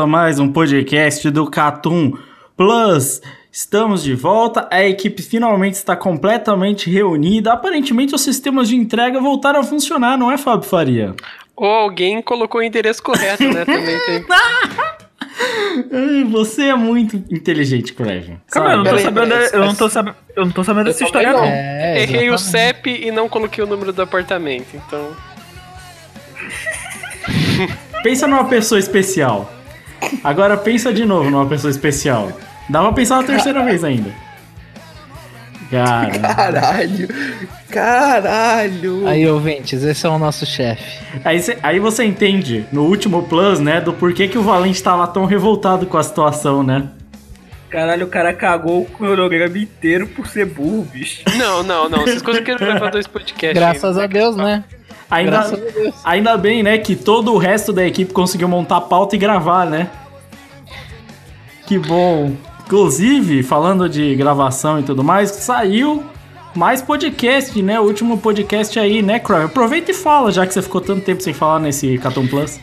A mais um podcast do Catum Plus. Estamos de volta, a equipe finalmente está completamente reunida. Aparentemente, os sistemas de entrega voltaram a funcionar, não é, Fábio Faria? Ou alguém colocou o endereço correto, né? Também tem. Você é muito inteligente, Craven. Calma, eu não tô Peraí, sabendo, eu não tô sabendo, eu não tô sabendo dessa história não. É, Errei o. CEP e não coloquei o número do apartamento, então. Pensa numa pessoa especial. Agora pensa de novo numa pessoa especial. Dá pra pensar uma terceira vez ainda. Cara, Caralho! Caralho! Aí, ouvintes, esse é o nosso chefe. aí, cê- aí você entende no último plus, né, do porquê que o Valente tava tão revoltado com a situação, né? Caralho, o cara cagou o cronograma inteiro por ser burro, bicho. Não, não, não. Vocês conseguiram levar dois podcasts. Graças ainda. a Deus, né? Ainda, Graças a Deus. ainda bem, né, que todo o resto da equipe conseguiu montar a pauta e gravar, né? Que bom. Inclusive, falando de gravação e tudo mais, saiu mais podcast, né? O último podcast aí, né, Croy? Aproveita e fala, já que você ficou tanto tempo sem falar nesse Catum Plus.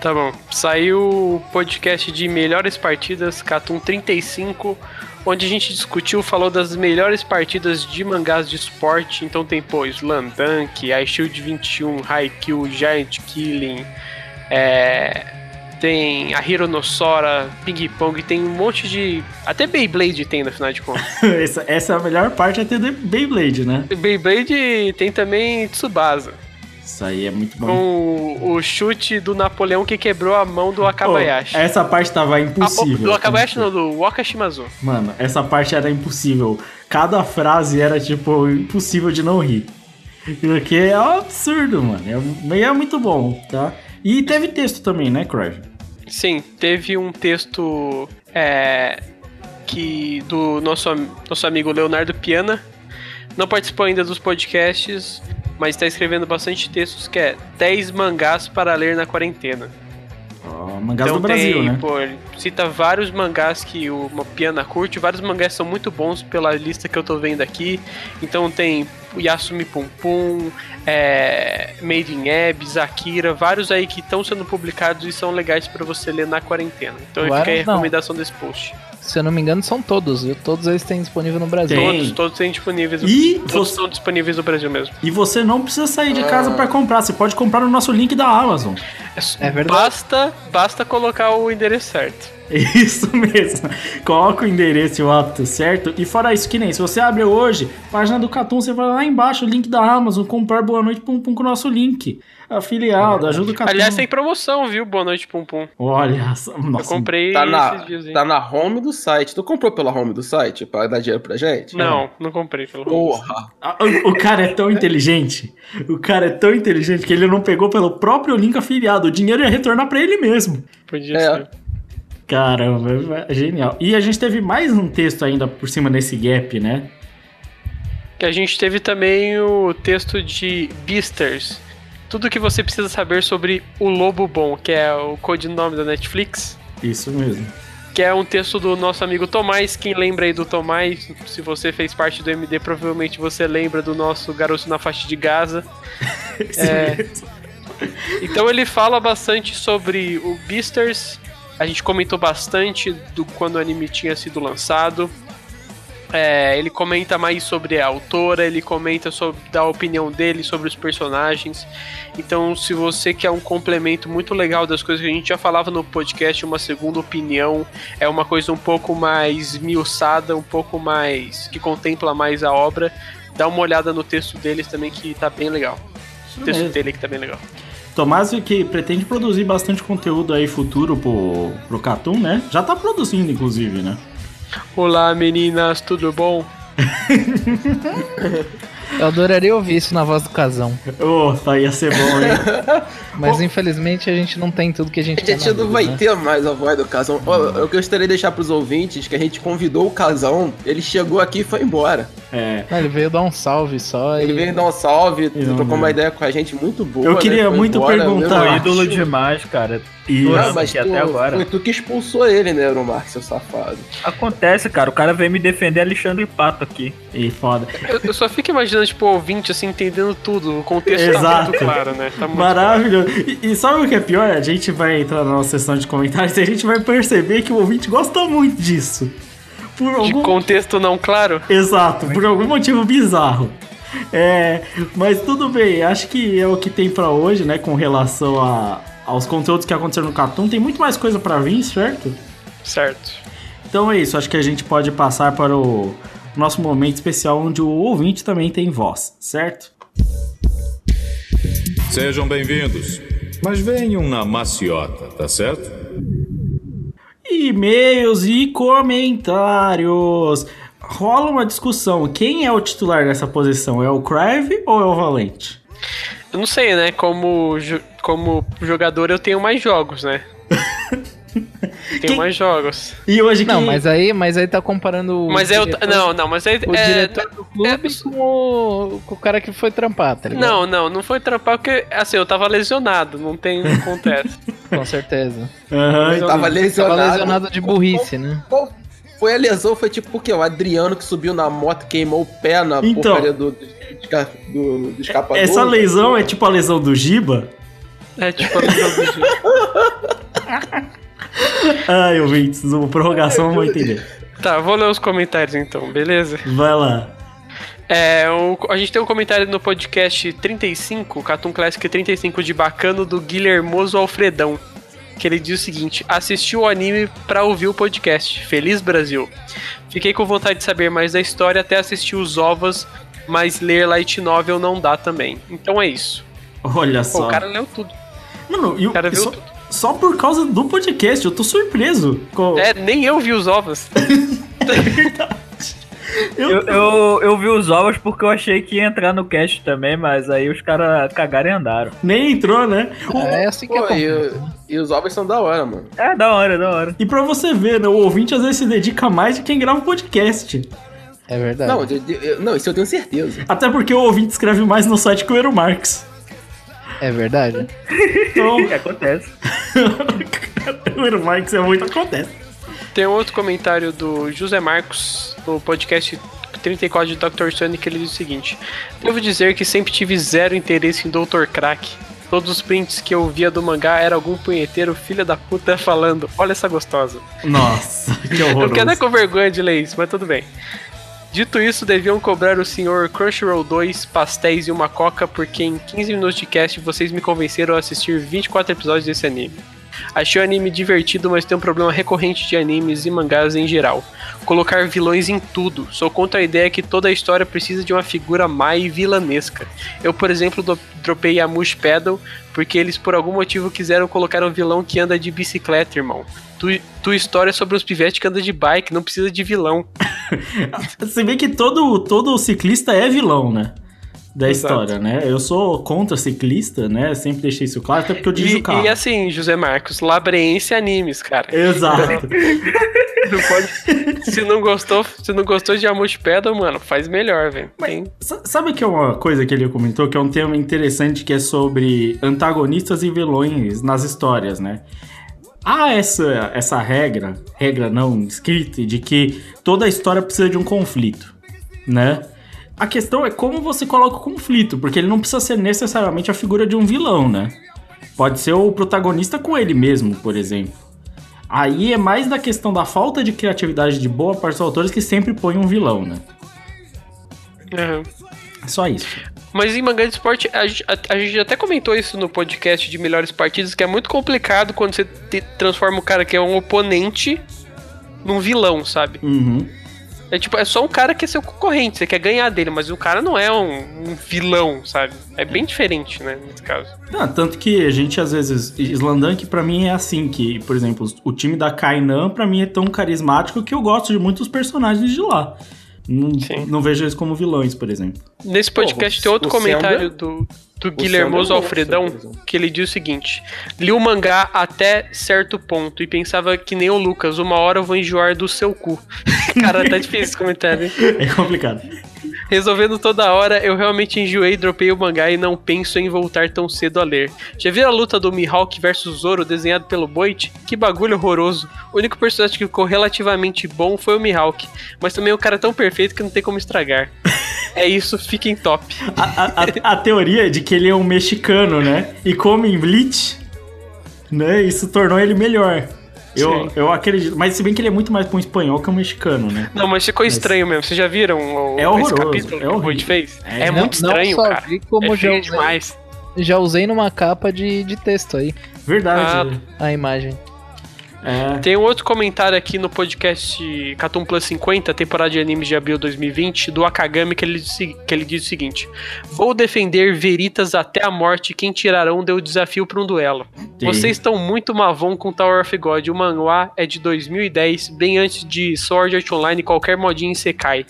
Tá bom. Saiu o podcast de melhores partidas, Catum 35, onde a gente discutiu, falou das melhores partidas de mangás de esporte. Então tem, pô, Slam Dunk, iShield 21, Haikyuu, Giant Killing, é, tem a Hiro no Sora, Ping Pong, tem um monte de... Até Beyblade tem, no final de contas. essa, essa é a melhor parte, é ter de Beyblade, né? Beyblade tem também Tsubasa, Isso aí é muito bom. com o, o chute do Napoleão que quebrou a mão do Akabayashi. Pô, essa parte tava Ah, impossível. do Akabayashi não, do Wakashimazu. Mano, essa parte era impossível. Cada frase era, tipo, impossível de não rir. Porque é um absurdo, mano. É, é muito bom, tá? E teve texto também, né, Crave? Sim, teve um texto é, que do nosso, nosso amigo Leonardo Piana. Não participou ainda dos podcasts, mas está escrevendo bastante textos que é 10 mangás para ler na quarentena. Ó, mangás do Brasil, tem, né? pô, ele cita vários mangás que o Piana curte, vários mangás são muito bons pela lista que eu tô vendo aqui. Então tem Yasumi Pum Pum, é, Made in Abyss, Akira, vários aí que estão sendo publicados e são legais pra você ler na quarentena. Então fica aí a não. recomendação desse post. Se eu não me engano, são todos, viu? Todos eles têm disponível no Brasil. Tem. Todos, todos têm disponíveis. E todos você- são disponíveis no Brasil mesmo. E você não precisa sair de casa pra comprar. Você pode comprar no nosso link da Amazon. É verdade. Basta, basta colocar o endereço certo. Isso mesmo. Coloca o endereço e o hábito certo. E fora isso, que nem se você abre hoje, página do Catum, você vai lá embaixo, o link da Amazon, comprar boa noite pum pum com o nosso link. Afiliado, ajuda o Catum. Aliás, tem promoção, viu? Boa noite, Pum Pum. Olha, nossa, Eu comprei Tá na, esses dias tá na home do site. Tu comprou pela home do site pra dar dinheiro pra gente? Não, não comprei pelo Porra! Ah, O, o cara é tão inteligente. O cara é tão inteligente que ele não pegou pelo próprio link afiliado. O dinheiro ia retornar pra ele mesmo. Podia É. ser. Caramba, é genial. E a gente teve mais um texto ainda por cima nesse gap, né? Que a gente teve também o texto de Beasters. Tudo que você precisa saber sobre o Lobo Bom, que é o codinome da Netflix. Isso mesmo. Que é um texto do nosso amigo Tomás. Quem lembra aí do Tomás? Se você fez parte do MD, provavelmente você lembra do nosso garoto na faixa de Gaza. É. mesmo. Então ele fala bastante sobre o Beasters. A gente comentou bastante do quando o anime tinha sido lançado. É, ele comenta mais sobre a autora, ele comenta sobre da opinião dele sobre os personagens. Então, se você quer um complemento muito legal das coisas que a gente já falava no podcast, uma segunda opinião, é uma coisa um pouco mais miuçada, um pouco mais que contempla mais a obra, dá uma olhada no texto deles também que tá bem legal. O texto mesmo. dele que tá bem legal. Tomásio que pretende produzir bastante conteúdo aí futuro pro, pro Catum, né? Já tá produzindo, inclusive, né? Olá meninas, tudo bom? Eu adoraria ouvir isso na voz do casão. Oh, ia ser bom, hein? Mas infelizmente a gente não tem tudo que a gente A quer. gente na não vida, vai né? ter mais a voz do Casão. Ó, Eu gostaria de deixar pros ouvintes que a gente convidou o Casão, ele chegou aqui e foi embora. É. Ele veio dar um salve só Ele e... veio dar um salve, Não, trocou uma ideia com a gente muito boa. Eu queria né? Muito embora, perguntar. meu ídolo demais, cara. E Nossa, Não, mas tu, até agora. foi tu que expulsou ele, né, Euromark, seu safado. Acontece, cara. O cara veio me defender Alexandre Pato aqui. E foda. Eu, eu só fico imaginando, tipo, o ouvinte assim, entendendo tudo. O contexto tá Exato. muito claro, né? Tá muito Maravilhoso. E, e sabe o que é pior? A gente vai entrar na nossa sessão de comentários e a gente vai perceber que o ouvinte gosta muito disso. Por. De algum... contexto não claro? Exato, por algum motivo bizarro. É, mas tudo bem, acho que é o que tem pra hoje, né, com relação a, aos conteúdos que aconteceram no Catum. Tem muito mais coisa pra vir, certo? Certo. Então é isso, acho que a gente pode passar para o nosso momento especial onde o ouvinte também tem voz, certo? Sejam bem-vindos. Mas venham na maciota, tá certo? E-mails e comentários. Rola uma discussão. Quem é o titular dessa posição? É o Crave ou é o Valente? Eu não sei, né? Como, como jogador eu tenho mais jogos, né? Tenho Quem- mais jogos. E hoje Não, quem... mas aí, mas aí tá comparando o Mas eu. diretor- Não, não, mas aí. o é, diretor do clube é- com, o, com o cara que foi trampar, tá ligado? Não, não, não foi trampar porque, assim, eu tava lesionado, não tem, não acontece. Com certeza. Aham, Ele tava lesionado. Tava lesionado de burrice, né? Qual foi a lesão? Foi tipo porque o Adriano que subiu na moto queimou o pé na Então. porcaria do, do, do- do escapador. Essa lesão é tipo a lesão do Giba? É tipo a lesão do Gil. Ai, ouvintes, uma prorrogação eu vou entender. Tá, vou ler os comentários então, beleza? Vai lá. É, o- a gente tem um comentário no podcast 35, Catum Classic 35 de Bacano, do Guilhermoso Alfredão. Que ele diz o seguinte: assistiu o anime pra ouvir o podcast. Feliz Brasil. Fiquei com vontade de saber mais da história até assistir os ovos, mas ler light novel não dá também. Então é isso. Olha Pô, só. o cara leu tudo. Mano, e o- o cara viu só, tudo. Só por causa do podcast, eu tô surpreso. Com... É, nem eu vi os ovos. eu, Eu, eu, eu vi os ovos porque eu achei que ia entrar no cast também, mas aí os caras cagaram e andaram. Nem entrou, né? O- É assim que Pô, e, acontece. e os ovos são da hora, mano. É, da hora, da hora. E pra você ver, né? O ouvinte às vezes se dedica mais de quem grava o podcast. É verdade. Não, eu- eu- não, isso eu tenho certeza. Até porque o ouvinte escreve mais no site que o Eero Marx. É verdade. Então, O que acontece? o Eero Marx é muito acontece. Tem outro comentário do José Marcos, no podcast 34 de Dr. Stone, que ele diz o seguinte: Devo dizer que sempre tive zero interesse em Dr. Crack. Todos os prints que eu via do mangá era algum punheteiro filha da puta falando: Olha essa gostosa. Nossa, que Eu horror. fiquei até com vergonha de ler isso, mas tudo bem. Dito isso, deviam cobrar o senhor Crunchyroll 2, pastéis e uma coca, porque em 15 minutos de cast vocês me convenceram a assistir 24 episódios desse anime. Achei o anime divertido, mas tem um problema recorrente de animes e mangás em geral. Colocar vilões em tudo. Sou contra a ideia que toda a história precisa de uma figura má e vilanesca. Eu, por exemplo, dropei a Mush Pedal porque eles por algum motivo quiseram colocar um vilão que anda de bicicleta, irmão. Tu, tua história é sobre os pivetes que anda de bike, não precisa de vilão. Você vê que todo, todo ciclista é vilão, né? Da Exato. história, né? Eu sou contra ciclista, né? Sempre deixei isso claro, até porque eu dirijo E, carro. e assim, José Marcos, Labreense Animes, cara. Exato. Não pode- se não gostou, se não gostou de Amush Pedal, mano, faz melhor, velho. Sabe que é uma coisa que ele comentou, que é um tema interessante, que é sobre antagonistas e vilões nas histórias, né? Há essa, essa regra, regra não escrita, de que toda história precisa de um conflito, né? A questão é como você coloca o conflito, porque ele não precisa ser necessariamente a figura de um vilão, né? Pode ser o protagonista com ele mesmo, por exemplo. Aí é mais da questão da falta de criatividade de boa parte dos autores que sempre põe um vilão, né? É só isso. Mas em mangá de esporte, a, gente- a- a gente até comentou isso no podcast de melhores partidas, que é muito complicado quando você te- transforma o cara que é um oponente num vilão, sabe? Uhum. É tipo, é só um cara que é seu concorrente, você quer ganhar dele, mas o cara não é um, um vilão, sabe? É bem diferente, né, nesse caso. Ah, tanto que a gente às vezes. Slandank pra mim é assim, que, por exemplo, o time da Kainan pra mim é tão carismático que eu gosto de muitos personagens de lá. Não, Sim. não vejo eles como vilões, por exemplo. Nesse podcast o- tem outro comentário Sandra- do, do o Guilhermoso Alfredão, que ele diz o seguinte: Li o mangá até certo ponto e pensava que nem o Lucas, uma hora eu vou enjoar do seu cu. Cara, tá difícil esse comentário, hein? É complicado. Resolvendo toda hora, eu realmente enjoei, dropei o mangá e não penso em voltar tão cedo a ler. Já viram a luta do Mihawk versus Zoro desenhado pelo Boit? Que bagulho horroroso. O único personagem que ficou relativamente bom foi o Mihawk, mas também é um cara tão perfeito que não tem como estragar. É isso, fiquem top. A, a- a- teoria de que ele é um mexicano, né? E come em Bleach, né? Isso tornou ele melhor. Eu, Sim. eu acredito. Mas se bem que ele é muito mais pra um espanhol que um mexicano, né? Não, mas ficou estranho mesmo. Vocês já viram o, É horroroso, esse capítulo é que o horrível. fez? É, É, não- muito não estranho, só cara. vi como é já feio usei. demais. Já usei numa capa de, de texto aí, Verdade. a imagem. É. Tem um outro comentário aqui no podcast Catum Plus 50, temporada de animes de abril 2020, do Akagami, que ele, diz, que ele diz o seguinte: Vou defender Veritas até a morte. Quem tirarão deu desafio para um duelo. Sim. Vocês estão muito mavon com Tower of God. O manhwa é de 2010, bem antes de Sword Art Online e qualquer modinha em Sekai.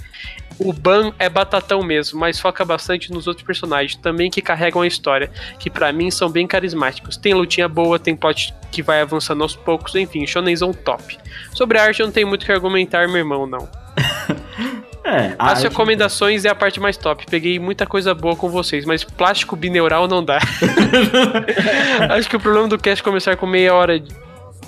O Ban é batatão mesmo, mas foca bastante nos outros personagens, também que carregam a história, que pra mim são bem carismáticos. Tem lutinha boa, tem plot que vai avançando aos poucos, enfim, shonenzão top. Sobre a arte não tenho muito o que argumentar, meu irmão, não. É, As recomendações é a parte mais top. Peguei muita coisa boa com vocês, mas plástico bineural não dá. Acho que o problema do cast começar com meia hora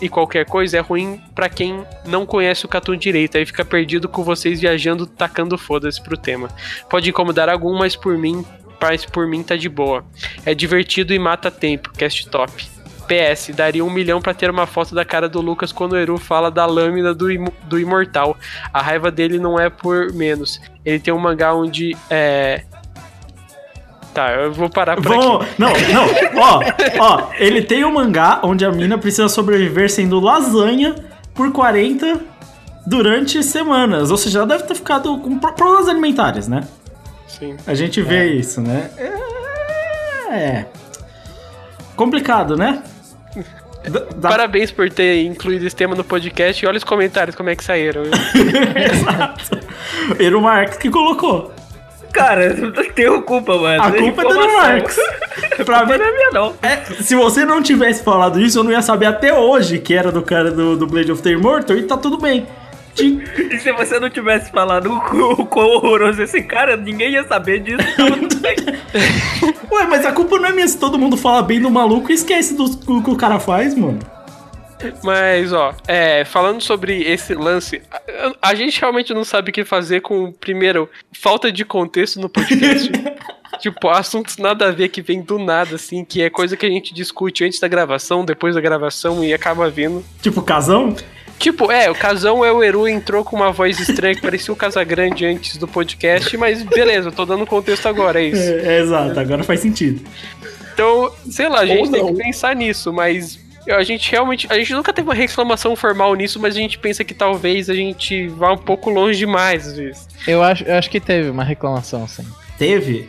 e qualquer coisa é ruim pra quem não conhece o Catum direito. Aí fica perdido com vocês viajando, tacando foda-se pro tema. Pode incomodar algum, mas por mim, mas por mim tá de boa. É divertido e mata tempo. Cast top. PS, daria um milhão pra ter uma foto da cara do Lucas quando o Eru fala da lâmina do, imu- do imortal. A raiva dele não é por menos. Ele tem um mangá onde é. Tá, eu vou parar por aqui. Vamos. Não, não. Ó, ó, ele tem um mangá onde a mina precisa sobreviver sendo lasanha por 40 durante semanas. Ou seja, ela deve ter ficado com pro- problemas alimentares, né? Sim. A gente vê isso, né? É. Complicado, né? Da- da- Parabéns por ter incluído esse tema no podcast e olha os comentários como é que saíram. Exato. Era o Marx que colocou. Cara, eu não tenho culpa, mano. A culpa é do Informação. Marx. Pra mim, Não é minha, não. é, se você não tivesse falado isso, eu não ia saber até hoje que era do cara do, do Blade of the Immortal e tá tudo bem. E se você não tivesse falado o qu- o quão horroroso esse cara, ninguém ia saber disso. Bem. Ué, mas a culpa não é minha se todo mundo fala bem do maluco e esquece do do que o cara faz, mano. Mas, ó, é, falando sobre esse lance, a, a gente realmente não sabe o que fazer com, primeiro, falta de contexto no podcast. tipo, assuntos nada a ver que vem do nada, assim, que é coisa que a gente discute antes da gravação, depois da gravação e acaba vindo. Tipo, casão? Tipo, é, o Casão é o Eru entrou com uma voz estranha que parecia o Casagrande antes do podcast, mas beleza, eu tô dando contexto agora, é isso. É, é, exato, agora faz sentido. Então, sei lá, a gente tem que pensar nisso, mas a gente realmente. A gente nunca teve uma reclamação formal nisso, mas a gente pensa que talvez a gente vá um pouco longe demais, às vezes. Eu acho, eu acho que teve uma reclamação, sim. Teve?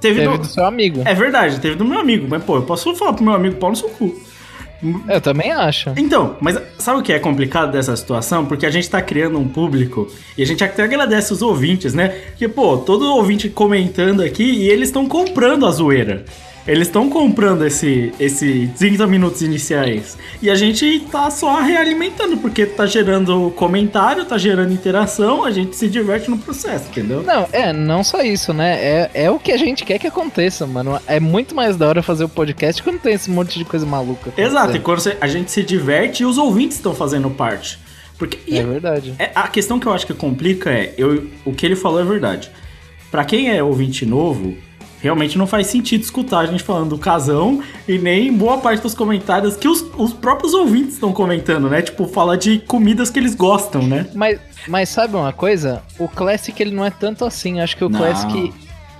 Teve, Teve do... do seu amigo. É verdade, teve do meu amigo, mas pô, eu posso falar pro meu amigo pau no seu cu. Eu também acho. Então, mas sabe o que é complicado dessa situação? Porque a gente tá criando um público e a gente até agradece os ouvintes, né? Porque, pô, todo ouvinte comentando aqui e eles estão comprando a zoeira. Eles estão comprando esse, esse 30 minutos iniciais. E a gente tá só realimentando, porque tá gerando comentário, tá gerando interação, a gente se diverte no processo, entendeu? Não, é, não só isso, né? É, é o que a gente quer que aconteça, mano. É muito mais da hora fazer o podcast quando tem esse monte de coisa maluca. Exato, e quando você- a gente se diverte e os ouvintes estão fazendo parte. Porque É verdade. É, a questão que eu acho que complica é, eu, o que ele falou é verdade. Pra quem é ouvinte novo, realmente não faz sentido escutar a gente falando do casão e nem boa parte dos comentários que os, os próprios ouvintes estão comentando, né? Tipo, fala de comidas que eles gostam, né? Mas, mas sabe uma coisa? O Classic ele não é tanto assim. Acho que o Não. Classic.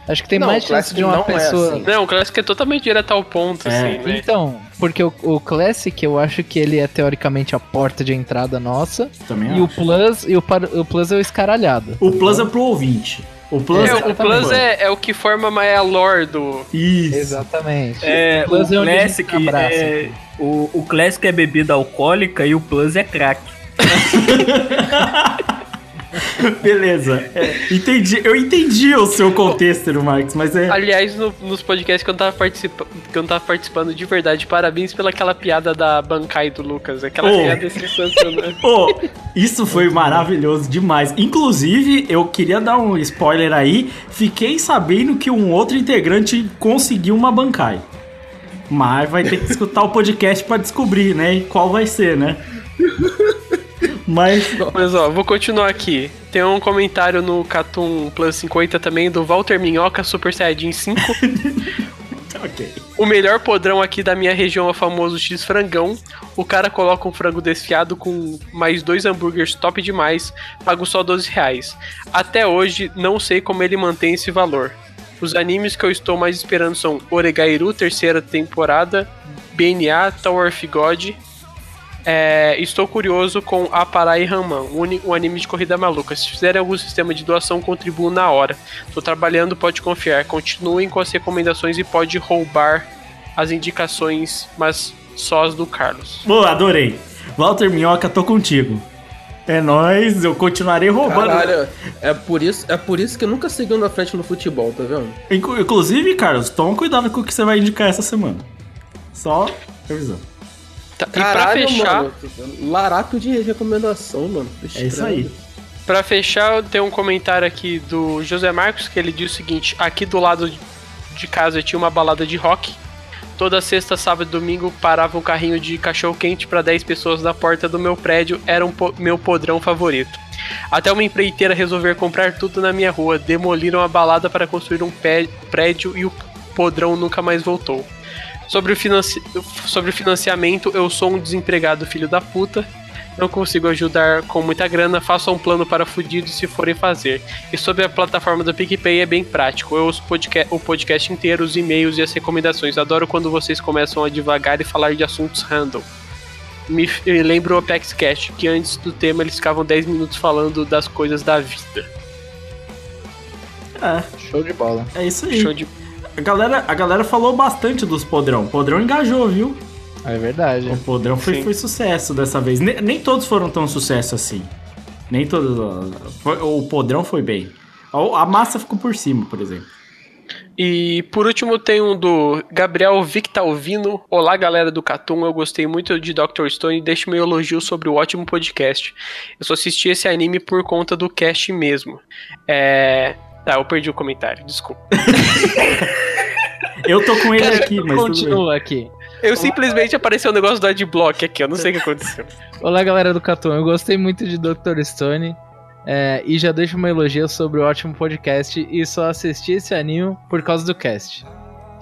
Acho que tem Não, mais o chance Classic de uma não é pessoa. assim. Não, o clássico é totalmente direto ao ponto, É. assim, né? Então, porque o, o Classic eu acho que ele é teoricamente a porta de entrada nossa. Também E o acho. Plus, e o, o Plus é o escaralhado. O Plus é pro ouvinte. O Plus É, o Plus é, é o que forma mais a lore do. Isso. Exatamente. É, o Plus é a gente Classic abraça. é. O, o Classic é bebida alcoólica e o Plus é crack. Beleza. É, entendi. Eu entendi o seu contexto, Marcos, mas é. Aliás, no- nos podcasts que eu, não tava participa que eu não tava participando de verdade, parabéns pela aquela piada da Bankai do Lucas. Aquela Oh. piada sensacional. Pô, isso foi maravilhoso demais. Inclusive, eu queria dar um spoiler aí. Fiquei sabendo que um outro integrante conseguiu uma Bankai. Mas vai ter que escutar o podcast pra descobrir, né? Qual vai ser, né? Mas. Mas ó, vou continuar aqui. Tem um comentário no Catum Plus 50 também do Walter Minhoca Super Saiyajin 5. Ok. O melhor podrão aqui da minha região é o famoso X frangão. O cara coloca um frango desfiado com mais dois hambúrgueres top demais. Pago só 12 reais. Até hoje, não sei como ele mantém esse valor. Os animes que eu estou mais esperando são Oregairu, terceira temporada, BNA, Tower of God. É, estou curioso com Aparai Raman, um, um anime de corrida maluca. Se fizerem algum sistema de doação, contribuo na hora. Tô trabalhando, pode confiar. Continuem com as recomendações e pode roubar as indicações, mas só as do Carlos. Boa, adorei. Walter Minhoca, tô contigo. É nóis, eu continuarei roubando. Caralho, é por, isso, é por isso que nunca seguiu na frente no futebol, tá vendo? Inclu- Inclusive, Carlos, toma cuidado com o que você vai indicar essa semana. Só avisando. Tá, Caralho, e pra fechar, mano. Larato de recomendação, mano. É isso aí. Pra fechar, tem um comentário aqui do José Marcos que ele diz o seguinte: aqui do lado de casa tinha uma balada de rock. Toda sexta, sábado e domingo parava um carrinho de cachorro quente para 10 pessoas na porta do meu prédio, era um po- meu podrão favorito. Até uma empreiteira resolver comprar tudo na minha rua, demoliram a balada para construir um prédio e o podrão nunca mais voltou. Sobre o, financi- sobre o financiamento, eu sou um desempregado filho da puta. Não consigo ajudar com muita grana, faça um plano para fudidos se forem fazer. E sobre a plataforma do PicPay é bem prático. Eu ouço podca- o podcast inteiro, os e-mails e as recomendações. Adoro quando vocês começam a devagar e falar de assuntos random. Me me lembra o Apex Cash, que antes do tema eles ficavam 10 minutos falando das coisas da vida. É, Show de bola. é isso aí. Show de. A galera, a galera falou bastante dos podrão. O podrão engajou, viu? É verdade. O podrão foi, foi sucesso dessa vez. Ne- Nem, todos foram tão sucesso assim. Nem todos. foi- o podrão foi bem. A, a massa ficou por cima, por exemplo. E por último tem um do Gabriel Victalvino. Olá galera do Catum, eu gostei muito de Dr. Stone e deixo meu elogio sobre o ótimo podcast. Eu só assisti esse anime por conta do cast mesmo. É. Tá, eu perdi o comentário, desculpa. Eu tô com ele Cara, aqui, mas. Continua aqui. Eu simplesmente apareceu um negócio do Adblock aqui, eu não sei o que aconteceu. Olá, galera do Catum. Eu gostei muito de Dr. Stone. é, e já deixo uma elogio sobre o ótimo podcast e só assisti esse anime por causa do cast.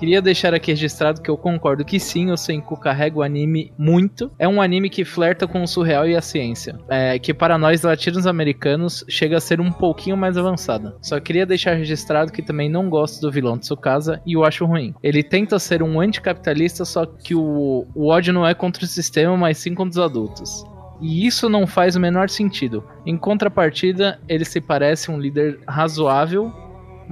Queria deixar aqui registrado que eu concordo que sim, o Senku carrega o anime muito. É um anime que flerta com o surreal e a ciência. é, que para nós latinos americanos chega a ser um pouquinho mais avançada. Só queria deixar registrado que também não gosto do vilão Tsukasa e o acho ruim. Ele tenta ser um anticapitalista, só que o, o ódio não é contra o sistema, mas sim contra os adultos. E isso não faz o menor sentido. Em contrapartida, ele se parece um líder razoável,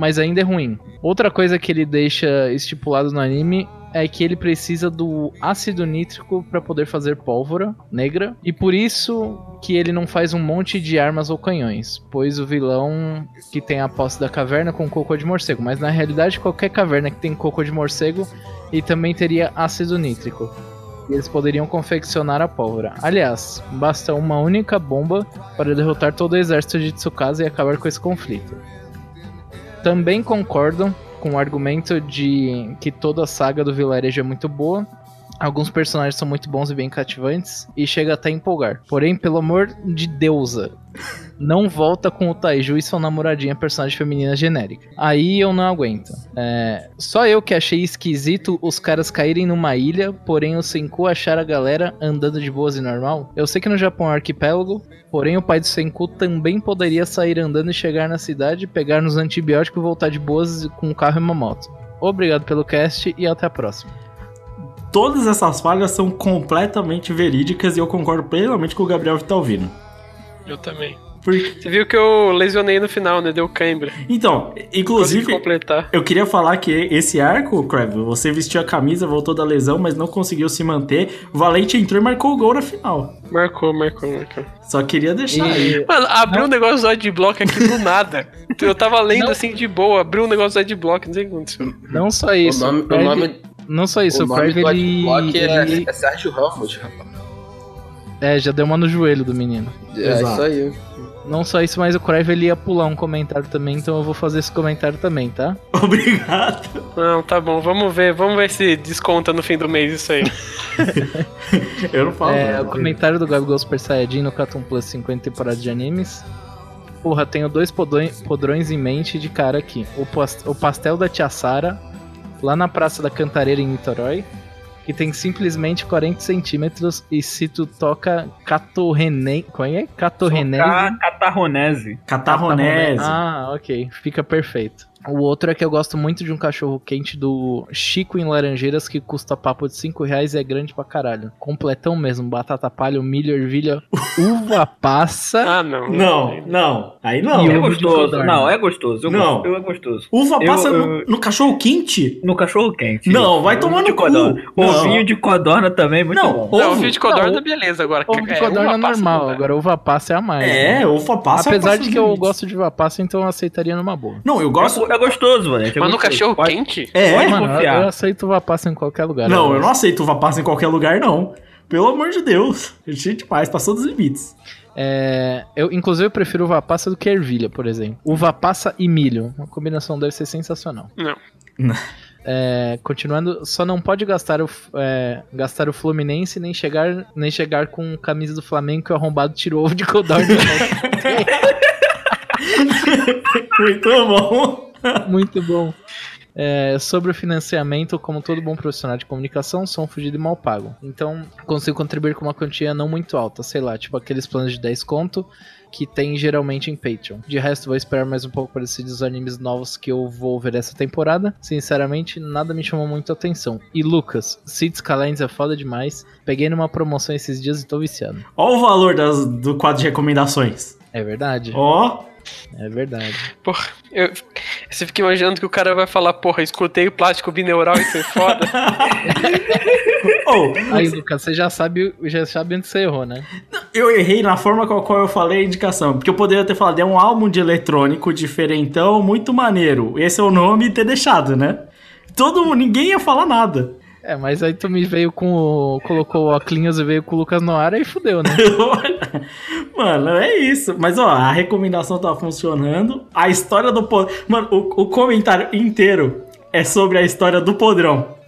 mas ainda é ruim. Outra coisa que ele deixa estipulado no anime é que ele precisa do ácido nítrico para poder fazer pólvora negra e por isso que ele não faz um monte de armas ou canhões, pois o vilão que tem a posse da caverna com cocô de morcego, mas na realidade qualquer caverna que tem cocô de morcego e também teria ácido nítrico. E eles poderiam confeccionar a pólvora. Aliás, basta uma única bomba para derrotar todo o exército de Tsukasa e acabar com esse conflito. Também concordam com o argumento de que toda a saga do vilarejo é muito boa. Alguns personagens são muito bons e bem cativantes e chega até a empolgar. Porém, pelo amor de deusa, não volta com o Taiju e sua namoradinha personagem feminina genérica. Aí eu não aguento. É, só eu que achei esquisito os caras caírem numa ilha, porém o Senku achar a galera andando de boas e normal. Eu sei que no Japão é um arquipélago, porém o pai do Senku também poderia sair andando e chegar na cidade, pegar nos antibióticos e voltar de boas com um carro e uma moto. Obrigado pelo cast e até a próxima. Todas essas falhas são completamente verídicas e eu concordo plenamente com o Gabriel Vitalvino. Eu também. Porque... Você viu que eu lesionei no final, né? Deu cãibra. Então, Consegui inclusive, completar. eu queria falar que esse arco, Crave, você vestiu a camisa, voltou da lesão, mas não conseguiu se manter. O Valente entrou e marcou o gol na final. Marcou, marcou, marcou. Só queria deixar aí. Mano, abriu um negócio do adblock aqui do nada. Eu tava lendo Não. assim de boa, abriu um negócio do adblock, não sei o que aconteceu. Não só isso. o nome, o nome, Não só isso, o o nome Crave do ele, Adblock é, ele- é Sérgio Ramos, rapaz. É, já deu uma no joelho do menino. É Exato. isso aí. Não só isso, mas o Crave ele ia pular um comentário também, então eu vou fazer esse comentário também, tá? Obrigado. Não, tá bom, vamos ver, vamos ver se desconta no fim do mês isso aí. Eu não falo. É, nada. o comentário do Gabigol Super Saiyajin no Cartoon Plus 50 temporadas de animes. Porra, tenho dois podões, podrões em mente de cara aqui. O, o pastel da Tia Sara, lá na Praça da Cantareira em Niterói, que tem simplesmente 40 centímetros e se tu toca catorrene... Qual é? Catorrenese... Ca- Catarronese. Catarronese. Ah, ok. Fica perfeito. O outro é que eu gosto muito de um cachorro quente do Chico em Laranjeiras que custa papo de 5 reais e é grande pra caralho. Completão mesmo. Batata palha, milho, ervilha, uva passa. Ah, não. Não, não. Aí não. E É gostoso. Não, é gostoso. Eu Não. gosto- Eu é gostoso. Uva Eu- passa eu- no, no cachorro quente? No cachorro quente. Não, vai tomar de cu. codorna. Não. Ovinho de codorna também, muito Não, bom. Não, ovo. o vídeo de codorna, Não, beleza. Agora, Ovo de é, codorna é passa normal, não dá. agora uva passa é a mais. É, né? uva passa. Apesar passa de que eu gosto de uva passa, então eu aceitaria numa boa. Não, eu gosto. É, é gostoso, mano. É Mas no cachorro Pode- quente? É, Pode Mano, eu, confiar. eu aceito uva passa em qualquer lugar. Não, né? eu não aceito uva passa em qualquer lugar, não. Pelo amor de Deus. Gente demais, passou dos limites. É, eu, inclusive, eu prefiro uva passa do que ervilha, por exemplo. Uva passa e milho. Uma combinação deve ser sensacional. Não. É, continuando, só não pode gastar o, é, gastar o Fluminense nem chegar, nem chegar com camisa do Flamengo que o arrombado tirou ovo de codorna. Muito bom. Muito bom. É, sobre o financiamento, como todo bom profissional de comunicação, sou um fugido e mal pago. Então, consigo contribuir com uma quantia não muito alta, sei lá, tipo aqueles planos de 10 conto que tem geralmente em Patreon. De resto, vou esperar mais um pouco para decidir os animes novos que eu vou ver essa temporada. Sinceramente, nada me chamou muito a atenção. E Lucas, Cities Skylines é foda demais. Peguei numa promoção esses dias e tô viciado. Olha o valor das- do quadro de recomendações. É verdade, Ó, é verdade. Porra, eu, você fica imaginando que o cara vai falar, porra, escutei o plástico bineural e foi foda. oh, Aí, Lucas, você já sabe, já sabe onde você errou, né? eu errei na forma com a qual eu falei a indicação. Porque eu poderia ter falado, é um álbum de eletrônico diferentão, muito maneiro. Esse é o nome e ter deixado, né? Todo mundo, ninguém ia falar nada. É, mas aí tu me veio com o. colocou o Oclinhos e veio com o Lucas no ar, aí fudeu, né? Mano, é isso. Mas ó, a recomendação tá funcionando. A história do podrão. Mano, o, o comentário inteiro é sobre a história do podrão.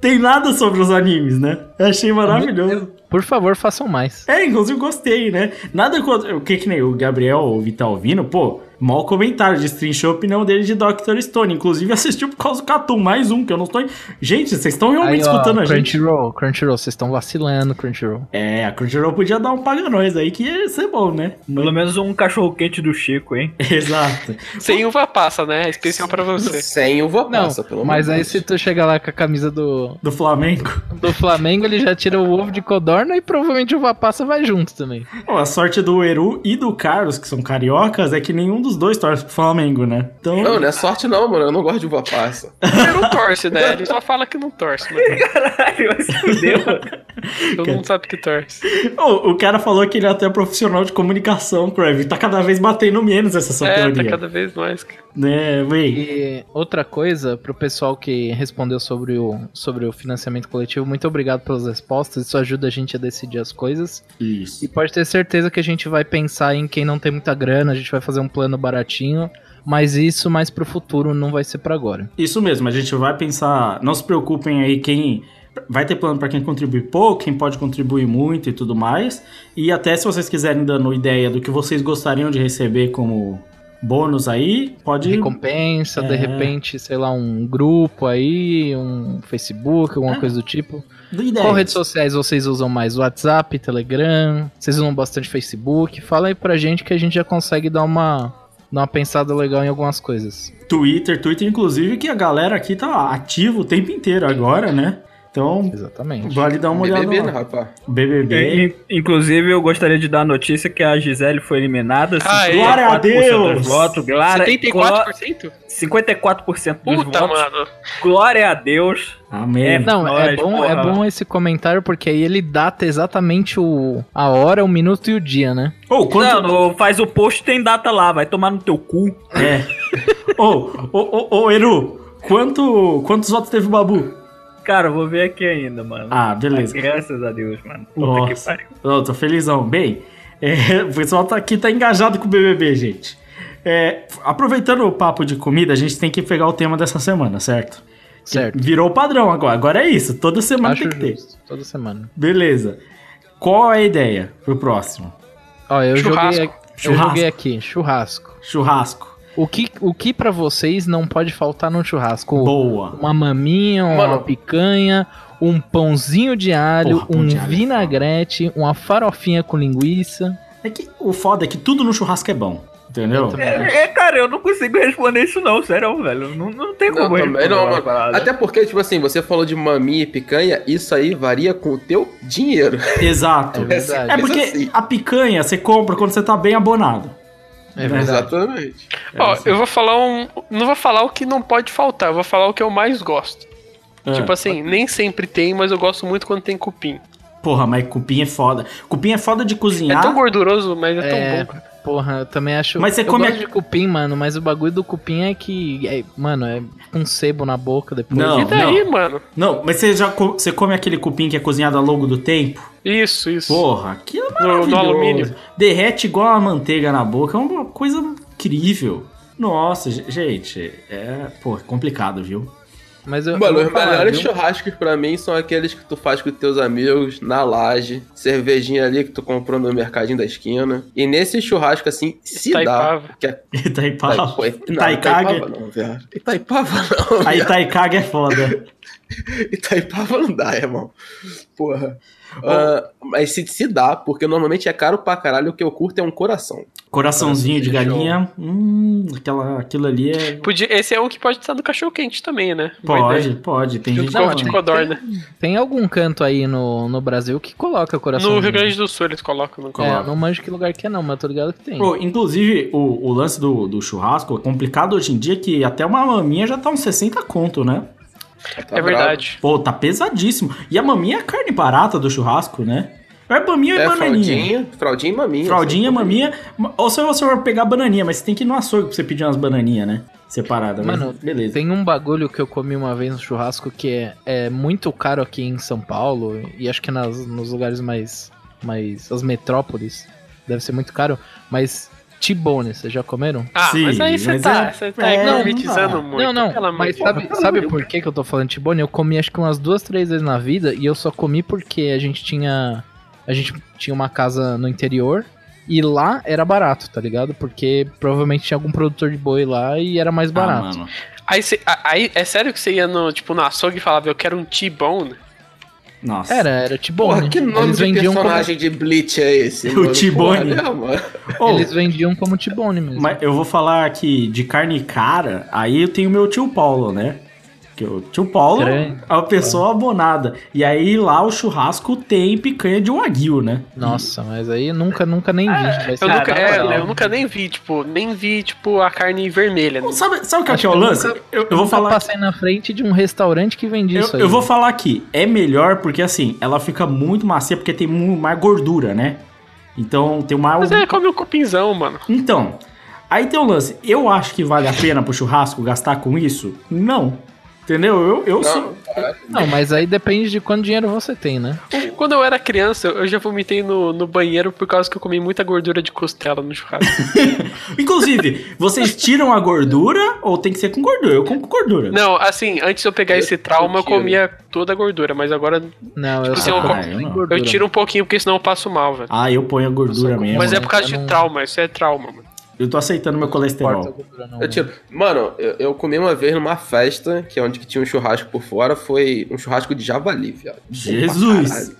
Tem nada sobre os animes, né? Eu achei maravilhoso. Por favor, façam mais. É, inclusive gostei, né? Nada contra. O que que nem o Gabriel ou o Vitalvino, pô, mal comentário, destrinchou a opinião dele de Dr. Stone. Inclusive assistiu por causa do Catum, mais um, que eu não estou. Gente, vocês estão realmente Aí, ó, escutando a gente. Crunchyroll, Crunchyroll, vocês estão vacilando, Crunchyroll. É, a Crunchyroll podia dar um paga nós aí, que ia ser bom, né? Pelo menos um cachorro quente do Chico, hein? Exato. Sem uva passa, né? Especial pra você. Sem uva Não, passa, pelo mas amor aí se tu chegar lá com a camisa do, Do Flamengo. do Flamengo, ele já tira o ovo de codorna e provavelmente o Vapassa vai junto também. Bom, a sorte do Eru e do Carlos, que são cariocas, é que nenhum dos dois torce pro Flamengo, né? Então. Não, não é sorte não, mano. Eu não gosto de uva passa. Ele não torce, né? Ele só fala que não torce, né? Caralho, mano. Todo mundo sabe que torce. Ô, o cara falou que ele é até profissional de comunicação, Crave. Tá cada vez batendo menos essa sua É, tá teoria. cada vez mais. cara. Né, véi. E outra coisa, pro pessoal que respondeu sobre o, sobre o financiamento coletivo, muito obrigado pelas respostas. Isso ajuda a gente a decidir as coisas. Isso. E pode ter certeza que a gente vai pensar em quem não tem muita grana, a gente vai fazer um plano baratinho. Mas isso mais pro futuro, não vai ser pra agora. Isso mesmo, a gente vai pensar. Não se preocupem aí quem vai ter plano para quem contribui pouco, quem pode contribuir muito e tudo mais. E até se vocês quiserem dando ideia do que vocês gostariam de receber como bônus aí, pode. Recompensa, de É. repente, sei lá, um grupo aí, um Facebook, alguma É. coisa do tipo. Ideia. Qual redes sociais vocês usam mais? WhatsApp, Telegram? Vocês usam bastante Facebook? Fala aí pra gente que a gente já consegue dar uma, dar uma pensada legal em algumas coisas. Twitter, Twitter, inclusive, que a galera aqui tá ativa o tempo inteiro agora, né? Então, Exatamente. vale dar uma olhada BBB, lá. rapaz? BBB. In- Inclusive, eu gostaria de dar a notícia que a Gisele foi eliminada. Ah, é? 54% Glória a Deus! Votos, glória, 74%? 54% dos Puta, votos. mano. Glória a Deus. Amém. É, Não, é bom, é bom esse comentário porque aí ele data exatamente o, a hora, o minuto e o dia, né? Ô, quanto... Não, faz o post tem data lá, vai tomar no teu cu. É. Ô, ô, ô, ô, Eru, quanto, quantos votos teve o Babu? Cara, eu vou ver aqui ainda, mano. Ah, beleza. Graças a Deus, mano. Puta que Nossa. pariu. Ô, tô felizão. Bem, é, o pessoal tá aqui tá engajado com o BBB, gente. É, aproveitando o papo de comida, a gente tem que pegar o tema dessa semana, certo? Certo. Virou o padrão agora. Agora é isso. Toda semana Acho tem que ter. justo. Toda semana. Beleza. Qual é a ideia pro próximo? Ó, eu Churrasco. joguei, eu Churrasco. joguei aqui, churrasco. Churrasco. O que, o que para vocês não pode faltar num churrasco? Boa. Uma maminha, uma Mano. picanha, um pãozinho de alho, Porra, pão um de alho é vinagrete, uma farofinha com linguiça. É que o foda é que tudo no churrasco é bom. Entendeu? É, é, cara, eu não consigo responder isso não, sério, velho. Não, não tem Não, como também responder não, mano. Até porque, tipo assim, você falou de maminha e picanha, isso aí varia com o teu dinheiro. Exato. É verdade. É porque assim. a picanha você compra quando você tá bem abonado. É verdade. Exatamente. Ó, assim. eu vou falar um. Não vou falar o que não pode faltar, eu vou falar o que eu mais gosto. Ah. Tipo assim, nem sempre tem, mas eu gosto muito quando tem cupim. Porra, mas cupim é foda. Cupim é foda de É cozinhar. tão gorduroso, mas é tão É, bom. cara. Porra, eu também acho. Mas você eu come gosto a- de cupim, mano, mas o bagulho do cupim é que. é, mano, é um sebo na boca depois. Não. E daí, mano? Não, mas você já co- você come aquele cupim que é cozinhado ao longo do tempo? Isso, isso. Porra, aquilo é No- maravilhoso. alumínio. Derrete igual a manteiga na boca, é uma coisa incrível. Nossa, ge- gente, é, pô, é complicado, viu? Mas eu, Mano, eu os falar, melhores viu? churrascos pra mim são aqueles que tu faz com teus amigos, na laje, cervejinha ali que tu comprou no mercadinho da esquina. E nesse churrasco, assim, se Itaipava. dá. Que é... Itaipava. Pô, não. Itaipava não, velho. Itaipava não, A. Itaicaga é foda. Itaipava não dá, irmão. Porra. Ah, mas se, se dá, porque normalmente é caro pra caralho, o que eu curto é um coração. Coraçãozinho de Coraçãozinho galinha. Hum, aquela, aquilo ali é. Podia, esse é um que pode estar no cachorro quente também, né? Pode, pode. Tem gente Junto com que ovo de faz. codorna. Tem algum canto aí no, no Brasil que coloca coração. No Rio Grande do Sul eles colocam no É, não manjo que lugar que é não, mas tô ligado que tem. Pô, inclusive, o, o lance do, do churrasco é complicado hoje em dia que até uma maminha já tá uns 60 conto, né? Tá É verdade. Pô, tá pesadíssimo. E a maminha é a carne barata do churrasco, né? É maminha e É, bananinha. fraldinha, fraldinha e maminha. Fraldinha, assim, maminha. Ou se você for pegar bananinha, mas você tem que ir no açougue pra você pedir umas bananinhas, né? Separada. Mano, beleza. Tem um bagulho que eu comi uma vez no churrasco que é, é muito caro aqui em São Paulo e acho que nas, nos lugares mais, mais. as metrópoles deve ser muito caro, mas T-bone, vocês já comeram? Ah, Sim, mas aí você mas tá, é- você tá é, gourmetizando não muito. não, não, mas sabe, sabe por que, que eu tô falando T-bone? Eu comi acho que umas duas, três vezes na vida e eu só comi porque a gente tinha. A gente tinha uma casa no interior e lá era barato, tá ligado? Porque provavelmente tinha algum produtor de boi lá e era mais Ah, barato. mano. Aí, a- aí, é sério que você ia no, tipo, no açougue e falava, eu quero um T-bone? Nossa. Era, era T-bone. Porra, que nome Eles de vendiam como personagem de Bleach é esse? O? Ô, Eles vendiam como T-bone mesmo. Mas eu vou falar aqui de carne cara, aí eu tenho meu tio Paulo, né? Que o tio Paulo Grande. é uma pessoa abonada. E aí lá o churrasco tem picanha de wagyu, né? Nossa, mas aí nunca, nunca nem vi. Ser Eu, nunca, é, eu nunca nem vi, tipo, nem vi, tipo, a carne vermelha. Pô, Sabe, sabe o que, é que é o eu lance? eu, eu vou falar. passei na frente de um restaurante que vendia Eu, isso aí. eu vou falar aqui, é melhor porque assim, ela fica muito macia porque tem mais gordura, né? Então tem uma. Mas é, come um cupinzão, mano. Então, aí tem o lance. Eu acho que vale a pena pro churrasco gastar com isso? Não. Entendeu? Eu, eu sou. Não, caralho. Não, mas aí depende de quanto dinheiro você tem, né? Quando eu era criança, eu já vomitei no, no banheiro por causa que eu comi muita gordura de costela no churrasco. Inclusive, vocês tiram a gordura ou tem que ser com gordura? Eu como com gordura. Não, assim, antes de eu pegar esse trauma, eu comia toda a gordura, mas agora Não, eu Tipo, só eu como co- sem eu não. eu tiro um pouquinho, porque senão eu passo mal, velho. Ah, eu ponho a gordura Nossa, mesmo. Mas é né? por causa eu de não- trauma, isso é trauma, mano. Eu tô aceitando meu colesterol. Eu tiro. Mano, eu, eu comi uma vez numa festa, que é onde que tinha um churrasco por fora, foi um churrasco de javali, viado. Jesus!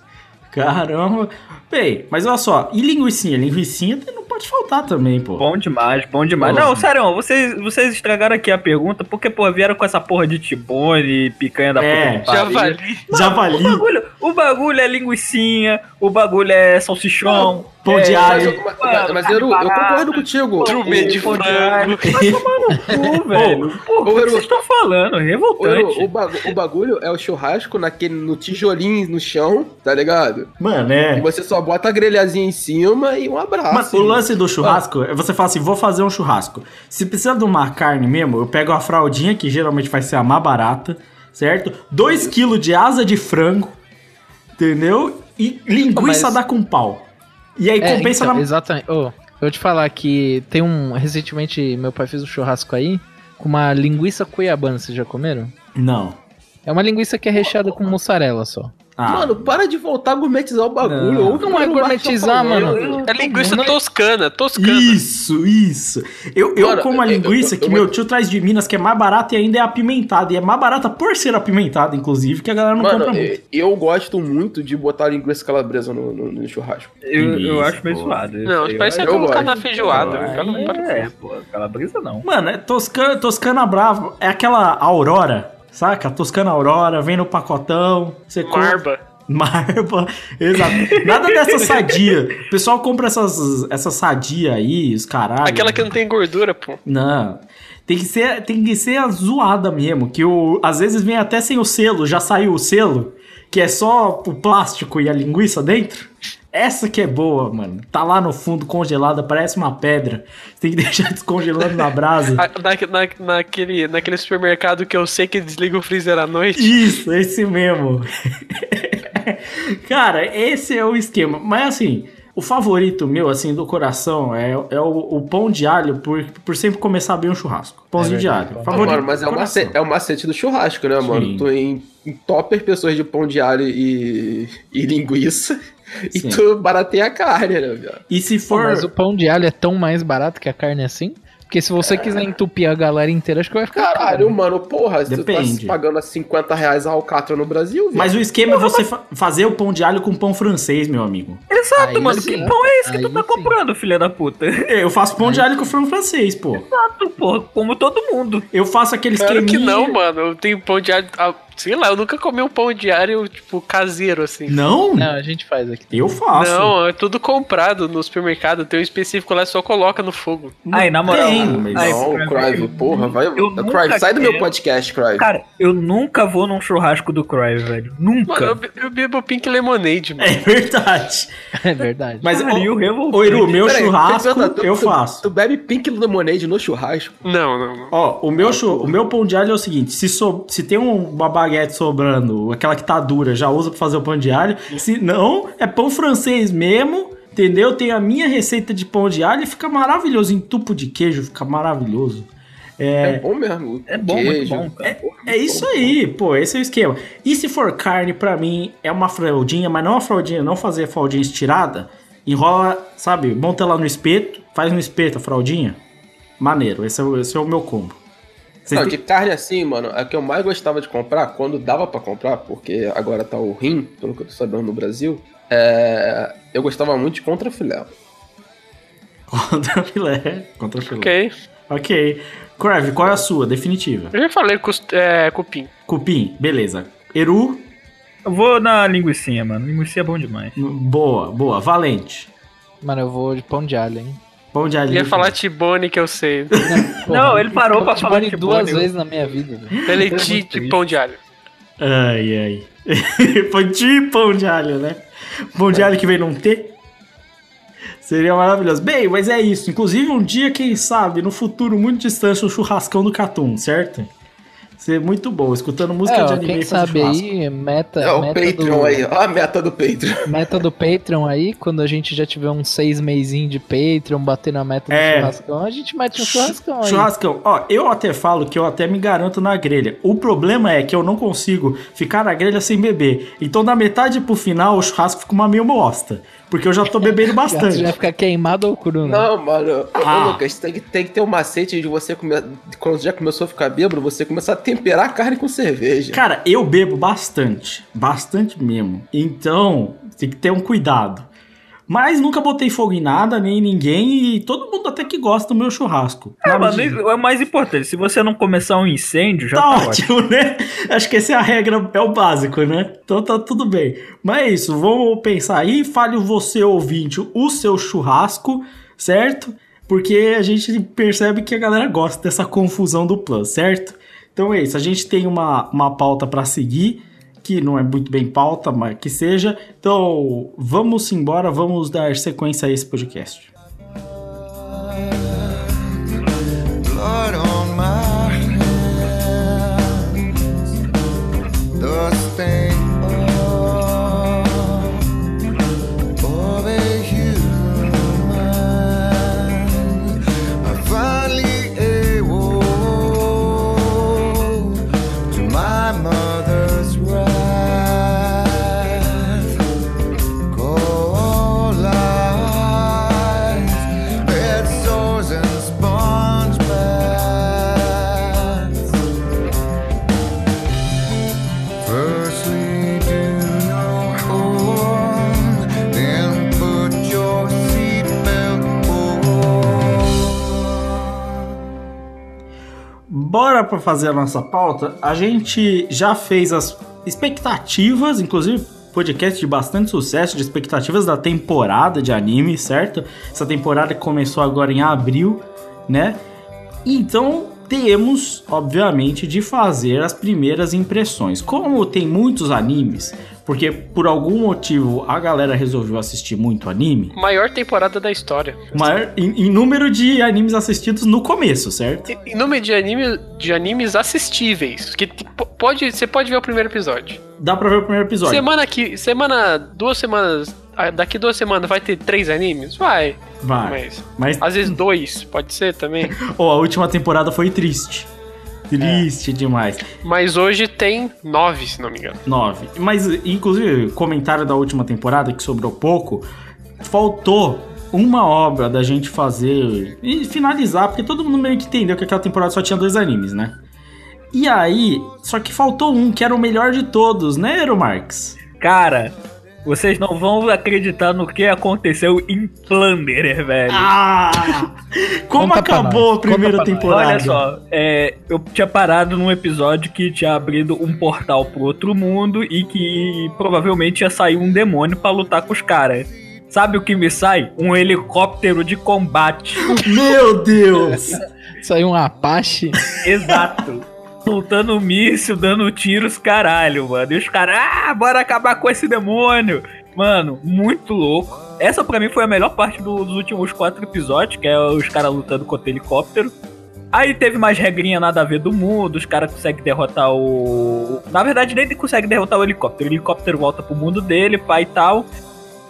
Caramba. Bem, mas olha só, e linguicinha? Linguicinha não pode faltar também, pô. Bom demais, bom demais. Porra. Não, sério, vocês, vocês estragaram aqui a pergunta, porque, pô, vieram com essa porra de tibone, picanha da É, puta pariu. Javali. O Javali, bagulho, o bagulho é linguicinha, o bagulho é salsichão. pão é, de alho. mas, mas eu, eu concordo contigo. Trumê de de frango. Vai tomar no cu, velho. Pô, o que vocês estão falando? O, Revoltante. o, bagu- o bagulho é o churrasco naquele, no tijolinho no chão, tá ligado? Mano, E é. você só bota a grelhazinha em cima e um abraço. Mas o lance do churrasco é você fala assim: vou fazer um churrasco. Se precisa de uma carne mesmo, eu pego a fraldinha, que geralmente vai ser a mais barata, certo? 2 kg de asa de frango, entendeu? E linguiça Mas- dá com pau. E aí É, compensa então, na. Exatamente. Ô, eu vou te falar que tem um. Recentemente, meu pai fez um churrasco aí com uma linguiça cuiabana. Vocês já comeram? Não. É uma linguiça que é recheada com mussarela só. Ah, Mano, para de voltar a gourmetizar o bagulho. Não. Ouve Não o é gourmetizar, mano. É linguiça Não é- toscana, toscana. Isso, isso. Eu, eu Mano, como a eu- eu- linguiça eu- que eu meu tio traz de Minas, que é mais barata e ainda é apimentada. E é mais barata por ser apimentada, inclusive, que a galera não Mano, compra muito. eu, eu gosto muito de botar linguiça calabresa no, no- no churrasco. Eu, eu Isso, acho meio suado. isso Não, aí. parece que eu é colocar gosto. na feijoada. Cara, É, isso. pô, calabresa não. Mano, é Toscana, Toscana Brava. É aquela Aurora, saca? Toscana Aurora, vem no pacotão. Você compra. Marba. Marba, exato. Nada dessa sadia. O pessoal compra essas, essas sadia aí, os caralho. Aquela que não tem gordura, pô. Não. Tem que ser, tem que ser a zoada mesmo, que o, às vezes vem até sem o selo, já saiu o selo, que é só o plástico e a linguiça dentro. Essa que é boa, mano. Tá lá no fundo congelada, parece uma pedra. Você tem que deixar descongelando na brasa. Na- na- naquele, naquele supermercado que eu sei que desliga o freezer à noite. Isso, esse mesmo. Cara, esse é o esquema. Mas assim, o favorito meu, assim, do coração é, é o, o pão de alho por, por sempre começar bem um churrasco. Pãozinho de alho. Favorito mano, mas é o, macete, é o macete do churrasco, né, mano? Sim. Tu em, em topper pessoas de pão de alho e, e linguiça e Sim. tu barateia a carne, né, viado? E se Pô, for. mas o pão de alho é tão mais barato que a carne assim? Porque se você quiser entupir a galera inteira, acho que vai ficar Caralho, caro. mano, porra, tu Depende. tá pagando a 50 reais a alcatra no Brasil, viado. Mas o esquema é você fa- fazer o pão de alho com pão francês, meu amigo. Exato, Aí mano. sim. Que pão é esse que tu Aí tá sim. comprando, filha da puta? Eu faço pão de alho com frango francês, pô. Exato, porra. Como todo mundo. Eu faço aquele Claro esqueminha. que não, mano. Eu tenho pão de alho. Sei lá, eu nunca comi um pão de alho, tipo, caseiro, assim. Não? Não, a gente faz aqui. Eu faço. Não, é tudo comprado no supermercado. Tem um específico lá, só coloca no fogo. Não Aí, na moral, tem, aí, Não, Crave, Crive, eu- porra, vai. eu nunca Crive, sai do meu podcast, Crive. Cara, eu nunca vou num churrasco do Cry, velho. Nunca. Mano, eu, be- eu bebo Pink Lemonade, mano. É verdade. É verdade. Mas, Pariu, ô, revoltante. ô, Iru, meu Peraí, churrasco eu perguntar, tu- eu tu- faço. Tu bebe Pink Lemonade no churrasco? Não, não, não. Ó, o meu, chu- o meu pão de alho é o seguinte: se, so- se tem um- uma baguete sobrando, aquela que tá dura, já usa pra fazer o pão de alho. Se não, é pão francês mesmo, entendeu? Tem a minha receita de pão de alho e fica maravilhoso. Em tupo de queijo, fica maravilhoso. É, É, bom mesmo. É bom, Queijo. muito bom, cara. é isso aí, pô, esse é o esquema. E se for carne, pra mim, é uma fraldinha, mas não uma fraldinha, não fazer a fraldinha estirada. Enrola, sabe, monta ela no espeto, faz no espeto a fraldinha. Maneiro, esse é, o- esse é o meu combo. Não, têm- de carne assim, mano, a que eu mais gostava de comprar, quando dava pra comprar, porque agora tá o rim, pelo que eu tô sabendo no Brasil, é... eu gostava muito de contrafilé. Contra filé. Contra filé. Ok. Ok. Crave, qual é a sua? Definitiva. Eu já falei cust... é, cupim. Cupim, beleza. Eru, Eu vou na linguicinha, mano. Linguiça é bom demais. boa, boa. Valente. Mano, eu vou de pão de alho, hein? Pão de alho. Eu ia falar Tibone, que eu sei. Não, ele parou pra falar de duas vezes na minha vida, velho. Ele É de pão de alho. Ai, ai. pão de pão de alho, né? Pão de alho que vem num T. Seria maravilhoso. Bem, mas é isso. Inclusive, um dia, quem sabe, no futuro muito distante, o churrascão do Catum, certo? Ser muito bom, escutando música É, de anime quem sabe aí, meta, É o meta Patreon do, aí, ó a meta do Patreon. Meta do Patreon aí, quando a gente já tiver uns seis meizinhos de Patreon, bater na meta do É. churrascão, a gente mete um churrascão aí. Churrascão, ó, eu até falo que eu até me garanto na grelha. O problema é que eu não consigo ficar na grelha sem beber. Então, da metade pro final, o churrasco fica uma meio bosta. Porque eu já tô bebendo Você bastante. vai ficar queimado ou cru, né? Não, mano. Ô, Ah. Lucas, tem que, tem que ter um macete de você comer. Quando já começou a ficar bêbado, você começar a temperar a carne com cerveja. Cara, eu bebo bastante. Bastante mesmo. Então, tem que ter um cuidado. Mas nunca botei fogo em nada, nem em ninguém, e todo mundo até que gosta do meu churrasco. É, medida- é o mais importante. Se você não começar um incêndio, já tá, tá, ótimo. ótimo, né? Acho que essa é a regra, é o básico, né? Então tá tudo bem. Mas é isso, vamos pensar aí. Fale você, ouvinte, o seu churrasco, certo? Porque a gente percebe que a galera gosta dessa confusão do plus, certo? Então é isso, a gente tem uma, uma pauta pra seguir, que não é muito bem pauta, mas que seja. Então vamos embora, vamos dar sequência a esse podcast. Para fazer a nossa pauta. A gente já fez as expectativas, inclusive podcast de bastante sucesso, de expectativas da temporada de anime, certo? Essa temporada começou agora em abril, né? Então temos, obviamente, de fazer as primeiras impressões. Como tem muitos animes, porque por algum motivo a galera resolveu assistir muito anime, Maior temporada da história. maior em, em número de animes assistidos no começo, certo? E- Em número de, anime, de animes assistíveis. Que pode, você pode ver o primeiro episódio. Dá pra ver o primeiro episódio. Semana aqui, semana, duas semanas. ah, Daqui duas semanas vai ter três animes? Vai. Vai. Mas Mas às vezes dois, pode ser também. Oh, a última temporada foi triste. Triste demais. Mas hoje tem nove, se não me engano. Nove. Mas, inclusive, comentário da última temporada, que sobrou pouco, faltou uma obra da gente fazer e finalizar, porque todo mundo meio que entendeu que aquela temporada só tinha dois animes, né? E aí, só que faltou um, que era o melhor de todos, né, Ero Marx? Cara, vocês não vão acreditar no que aconteceu em Plunderer, velho. Ah! Como Conta acabou a primeira temporada? Olha só, é, eu tinha parado num episódio que tinha abrido um portal pro outro mundo e que provavelmente ia sair um demônio pra lutar com os caras. Sabe o que me sai? Um helicóptero de combate. Meu Deus! Saiu um Apache. Exato. Soltando míssil, dando tiros, caralho, mano. E os caras, ah, bora acabar com esse demônio. Mano, muito louco. Essa pra mim foi a melhor parte do- dos últimos quatro episódios, que é os caras lutando contra o helicóptero. Aí teve mais regrinha nada a ver do mundo, os caras conseguem derrotar o. Na verdade, nem consegue derrotar o helicóptero. O helicóptero volta pro mundo dele, pai e tal.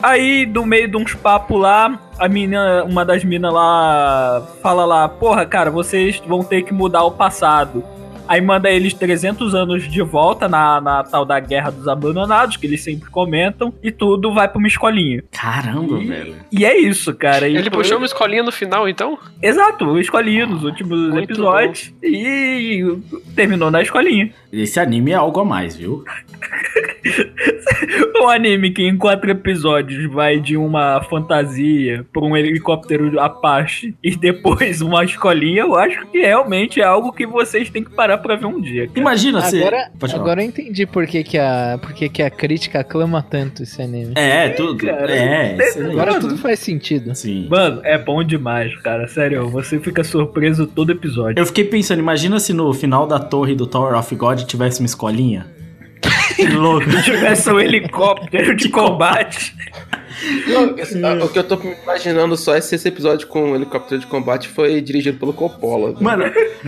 Aí, do meio de uns papos lá, a mina, uma das minas lá fala lá, porra, cara, vocês vão ter que mudar o passado. Aí manda eles 300 anos de volta na, na tal da Guerra dos Abandonados, que eles sempre comentam, e tudo vai pra uma escolinha. Caramba, velho. E é isso, cara. E Ele foi- puxou uma escolinha no final, então? Exato, escolinha nos últimos Muito episódios. E terminou na escolinha. Esse anime é algo a mais, viu? Um anime que em quatro episódios vai de uma fantasia pra um helicóptero Apache e depois uma escolinha, eu acho que realmente é algo que vocês têm que parar pra ver um dia. cara. Imagina se. Agora, falar. agora eu entendi por que, que, a, por que, que a crítica aclama tanto esse anime. É, tudo. cara. É, excelente. Agora tudo faz sentido. Sim. Mano, é bom demais, cara. Sério, você fica surpreso todo episódio. Eu fiquei pensando, imagina se no final da torre do Tower of God tivesse uma escolinha. Que louco. Se tivesse um helicóptero de combate. Não, esse- o que eu tô imaginando só é se esse episódio com o helicóptero de combate foi dirigido pelo Coppola. velho. Mano,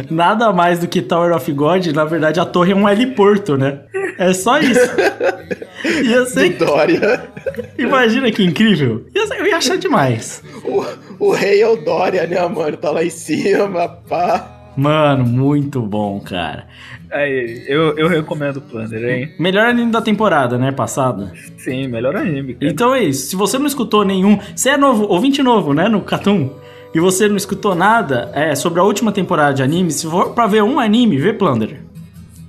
nada mais do que Tower of God, na verdade a torre é um heliporto, né? É só isso. Ia ser. Dória. Imagina que incrível. Eu ia achar demais. O, o rei é o Dória, né, mano? Tá lá em cima, pá. Mano, muito bom, cara. Aí, eu, eu recomendo o Plunder, hein? Melhor anime da temporada, né? Passada. Sim, melhor anime, cara. Então é isso. Se você não escutou nenhum. Você é novo, ouvinte novo, né? No Catum. E você não escutou nada é, sobre a última temporada de anime, se for pra ver um anime, vê Plunder.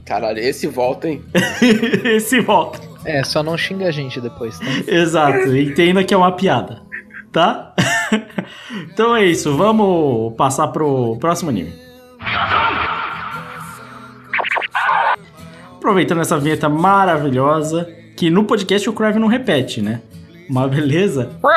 Caralho, esse volta, hein? Esse volta. É, só não xinga a gente depois, tá? Exato, entenda que é uma piada, tá? então é isso, vamos passar pro próximo anime. Aproveitando essa vinheta maravilhosa, que no podcast o Crave não repete, né? Mas beleza?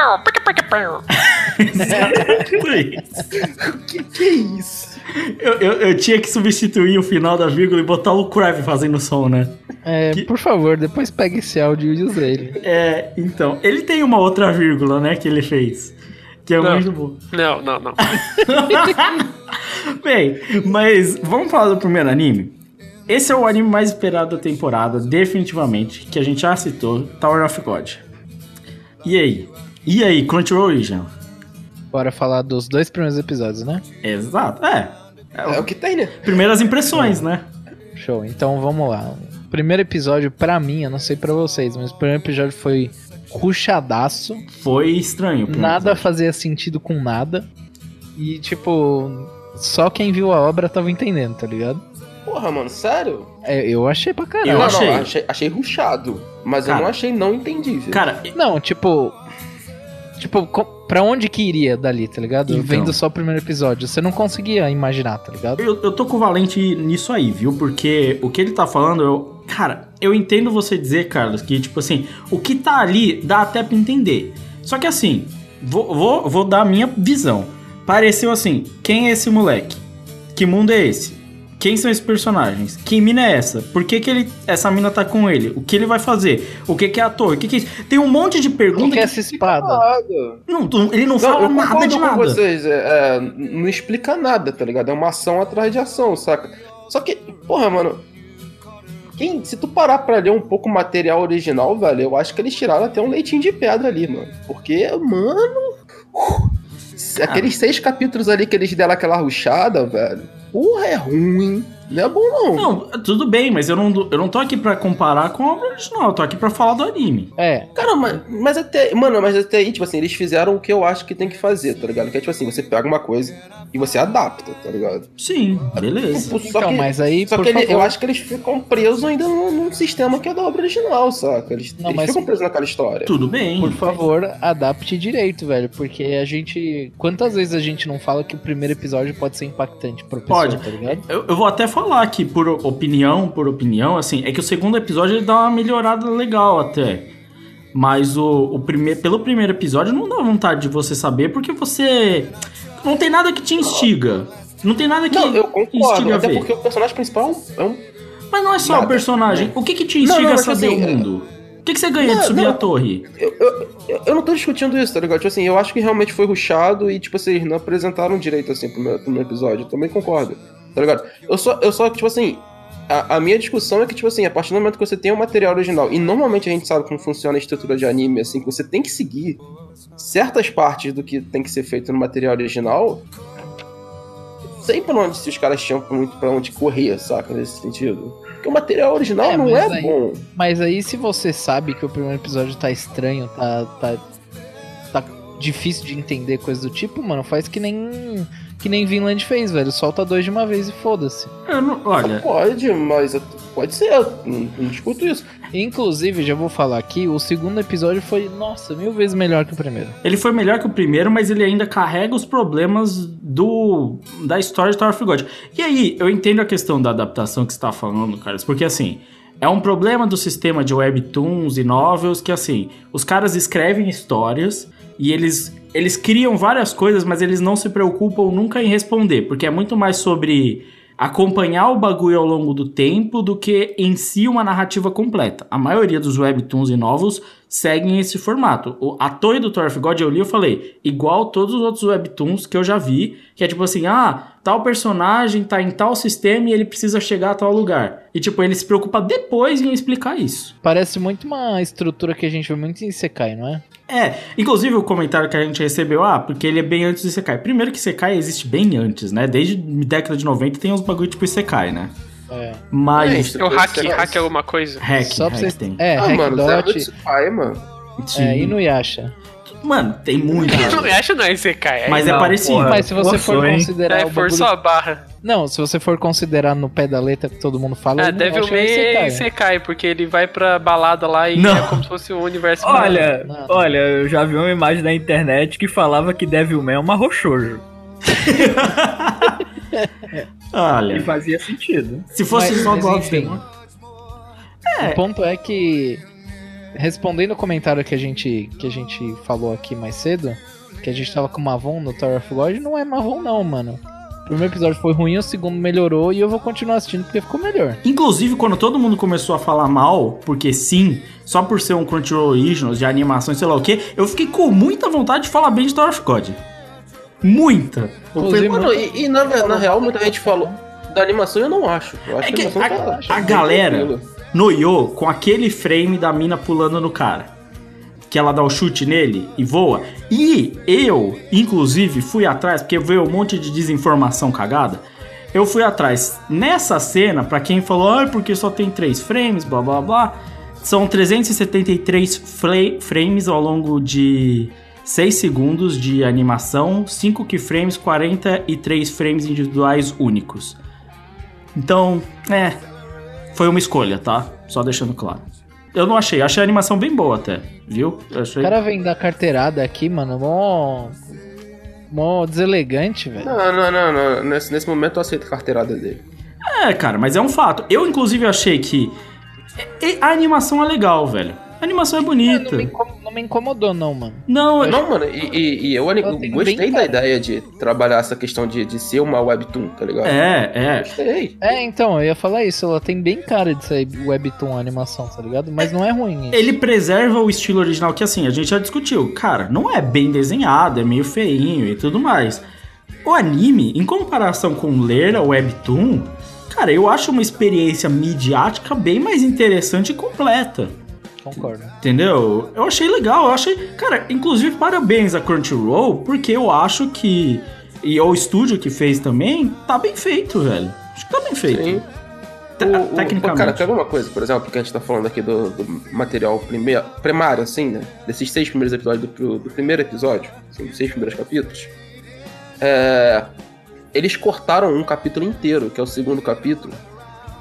Que que é isso? Eu, eu, eu tinha que substituir o final da vírgula e botar o Crave fazendo som, né? É, Que- por favor, depois pega esse áudio e usa ele. É, então, ele tem uma outra vírgula, né, que ele fez. Que é Não. muito bom. Não, não, não. Bem, mas vamos falar do primeiro anime? Esse é o anime mais esperado da temporada, definitivamente, que a gente já citou, Tower of God. E aí? E aí, Crunchyroll Original? Bora falar dos dois primeiros episódios, né? Exato, é. É o que tem, né? Primeiras impressões, né? Show. Então vamos lá. O primeiro episódio, pra mim, eu não sei pra vocês, mas o primeiro episódio foi ruchadaço. Foi estranho. o Nada episódio. fazia sentido com nada. E, tipo, só quem viu a obra tava entendendo, tá ligado? Porra, mano, sério? É, eu achei pra caralho. Eu não, achei. não, achei, achei ruchado. Mas Cara. eu não achei não entendível. Cara, Não, tipo. Tipo, pra onde que iria dali, tá ligado? Então. Vendo só o primeiro episódio. Você não conseguia imaginar, tá ligado? Eu, eu tô com o Valente nisso aí, viu? Porque o que ele tá falando, eu. Cara, eu entendo você dizer, Carlos, que, tipo assim, o que tá ali dá até pra entender. Só que assim, vou, vou, vou dar a minha visão. Pareceu assim: quem é esse moleque? Que mundo é esse? Quem são esses personagens? Que mina é essa? Por que, que ele, essa mina tá com ele? O que ele vai fazer? O que, que é a torre? O que, que é isso? Tem um monte de O que, perguntas. que é essa espada? Não, ele não, Não, fala eu nada de com nada. vocês. É, é, não explica nada, tá ligado? É uma ação atrás de ação, saca? Só que, porra, mano. Quem, se tu parar pra ler um pouco o material original, velho, eu acho que eles tiraram até um leitinho de pedra ali, mano. Porque, mano. uh, Aqueles seis capítulos ali que eles deram aquela ruchada, velho. Porra, é ruim. Não é bom, não. Não, tudo bem, mas eu não, eu não tô aqui pra comparar com a obra original, eu tô aqui pra falar do anime. É, Cara, mas, mas até. Mano, mas até aí, tipo assim, eles fizeram o que eu acho que tem que fazer, tá ligado? Que é tipo assim, você pega uma coisa e você adapta, tá ligado? Sim, beleza. Só então, que, mas aí, só por que ele- eu acho que eles ficam presos ainda num, num sistema que é da obra original, saca? Eles, Não, eles mas- ficam presos naquela história. Tudo bem. Por favor, adapte direito, velho. Porque a gente. Quantas vezes a gente não fala que o primeiro episódio pode ser impactante pro pessoa, Pode. tá ligado? Eu, eu vou até falar aqui, por opinião, por opinião, assim, é que o segundo episódio ele dá uma melhorada legal até. Mas o, o primeiro, pelo primeiro episódio não dá vontade de você saber, porque você. Não tem nada que te instiga. Não tem nada que Não, eu concordo, instiga a até ver. porque o personagem principal é um. Mas não é só Nada. o personagem. O que que te Não, instiga não, a mas saber assim, o mundo? O que, que você ganha Não, de subir não. a torre? Eu, eu, eu- eu não tô discutindo isso, tá ligado? Tipo assim, eu acho que realmente foi ruchado e, tipo assim, eles não apresentaram direito, assim, pro meu, pro meu episódio. Eu também concordo, tá ligado? Eu só, eu só tipo assim, a, a minha discussão é que, tipo assim, a partir do momento que você tem o material original, e normalmente a gente sabe como funciona a estrutura de anime, assim, que você tem que seguir certas partes do que tem que ser feito no material original. Sei pra onde se os caras tinham muito pra onde correr, saca? Nesse sentido. Porque o material original É, não é aí- bom. Mas aí, se você sabe que o primeiro episódio tá estranho, tá. tá, tá difícil de entender coisa do tipo, mano, faz que nem. Que nem Vinland fez, velho. Solta dois de uma vez e foda-se. Olha, Pode, mas pode ser, eu não, não discuto isso. Inclusive, já vou falar aqui, o segundo episódio foi, nossa, mil vezes melhor que o primeiro. Ele foi melhor que o primeiro, mas ele ainda carrega os problemas do da história de Tower of God. E aí, eu entendo a questão da adaptação que você tá falando, Carlos, porque assim, é um problema do sistema de webtoons e novels que assim, os caras escrevem histórias e eles eles criam várias coisas, mas eles não se preocupam nunca em responder, porque é muito mais sobre acompanhar o bagulho ao longo do tempo do que em si uma narrativa completa. A maioria dos webtoons e novos seguem esse formato. O, a Torre do Tower of God eu li eu falei, igual todos os outros webtoons que eu já vi, que é tipo assim, ah, tal personagem tá em tal sistema e ele precisa chegar a tal lugar. E tipo, ele se preocupa depois em explicar isso. Parece muito uma estrutura que a gente vê muito em Sekai, não é? É, inclusive o comentário que a gente recebeu, ah, porque ele é bem antes do Isekai. Primeiro que Isekai existe bem antes, né? Desde década de 90 tem uns bagulho tipo Isekai, né? É. Mas... É o hack, hack alguma coisa. Hack, Só pra hack vocês. tem. É, ah, Hack mano, Zero Dot. Tsukai, mano. Sim. É, Inuyasha. Mano, tem muito. Não acha não, esse cai. Mas é Não, parecido. porra. Mas se você forçou, for hein? considerar É, forçou bagulho... a barra. Não, se você for considerar no pé da letra que todo mundo fala, Inuyasha Devil May é Isekai. você cai, porque ele vai pra balada lá e Não. é como se fosse um universo Olha, Não. olha, eu já vi uma imagem na internet que falava que Devilman é uma roxojo. E Olha, fazia sentido. se fosse Mas- só enfim. Alfredo. O ponto é que, respondendo o comentário que a gente, que a gente falou aqui mais cedo, que a gente tava com Mavon no Tower of God, não é Mavon não, mano. O primeiro episódio foi ruim, o segundo melhorou e eu vou continuar assistindo porque ficou melhor. Inclusive, quando todo mundo começou a falar mal, porque sim, só por ser um Crunchyroll Originals de animação e sei lá o que, eu fiquei com muita vontade de falar bem de Tower of God. Muita. Inclusive, Mano, e, e na, na real, muita gente falou. Da animação eu não acho. Eu acho É que que a a- tá- a galera- noiou com aquele frame da mina pulando no cara. Que ela dá o chute nele e voa. E eu, inclusive, fui atrás, porque veio um monte de desinformação cagada. Eu fui atrás. Nessa cena, pra quem falou, ah, porque só tem três frames, blá blá blá. São 373 fla- frames ao longo de 6 segundos de animação, 5 keyframes, 43 frames individuais únicos. Então, é, foi uma escolha, tá? Só deixando claro. Eu não achei, achei a animação bem boa até, viu? Achei... O cara vem da carteirada aqui, mano, mó. mó deselegante, velho. Não, não, não, não. Nesse, nesse momento eu aceito a carteirada dele. É, cara, mas é um fato. Eu, inclusive, achei que a animação é legal, velho. A animação é bonita. não me incomodou, não, mano. Não, Não, mano, e, e- e eu, tem gostei bem da cara. ideia de trabalhar essa questão de, de ser uma webtoon, tá ligado? é, é. Gostei. É, então, eu ia falar isso, ela tem bem cara de ser webtoon a animação, tá ligado? Mas não é ruim isso. Ele preserva o estilo original, que assim, a gente já discutiu. Cara, não é bem desenhado, é meio feinho e tudo mais. O anime, em comparação com ler a webtoon, cara, eu acho uma experiência midiática bem mais interessante e completa. Concordo. Entendeu? Eu achei legal, eu achei. Cara, inclusive, parabéns a Crunchyroll, porque eu acho que. E o estúdio que fez também, tá bem feito, velho. Acho que tá bem feito. Sim. Te- O- o- tecnicamente. Cara, quer ver uma coisa, por exemplo, que a gente tá falando aqui do, do material primeiro, primário, assim, né? Desses seis primeiros episódios do, do primeiro episódio, assim, dos seis primeiros capítulos. É, eles cortaram um capítulo inteiro, que é o segundo capítulo,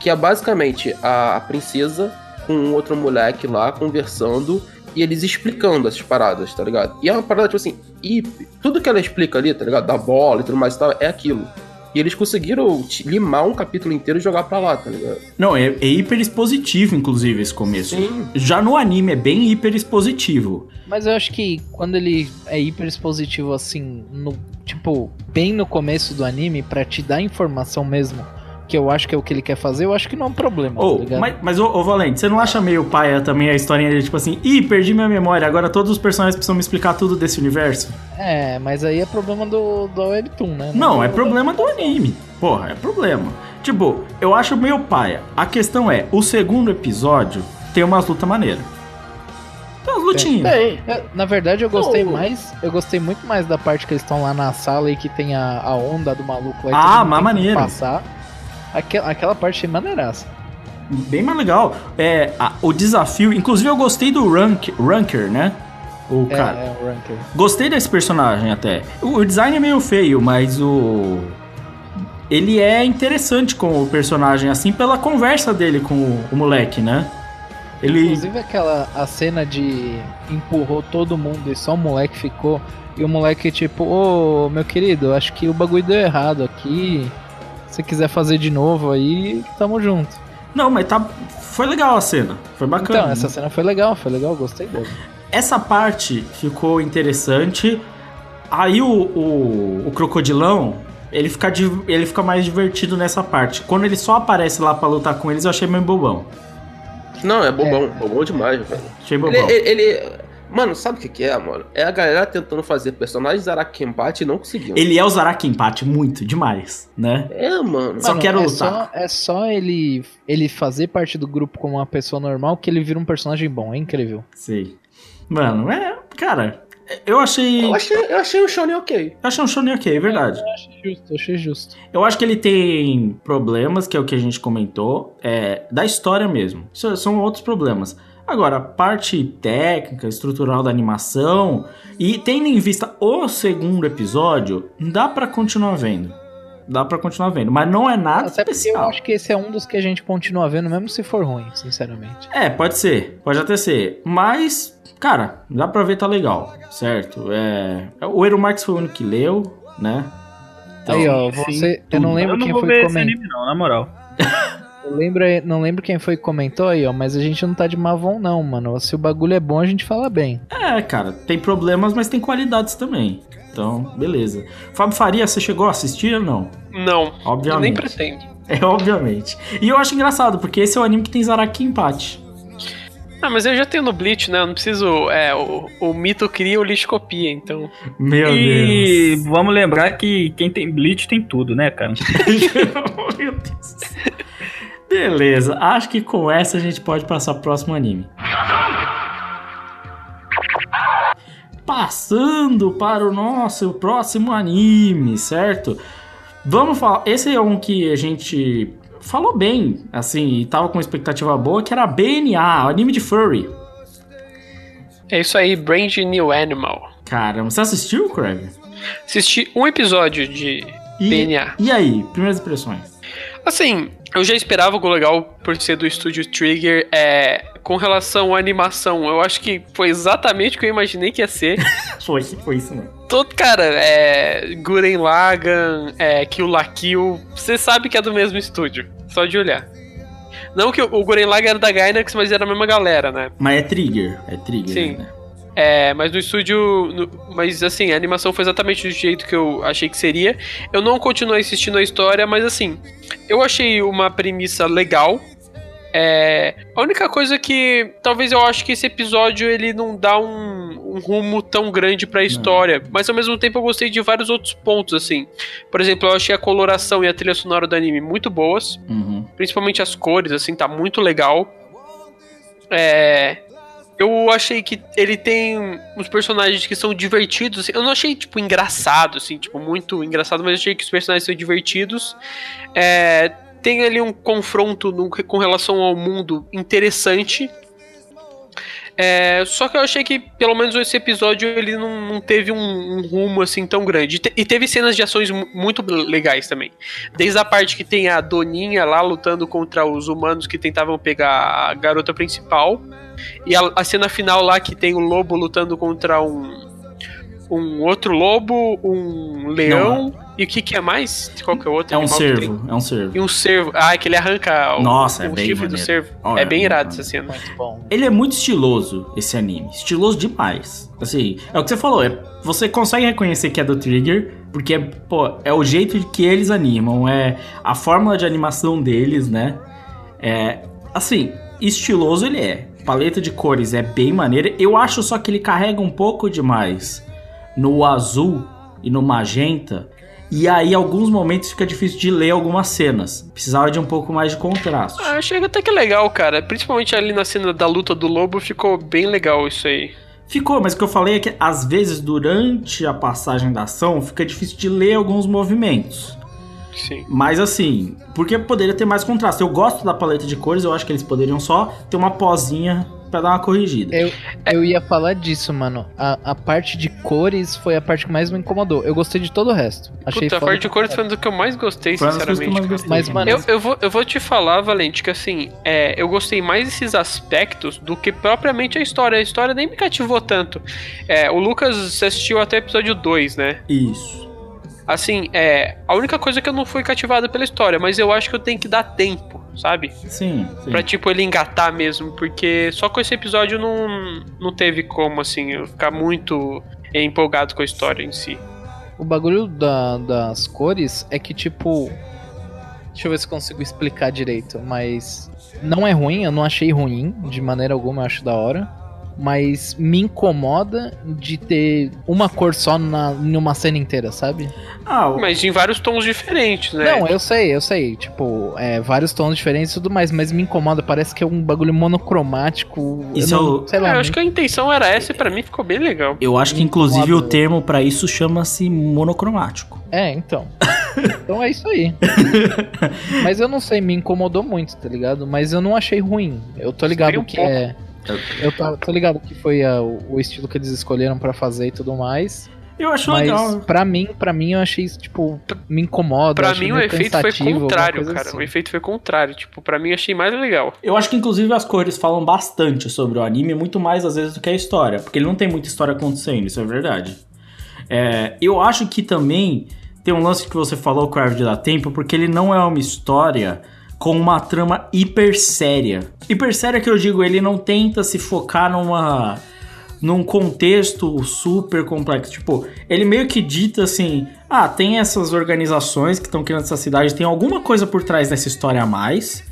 que é basicamente a, a princesa com um outro moleque lá conversando e eles explicando essas paradas, tá ligado? E é uma parada, tipo assim, e tudo que ela explica ali, tá ligado? Da bola e tudo mais e tal, é aquilo. E eles conseguiram limar um capítulo inteiro e jogar pra lá, tá ligado? Não, é, é hiper expositivo, inclusive, esse começo. Sim. Já no anime é bem hiper expositivo. Mas eu acho que quando ele é hiper expositivo assim, no, tipo, bem no começo do anime, pra te dar informação mesmo, que eu acho que é o que ele quer fazer, eu acho que não é um problema, Ô, tá mas, mas ô, ô, Valente, você não acha meio paia também a historinha de tipo assim, ih, perdi minha memória, agora todos os personagens precisam me explicar tudo desse universo? É, mas aí é problema do, do Webtoon, né? Não, é do- problema do anime. Porra, é problema. Tipo, eu acho meio paia. A questão é, o segundo episódio tem umas lutas maneiras. Tem umas lutinhas. Tem. É, Na verdade, eu gostei Não. mais. Eu gostei muito mais da parte que eles estão lá na sala e que tem a, a onda do maluco lá Ah, mas maneiro. Passar. Aquela, aquela parte achei maneiraça. Bem mais legal. É, a- o desafio. Inclusive, eu gostei do rank, Ranker, né? O É, cara. é o Ranker. Gostei desse personagem até. O, o design é meio feio, mas o. Ele é interessante com o personagem, assim, pela conversa dele com o, o moleque, né? Ele. Inclusive aquela a cena de empurrou todo mundo e só o moleque ficou. E o moleque, tipo, ô meu querido, acho que o bagulho deu errado aqui. Se quiser fazer de novo aí, tamo junto. Não, mas tá. Foi legal a cena. Foi bacana. Então, essa cena foi legal, foi legal, gostei dela. Essa parte ficou interessante. Aí o, o, o crocodilão, Ele fica, di- ele fica mais divertido nessa parte. Quando ele só aparece lá pra lutar com eles, eu achei meio bobão. Não, é bobão, bobão demais, velho. Achei Ele, bobão. ele, ele- Mano, sabe o que, que é, mano? É a galera tentando fazer personagens Araki Empate e não conseguindo. Ele é o Zaraki Empate muito, demais, né? É, mano. Só Mano, quero é lutar. Só, é só ele, ele fazer parte do grupo como uma pessoa normal que ele vira um personagem bom. É incrível. Sei. Mano, é. Cara, eu achei. Eu achei, eu achei o Shonen ok. Eu achei um shonen ok, é verdade. Eu achei justo, achei justo. Eu acho que ele tem problemas, que é o que a gente comentou, é, da história mesmo. São outros problemas. Agora, a parte técnica, estrutural da animação, e tendo em vista o segundo episódio, dá pra continuar vendo. Dá pra continuar vendo, mas não é nada Até porque eu especial. acho que esse é um dos que a gente continua vendo, mesmo se for ruim, sinceramente. É, pode ser, pode até ser. Mas, cara, dá pra ver, tá legal, certo? É, o Eero Marx foi o único que leu, né? Então, Aí, ó, sim, você. Eu não lembro eu não quem vou foi anime não, na moral. Eu lembro, não lembro quem foi que comentou aí, ó. Mas a gente não tá de Mavon, não, mano. Se o bagulho é bom, a gente fala bem. É, cara, tem problemas, mas tem qualidades também. Então, beleza. Fábio Faria, você chegou a assistir ou não? Não, eu nem Obviamente. pretendo. É, obviamente. E eu acho engraçado, porque esse é o anime que tem Zaraki empate. Ah, mas eu já tenho no Bleach, né? Eu não preciso. É, o, o mito cria, o lixo copia, então. Meu E vamos lembrar que quem tem Bleach tem tudo, né, cara? Deus. Meu Deus. Beleza, acho que com essa a gente pode passar pro próximo anime. Passando para o nosso próximo anime, certo? Vamos falar. Esse é um que a gente falou bem, assim, e tava com uma expectativa boa, que era BNA, o anime de furry. É isso aí, Brand New Animal. Caramba, você assistiu, Craig? Assisti um episódio de E, BNA. E aí, primeiras impressões? Assim, eu já esperava algo legal por ser do estúdio Trigger. É, com relação à animação, eu acho que foi exatamente o que eu imaginei que ia ser. Foi, foi isso mesmo. Todo, cara, é. Guren Lagan, é. Kill La Kill. Você sabe que é do mesmo estúdio, só de olhar. Não que o, o Guren Lagan era da Gainax, mas era a mesma galera, né? Mas é Trigger, é Trigger, Sim. né? É, mas no estúdio. no- mas assim, a animação foi exatamente do jeito que eu achei que seria. Eu não continuei assistindo a história, mas assim, eu achei uma premissa legal. É, a única coisa que talvez eu acho que esse episódio ele não dá um, um rumo tão grande pra história, mas ao mesmo tempo eu gostei de vários outros pontos assim. Por exemplo, eu achei a coloração e a trilha sonora do anime muito boas, Uhum. principalmente as cores, assim, tá muito legal. É, eu achei que ele tem uns personagens que são divertidos. assim. Eu não achei, tipo, engraçado, assim, tipo, muito engraçado, mas achei que os personagens são divertidos. É, tem ali um confronto no- com relação ao mundo interessante. É, só que eu achei que, pelo menos esse episódio, ele não, não teve um, um rumo assim tão grande. E, te- e teve cenas de ações mu- muito legais também. Desde a parte que tem a Doninha lá lutando contra os humanos que tentavam pegar a garota principal. E a, a cena final lá que tem o lobo lutando contra um. Um outro lobo, um leão. E o que, que é mais? Qual que é o outro? É um cervo, é um cervo. E um cervo. Ah, que ele arranca o, Nossa, é o bem chifre do maneiro. cervo. Ó, é é bem muito irado essa cena. Muito bom. Ele é muito estiloso, esse anime. Estiloso demais. Assim, é o que você falou. É, você consegue reconhecer que é do Trigger, porque, pô, é o jeito que eles animam, é a fórmula de animação deles, né? É, assim, estiloso ele é. Paleta de cores é bem maneira. Eu acho só que ele carrega um pouco demais no azul e no magenta. E aí, alguns momentos, fica difícil de ler algumas cenas. Precisava de um pouco mais de contraste. Ah, achei até que legal, cara. Principalmente ali na cena da luta do lobo, ficou bem legal isso aí. Ficou, mas o que eu falei é que às vezes durante a passagem da ação fica difícil de ler alguns movimentos. Sim. Mas assim, porque poderia ter mais contraste. Eu gosto da paleta de cores, eu acho que eles poderiam só ter uma pozinha pra dar uma corrigida. Eu, eu ia falar disso, mano. A, a parte de cores foi a parte que mais me incomodou. Eu gostei de todo o resto. Achei Puta, a parte de cores foi do que eu mais gostei, Foi uma eu mais sinceramente. gostei. Mas, mano, Eu, eu, vou, eu vou te falar, Valente, que assim, é, eu gostei mais desses aspectos do que propriamente a história. A história nem me cativou tanto. É, o Lucas assistiu até o episódio 2, né? Isso. Assim, é. A única coisa que eu não fui cativado pela história, mas eu acho que eu tenho que dar tempo, sabe? Sim, sim. Pra, tipo, ele engatar mesmo, porque só com esse episódio não, não teve como, assim, eu ficar muito empolgado com a história em si. O bagulho da- das cores é que, tipo. Deixa eu ver se consigo explicar direito, mas. Não é ruim, eu não achei ruim, de maneira alguma, eu acho da hora. Mas me incomoda de ter uma cor só na, em uma cena inteira, sabe? Ah, o- Mas em vários tons diferentes, né? Não, eu sei, eu sei. Tipo, é, vários tons diferentes e tudo mais, mas me incomoda. Parece que é um bagulho monocromático. eu Isso não- é o- sei É, lá. eu acho que a intenção era essa e pra mim ficou bem legal. eu acho que inclusive o incomoda. termo pra isso chama-se monocromático. É, então. então é isso aí. Mas eu não sei, me incomodou muito, tá ligado? Mas eu não achei ruim. Eu tô ligado um que pouco. é. Eu tô, tô ligado que foi ah, o, estilo que eles escolheram pra fazer e tudo mais. Eu acho mas legal. pra mim, para mim, eu achei isso, tipo, me incomoda. Pra mim o efeito foi contrário, cara. assim. O efeito foi contrário. Tipo, pra mim eu achei mais legal. Eu acho que inclusive as cores falam bastante sobre o anime, muito mais às vezes do que a história, porque ele não tem muita história acontecendo, isso é verdade. É, eu acho que também tem um lance que você falou, Crave, de dar tempo, porque ele não é uma história com uma trama hiper séria. Hiper séria que eu digo, ele não tenta se focar numa num contexto super complexo. Tipo, ele meio que dita assim: ah, tem essas organizações que estão criando essa cidade, tem alguma coisa por trás dessa história a mais.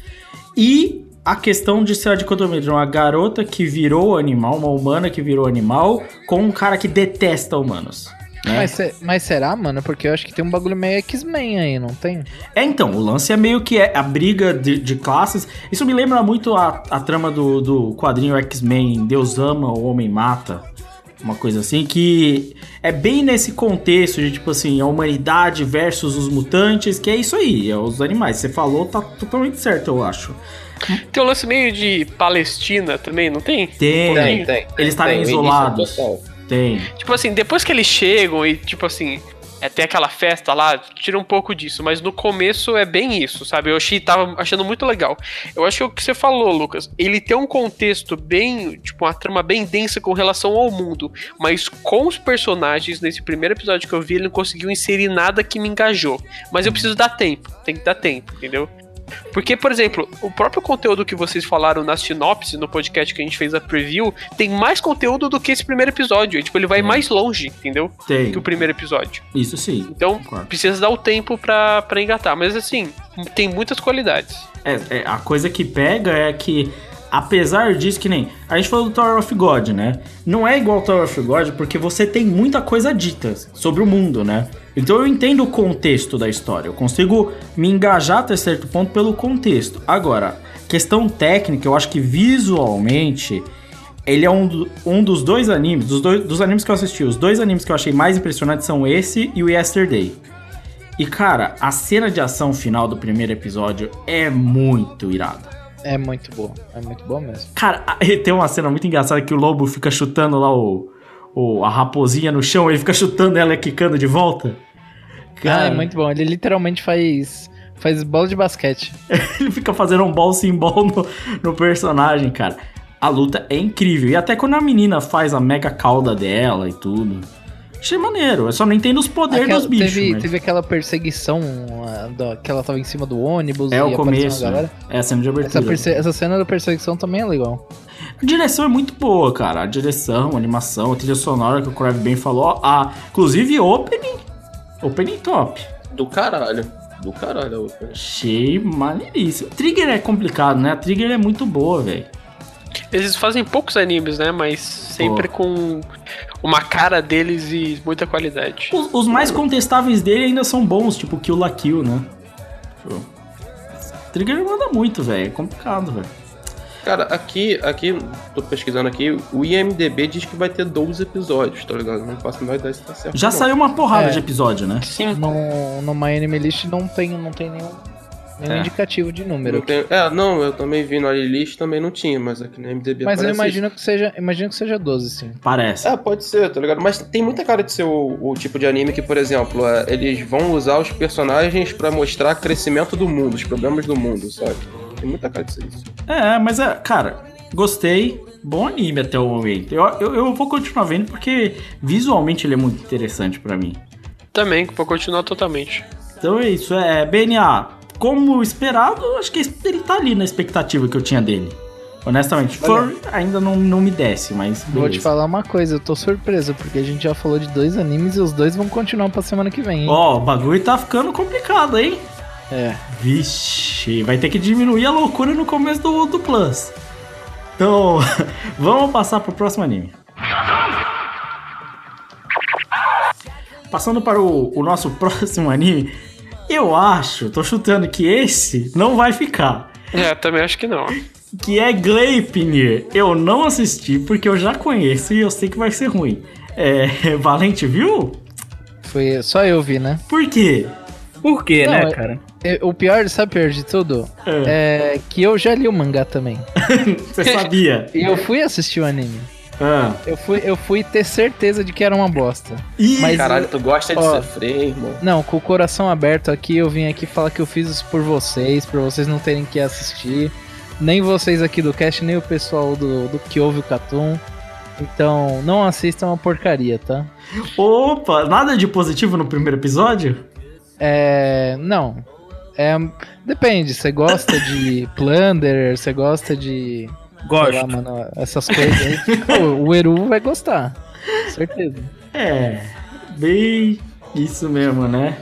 E a questão de ser a dicotomia uma garota que virou animal, uma humana que virou animal, com um cara que detesta humanos. Né? Mas, mas será, mano? Porque eu acho que tem um bagulho meio X-Men aí, não tem? É, então, o lance é meio que é a briga de, de classes. Isso me lembra muito a, a trama do, do quadrinho X-Men, Deus ama, o homem mata. Uma coisa assim, que é bem nesse contexto de, tipo assim, a humanidade versus os mutantes, que é isso aí, é os animais. Você falou, tá totalmente certo, eu acho. Tem um lance meio de Palestina também, não tem? Tem, Tem, tem. Eles estarem isolados. total. Tem. Tipo assim, depois que eles chegam e, tipo assim, é, tem aquela festa lá, tira um pouco disso, mas no começo é bem isso, sabe? Eu achei, tava achando muito legal. Eu acho que o que você falou, Lucas, ele tem um contexto bem, tipo, uma trama bem densa com relação ao mundo, mas com os personagens, nesse primeiro episódio que eu vi, ele não conseguiu inserir nada que me engajou. Mas eu preciso dar tempo, tem que dar tempo, entendeu? Porque, por exemplo, o próprio conteúdo que vocês falaram na sinopse, no podcast que a gente fez a preview, tem mais conteúdo do que esse primeiro episódio. E, tipo, ele vai mais longe, entendeu? Tem. Que o primeiro episódio. Isso sim. Então, Concordo. precisa dar o tempo pra, pra engatar. Mas, assim, tem muitas qualidades. É, é, a coisa que pega é que, apesar disso, que nem. A gente falou do Tower of God, né? Não é igual ao Tower of God porque você tem muita coisa dita sobre o mundo, né? Então eu entendo o contexto da história. Eu consigo me engajar até certo ponto pelo contexto. Agora, questão técnica, eu acho que visualmente. Ele é um, um dos dois animes, dos, dois, dos animes que eu assisti, os dois animes que eu achei mais impressionantes são esse e o Yesterday. E cara, a cena de ação final do primeiro episódio é muito irada. É muito boa. É muito boa mesmo. Cara, tem uma cena muito engraçada que o lobo fica chutando lá o, o- a raposinha no chão, ele fica chutando ela e quicando de volta. Ah, é muito bom. Ele literalmente faz. Faz bola de basquete. ele fica fazendo um ball symbol no, no personagem, cara. A luta é incrível. E até quando a menina faz a mega cauda dela e tudo. Achei maneiro. Eu só não entendo os poderes Aquela- dos bichos. teve, mas- teve aquela perseguição ah, da- que ela tava em cima do ônibus É e o começo. né? galera. É a cena de Essa, abertura. perse- essa cena da perseguição também é legal. A direção é muito boa, cara. A direção, a animação, a trilha sonora que o Crave bem falou. A, inclusive, opening. Opening top. Do caralho. Do caralho. a Achei maneiríssimo. Trigger é complicado, né? A Trigger é muito boa, velho. Eles fazem poucos animes, né? Mas sempre com uma cara deles e muita qualidade. Os, os mais contestáveis dele ainda são bons, tipo Kill la Kill, né? Tipo, Trigger manda muito, velho. É complicado, velho. Cara, aqui, aqui, tô pesquisando aqui, o IMDB diz que vai ter 12 episódios, tá ligado? Não faço a menor ideia se tá certo. Já não. saiu uma porrada É. de episódio, né? Sim. No, My Anime List não tem, não tem nenhum, nenhum É. indicativo de número. Não tem- É, não, eu também vi na list também não tinha, mas aqui no IMDB Mas eu imagino que seja. Imagino que seja 12, sim. Parece. É, pode ser, tá ligado? Mas tem muita cara de ser o, o tipo de anime que, por exemplo, é, eles vão usar os personagens pra mostrar crescimento do mundo, os problemas do mundo, sabe? Tem muita cara de ser isso. É, mas é, cara, gostei. Bom anime até o momento. Eu, eu, eu vou continuar vendo porque visualmente ele é muito interessante pra mim. Também, vou continuar totalmente. Então é isso, é BNA. Como esperado, acho que ele tá ali na expectativa que eu tinha dele. Honestamente, Furry ainda não, não me desce, mas Vou te beleza. falar uma coisa, eu tô surpreso, porque a gente já falou de dois animes e os dois vão continuar pra semana que vem, hein? Ó, o bagulho tá ficando complicado, hein? É. Vixe, vai ter que diminuir a loucura no começo do, do Plus. Então, vamos passar pro próximo anime. Passando para o, o nosso próximo anime, eu acho, tô chutando que esse não vai ficar. É, também acho que não. Que é Gleipnir. Eu não assisti porque eu já conheço e eu sei que vai ser ruim. É, Valente viu? Foi só eu vi, né? Por quê? Por quê, Não, né, é- cara? É, O pior, sabe o pior de tudo? É que eu já li o mangá também. Você sabia? E eu fui assistir o anime. Ah. Eu fui, eu fui ter certeza de que era uma bosta. Ih, Mas- Caralho, tu gosta de Ó. sofrer, irmão. Não, com o coração aberto aqui, eu vim aqui falar que eu fiz isso por vocês, pra vocês não terem que assistir. Nem vocês aqui do cast, nem o pessoal do, do que ouve o Catum. Então, não assistam uma porcaria, tá? Opa, nada de positivo no primeiro episódio? É. Não. É. Depende, você gosta de Plunder, você gosta de. Gosto. Sei lá, mano, essas coisas aí. Pô, o Eru vai gostar. Certeza. É, bem isso mesmo, né?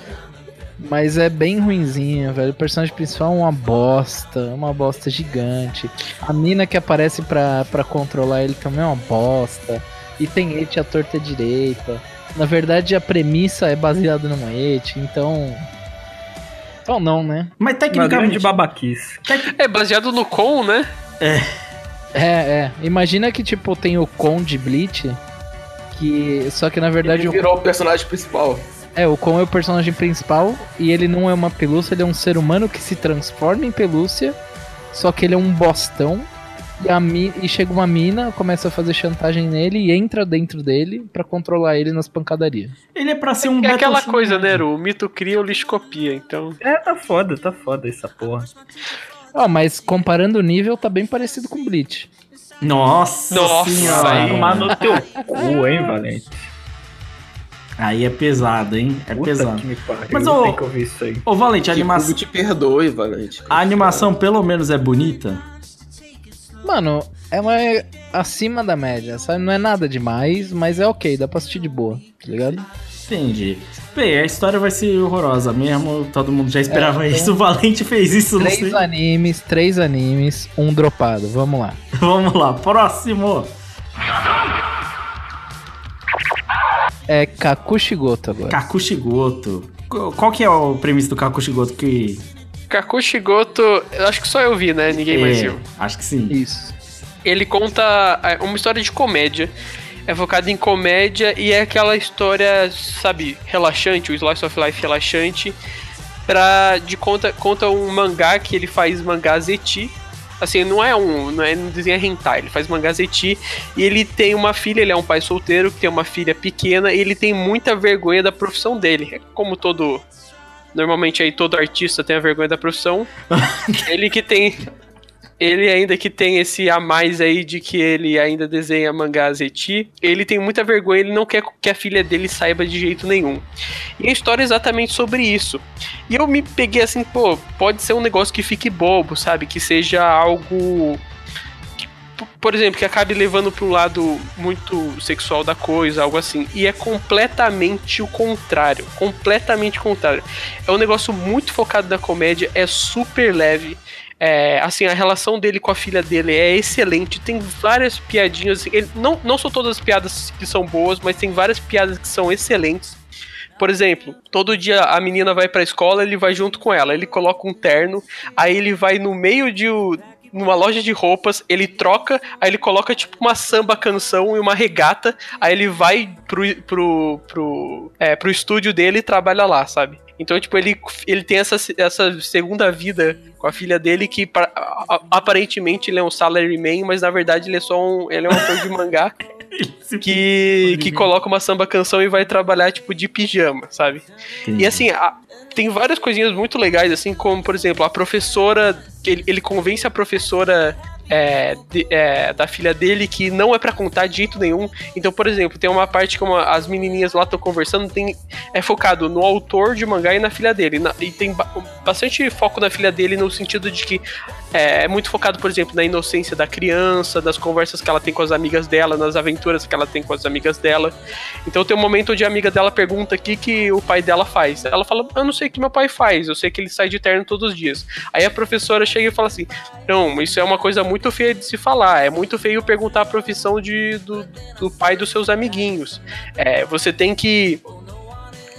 Mas é bem ruinzinho, velho. O personagem principal é uma bosta, uma bosta gigante. A mina que aparece pra, pra controlar ele também é uma bosta. E tem et à torta direita. Na verdade, a premissa é baseada numa et, então. Então não, né? Mas Uma grande tecnicamente. babaquice. É baseado no Con, né? É, é. Imagina que, tipo, tem o Con de Bleach. Que. Só que na verdade Ele o virou o personagem principal. É, o Kon é o personagem principal e ele não é uma pelúcia, ele é um ser humano que se transforma em pelúcia, só que ele é um bostão. E, a mi- e chega uma mina, começa a fazer chantagem nele e entra dentro dele pra controlar ele nas pancadarias. Ele é pra ser um É aquela Battle coisa, né, Eru? O mito cria, o lixo copia. Então, É, tá foda, tá foda essa porra. Ó, mas comparando o nível, tá bem parecido com Bleach. Nossa, Nossa, senhora. aí- Tomar no teu cu, hein, Valente? Aí é pesado, hein? É Puta pesado. que me pariu. Mas, eu ô- tenho que ouvir isso aí. Ô, Valente, a animação, te perdoe, Valente. a animação pelo menos é bonita? Mano, ela é acima da média, sabe? Não é nada demais, mas é ok, dá pra assistir de boa, tá ligado? Entendi. Bem, a história vai ser horrorosa mesmo. Todo mundo já esperava É, então- isso. O Valente fez isso, não Três sei. animes, três animes, um dropado. Vamos lá. Vamos lá, próximo. É Kakushigoto agora. Kakushigoto. Qu- Qual que é o premissa do Kakushigoto que... Kakushigoto, eu acho que só eu vi, né? Ninguém mais é, viu. acho que sim. Isso. Ele conta é, uma história de comédia. É focado em comédia e é aquela história, sabe, relaxante, o slice of life relaxante. Pra, de conta, conta um mangá que ele faz mangá zeti. Assim, não é um, não é um desenho hentai, ele faz mangá zeti e ele tem uma filha, ele é um pai solteiro que tem uma filha pequena e ele tem muita vergonha da profissão dele. É como todo normalmente aí todo artista tem a vergonha da profissão. ele que tem ele ainda que tem esse a mais aí de que ele ainda desenha mangá zeti, ele tem muita vergonha, ele não quer que a filha dele saiba de jeito nenhum. E a história é exatamente sobre isso. E eu me peguei assim, pô, pode ser um negócio que fique bobo, sabe? Que seja algo por exemplo, que acabe levando um lado muito sexual da coisa, algo assim. E é completamente o contrário. Completamente o contrário. É um negócio muito focado na comédia, é super leve. É, assim, a relação dele com a filha dele é excelente. Tem várias piadinhas. ele- não, não são todas as piadas que são boas, mas tem várias piadas que são excelentes. Por exemplo, todo dia a menina vai pra escola, ele vai junto com ela. Ele coloca um terno, aí ele vai no meio de numa loja de roupas, ele troca, aí ele coloca tipo uma samba canção e uma regata, aí ele vai pro, pro, pro, é, pro estúdio dele e trabalha lá, sabe? Então, tipo, ele, ele tem essa, essa segunda vida com a filha dele que aparentemente ele é um salaryman, mas na verdade ele é só um, ele é um autor de mangá que, que coloca uma samba canção e vai trabalhar, tipo, de pijama, sabe? E assim, a- tem várias coisinhas muito legais, assim, como, por exemplo, a professora. Ele, ele convence a professora é, de- é, da filha dele que não é pra contar de jeito nenhum. Então, por exemplo, tem uma parte uma- as menininhas lá estão conversando, tem, é focado no autor de mangá e na filha dele. Na- e tem ba- bastante foco na filha dele no sentido de que é, é muito focado, por exemplo, na inocência da criança, das conversas que ela tem com as amigas dela, nas aventuras que ela tem com as amigas dela. Então tem um momento onde a amiga dela pergunta o que, que o pai dela faz. Ela fala, eu não sei o que meu pai faz, eu sei que ele sai de terno todos os dias. Aí a professora chega e fala assim, não, isso é uma coisa muito feia de se falar, é muito feio perguntar a profissão de, do, do pai dos seus amiguinhos. É, você tem que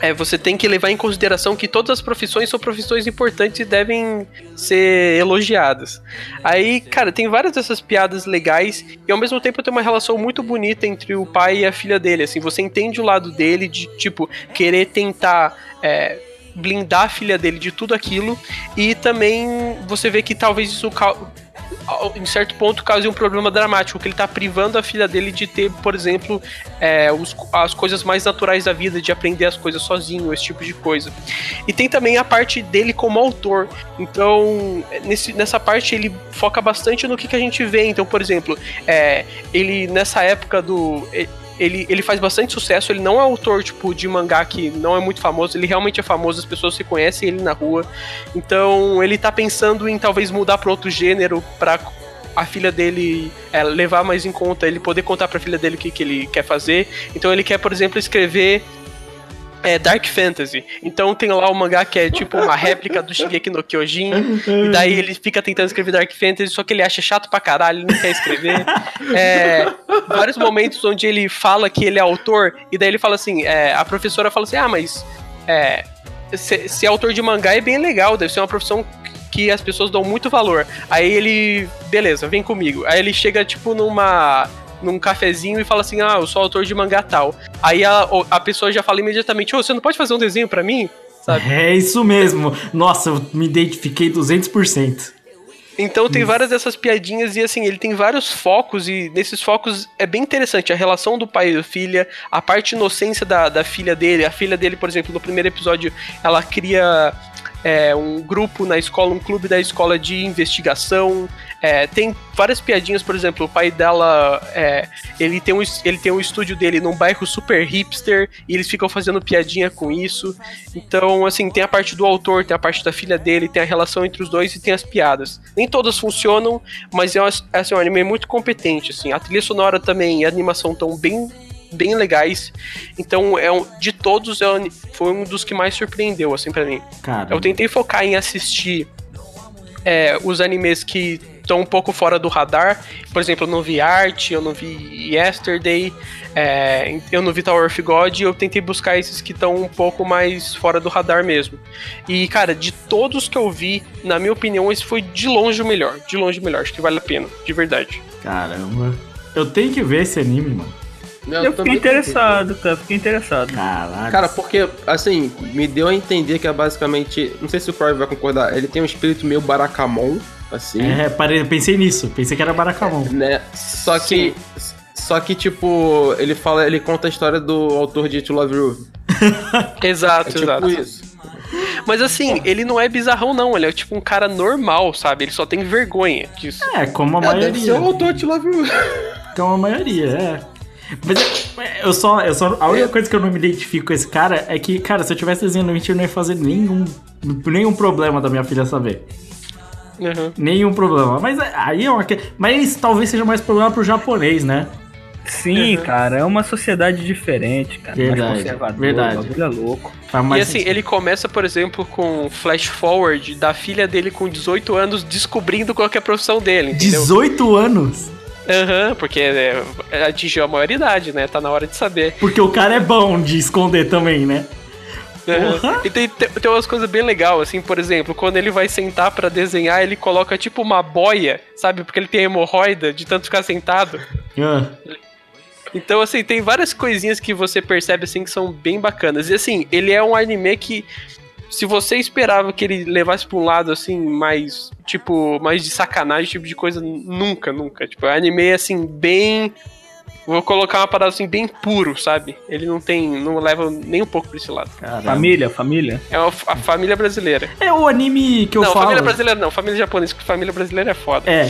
é, você tem que levar em consideração que todas as profissões são profissões importantes e devem ser elogiadas. Aí, cara, tem várias dessas piadas legais e ao mesmo tempo tem uma relação muito bonita entre o pai e a filha dele. Assim, você entende o lado dele de, tipo, querer tentar. É, blindar a filha dele de tudo aquilo e também você vê que talvez isso em certo ponto cause um problema dramático, que ele tá privando a filha dele de ter, por exemplo, é, os, as coisas mais naturais da vida, de aprender as coisas sozinho, esse tipo de coisa. E tem também a parte dele como autor. Então, nesse, nessa parte ele foca bastante no que, que a gente vê. Então, por exemplo, é, ele nessa época do ele, ele faz bastante sucesso. Ele não é autor, tipo, de mangá que não é muito famoso. Ele realmente é famoso, as pessoas se conhecem ele na rua. Então, ele tá pensando em talvez mudar para outro gênero para a filha dele é, levar mais em conta, ele poder contar pra filha dele o que, que ele quer fazer. Então ele quer, por exemplo, escrever é Dark Fantasy. Então tem lá o mangá que é tipo uma réplica do Shingeki no Kyojin. e daí ele fica tentando escrever Dark Fantasy, só que ele acha chato pra caralho, ele não quer escrever. É, vários momentos onde ele fala que ele é autor, e daí ele fala assim: é, a professora fala assim, ah, mas é, ser, ser autor de mangá é bem legal, deve ser uma profissão que as pessoas dão muito valor. Aí ele, beleza, vem comigo. Aí ele chega, tipo, numa num cafezinho e fala assim: Ah, eu sou autor de mangá tal. Aí a, a pessoa já fala imediatamente: Ô, oh, você não pode fazer um desenho para mim? Sabe? É isso mesmo. Nossa, eu me identifiquei 200%. Então tem várias dessas piadinhas e assim, ele tem vários focos e nesses focos é bem interessante a relação do pai e da filha, a parte inocência da, da filha dele. A filha dele, por exemplo, no primeiro episódio, ela cria é, um grupo na escola, um clube da escola de investigação. É, tem várias piadinhas, por exemplo, o pai dela é, ele, tem um, ele tem um estúdio dele num bairro super hipster e eles ficam fazendo piadinha com isso. Então, assim, tem a parte do autor, tem a parte da filha dele, tem a relação entre os dois e tem as piadas. Nem todas funcionam, mas é, uma, assim, um anime muito competente. Assim. A trilha sonora também e a animação estão bem bem legais. Então, é um, de todos, é um, foi um dos que mais surpreendeu, assim, para mim. Caramba. Eu tentei focar em assistir é, os animes que estão um pouco fora do radar. Por exemplo, eu não vi Art, eu não vi Yesterday, é, eu não vi Tower of God, eu tentei buscar esses que estão um pouco mais fora do radar mesmo. E, cara, de todos que eu vi, na minha opinião, esse foi de longe o melhor. De longe o melhor, acho que vale a pena, de verdade. Caramba. Eu tenho que ver esse anime, mano. Eu, eu fiquei interessado, cara. Fiquei interessado. Caraca. Cara, porque, assim, me deu a entender que é basicamente. Não sei se o Fry vai concordar. Ele tem um espírito meio Barakamon, assim. É, parei, pensei nisso. Pensei que era Barakamon. Né? Só que. Sim. Só que, tipo, ele fala, ele conta a história do autor de To Love You. exato, é tipo exato. isso. Mas assim, ele não é bizarrão, não. Ele é tipo um cara normal, sabe? Ele só tem vergonha disso. É, como a É, maioria. deve ser o autor de Love You. Como a maioria, é. Mas eu, eu só, eu só. A única coisa que eu não me identifico com esse cara é que, cara, se eu tivesse desenhando mentira, eu não ia fazer nenhum, nenhum problema da minha filha saber. Uhum. Nenhum problema. Mas é- aí é uma. que- Mas talvez seja mais problema pro japonês, né? Sim, cara, é uma sociedade diferente, cara. Verdade, mais conservadora, verdade. É louco. Faz E assim, sentido. ele começa, por exemplo, com um flash forward da filha dele com 18 anos descobrindo qual que é a profissão dele, entendeu? 18 anos? Aham, porque é, atingiu a maioridade, né? Tá na hora de saber. Porque o cara é bom de esconder também, né? E tem, tem, tem umas coisas bem legais, assim, por exemplo, quando ele vai sentar pra desenhar, ele coloca tipo uma boia, sabe? Porque ele tem hemorroida de tanto ficar sentado. Ah, Então, assim, tem várias coisinhas que você percebe, assim, que são bem bacanas. E, assim, ele é um anime que, se você esperava que ele levasse pra um lado, assim, mais, tipo, mais de sacanagem, tipo de coisa, nunca, nunca. Tipo, é um anime, assim, bem... Vou colocar uma parada, assim, bem puro, sabe? Ele não tem, não leva nem um pouco pra esse lado. caramba. Família, família. É uma, a família brasileira. É o anime que eu não, falo. família brasileira não, família japonesa, porque família brasileira é foda. É.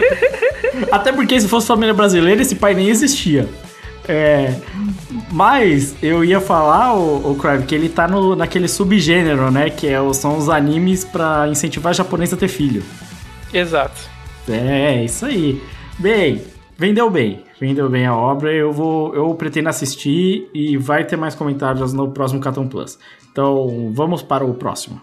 Até porque se fosse família brasileira, esse pai nem existia. É. Mas eu ia falar, o, o Crave, que ele tá no, naquele subgênero, né? Que é, são os animes pra incentivar japonês a ter filho. Exato. É, isso aí. Bem, vendeu bem. Vendeu bem a obra. Eu vou, eu pretendo assistir e vai ter mais comentários no próximo Cartoon Plus. Então, vamos para o próximo.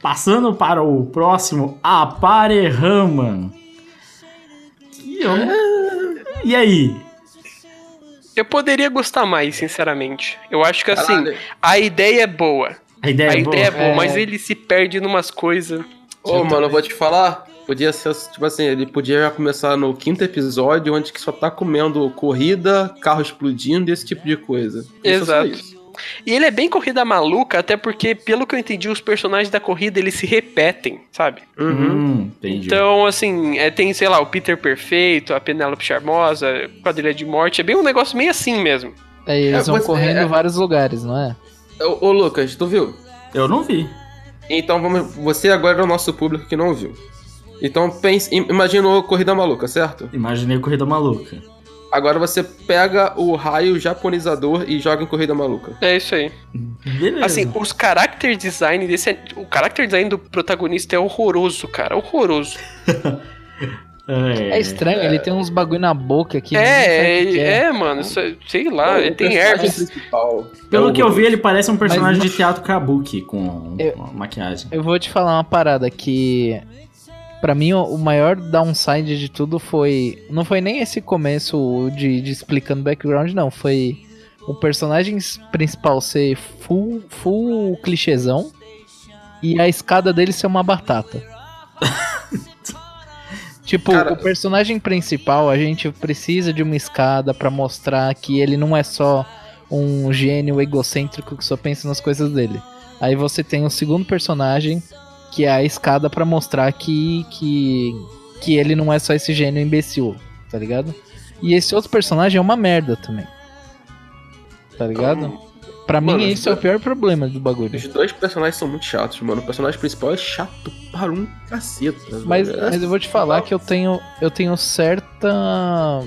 Passando para o próximo, Aparehaman. E, e aí? Eu poderia gostar mais, sinceramente. Eu acho que assim, a ideia é boa. A ideia a é boa? ideia é boa, É. mas ele se perde numas coisas. Ô, mano, eu vou te falar. Podia ser, tipo assim, ele podia começar no quinto episódio, onde que só tá comendo corrida, carro explodindo e esse tipo de coisa. É Exato. E ele é bem corrida maluca, até porque, pelo que eu entendi, os personagens da corrida eles se repetem, sabe? Uhum. Hum, entendi. Então, assim, é, tem, sei lá, o Peter Perfeito, a Penélope Charmosa, a Quadrilha de Morte. É bem um negócio meio assim mesmo. É, eles É, vão correndo é- em vários lugares, não é? Ô, ô, Lucas, tu viu? Eu não vi. Então vamos. Você agora é o nosso público que não viu. Então pense. im- Imaginou Corrida Maluca, certo? Imaginei Corrida Maluca. Agora você pega o raio japonizador e joga em Corrida Maluca. É isso aí. Beleza. Assim, os character design desse. O character design do protagonista é horroroso, cara. Horroroso. É estranho, ele tem uns bagulho na boca aqui. É, é, é, mano. isso é- sei lá, ele tem herpes. principal Pelo é que eu vi, ele parece um personagem Mas- de teatro kabuki com Eu- com maquiagem. Eu vou te falar uma parada que. Pra mim, o maior downside de tudo foi. Não foi nem esse começo de, de explicando background, não. Foi o personagem principal ser full, full clichêzão e a escada dele ser uma batata. tipo, Cara- o personagem principal, a gente precisa de uma escada pra mostrar que ele não é só um gênio egocêntrico que só pensa nas coisas dele. Aí você tem o segundo personagem, que é a escada pra mostrar que, que que ele não é só esse gênio imbecil, tá ligado? E esse outro personagem é uma merda também. Tá ligado? Pra Mano, mim esse é o pior problema do bagulho. Os dois personagens são muito chatos, mano. O personagem principal é chato para um caceta. Mas, velho. mas eu vou te falar que eu tenho eu tenho certa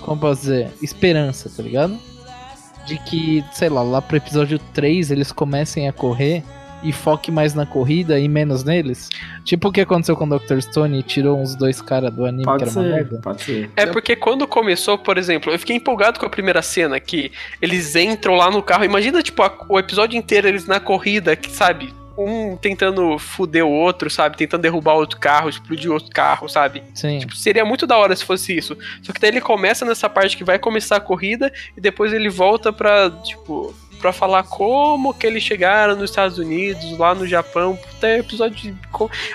como posso dizer, esperança, tá ligado? De que, sei lá, lá pro episódio 3 eles comecem a correr e foque mais na corrida e menos neles. Tipo o que aconteceu com o Dr. Stone e tirou uns dois caras do anime que Pode era uma ser, merda. pode ser. É porque quando começou, por exemplo, eu fiquei empolgado com a primeira cena, que eles entram lá no carro. Imagina, tipo, a- o episódio inteiro eles na corrida, que, sabe? Um tentando fuder o outro, sabe? Tentando derrubar outro carro, explodir outro carro, sabe? Sim. Tipo, seria muito da hora se fosse isso. Só que daí ele começa nessa parte que vai começar a corrida e depois ele volta pra, tipo, pra falar como que eles chegaram nos Estados Unidos, lá no Japão. Puta, é episódio de.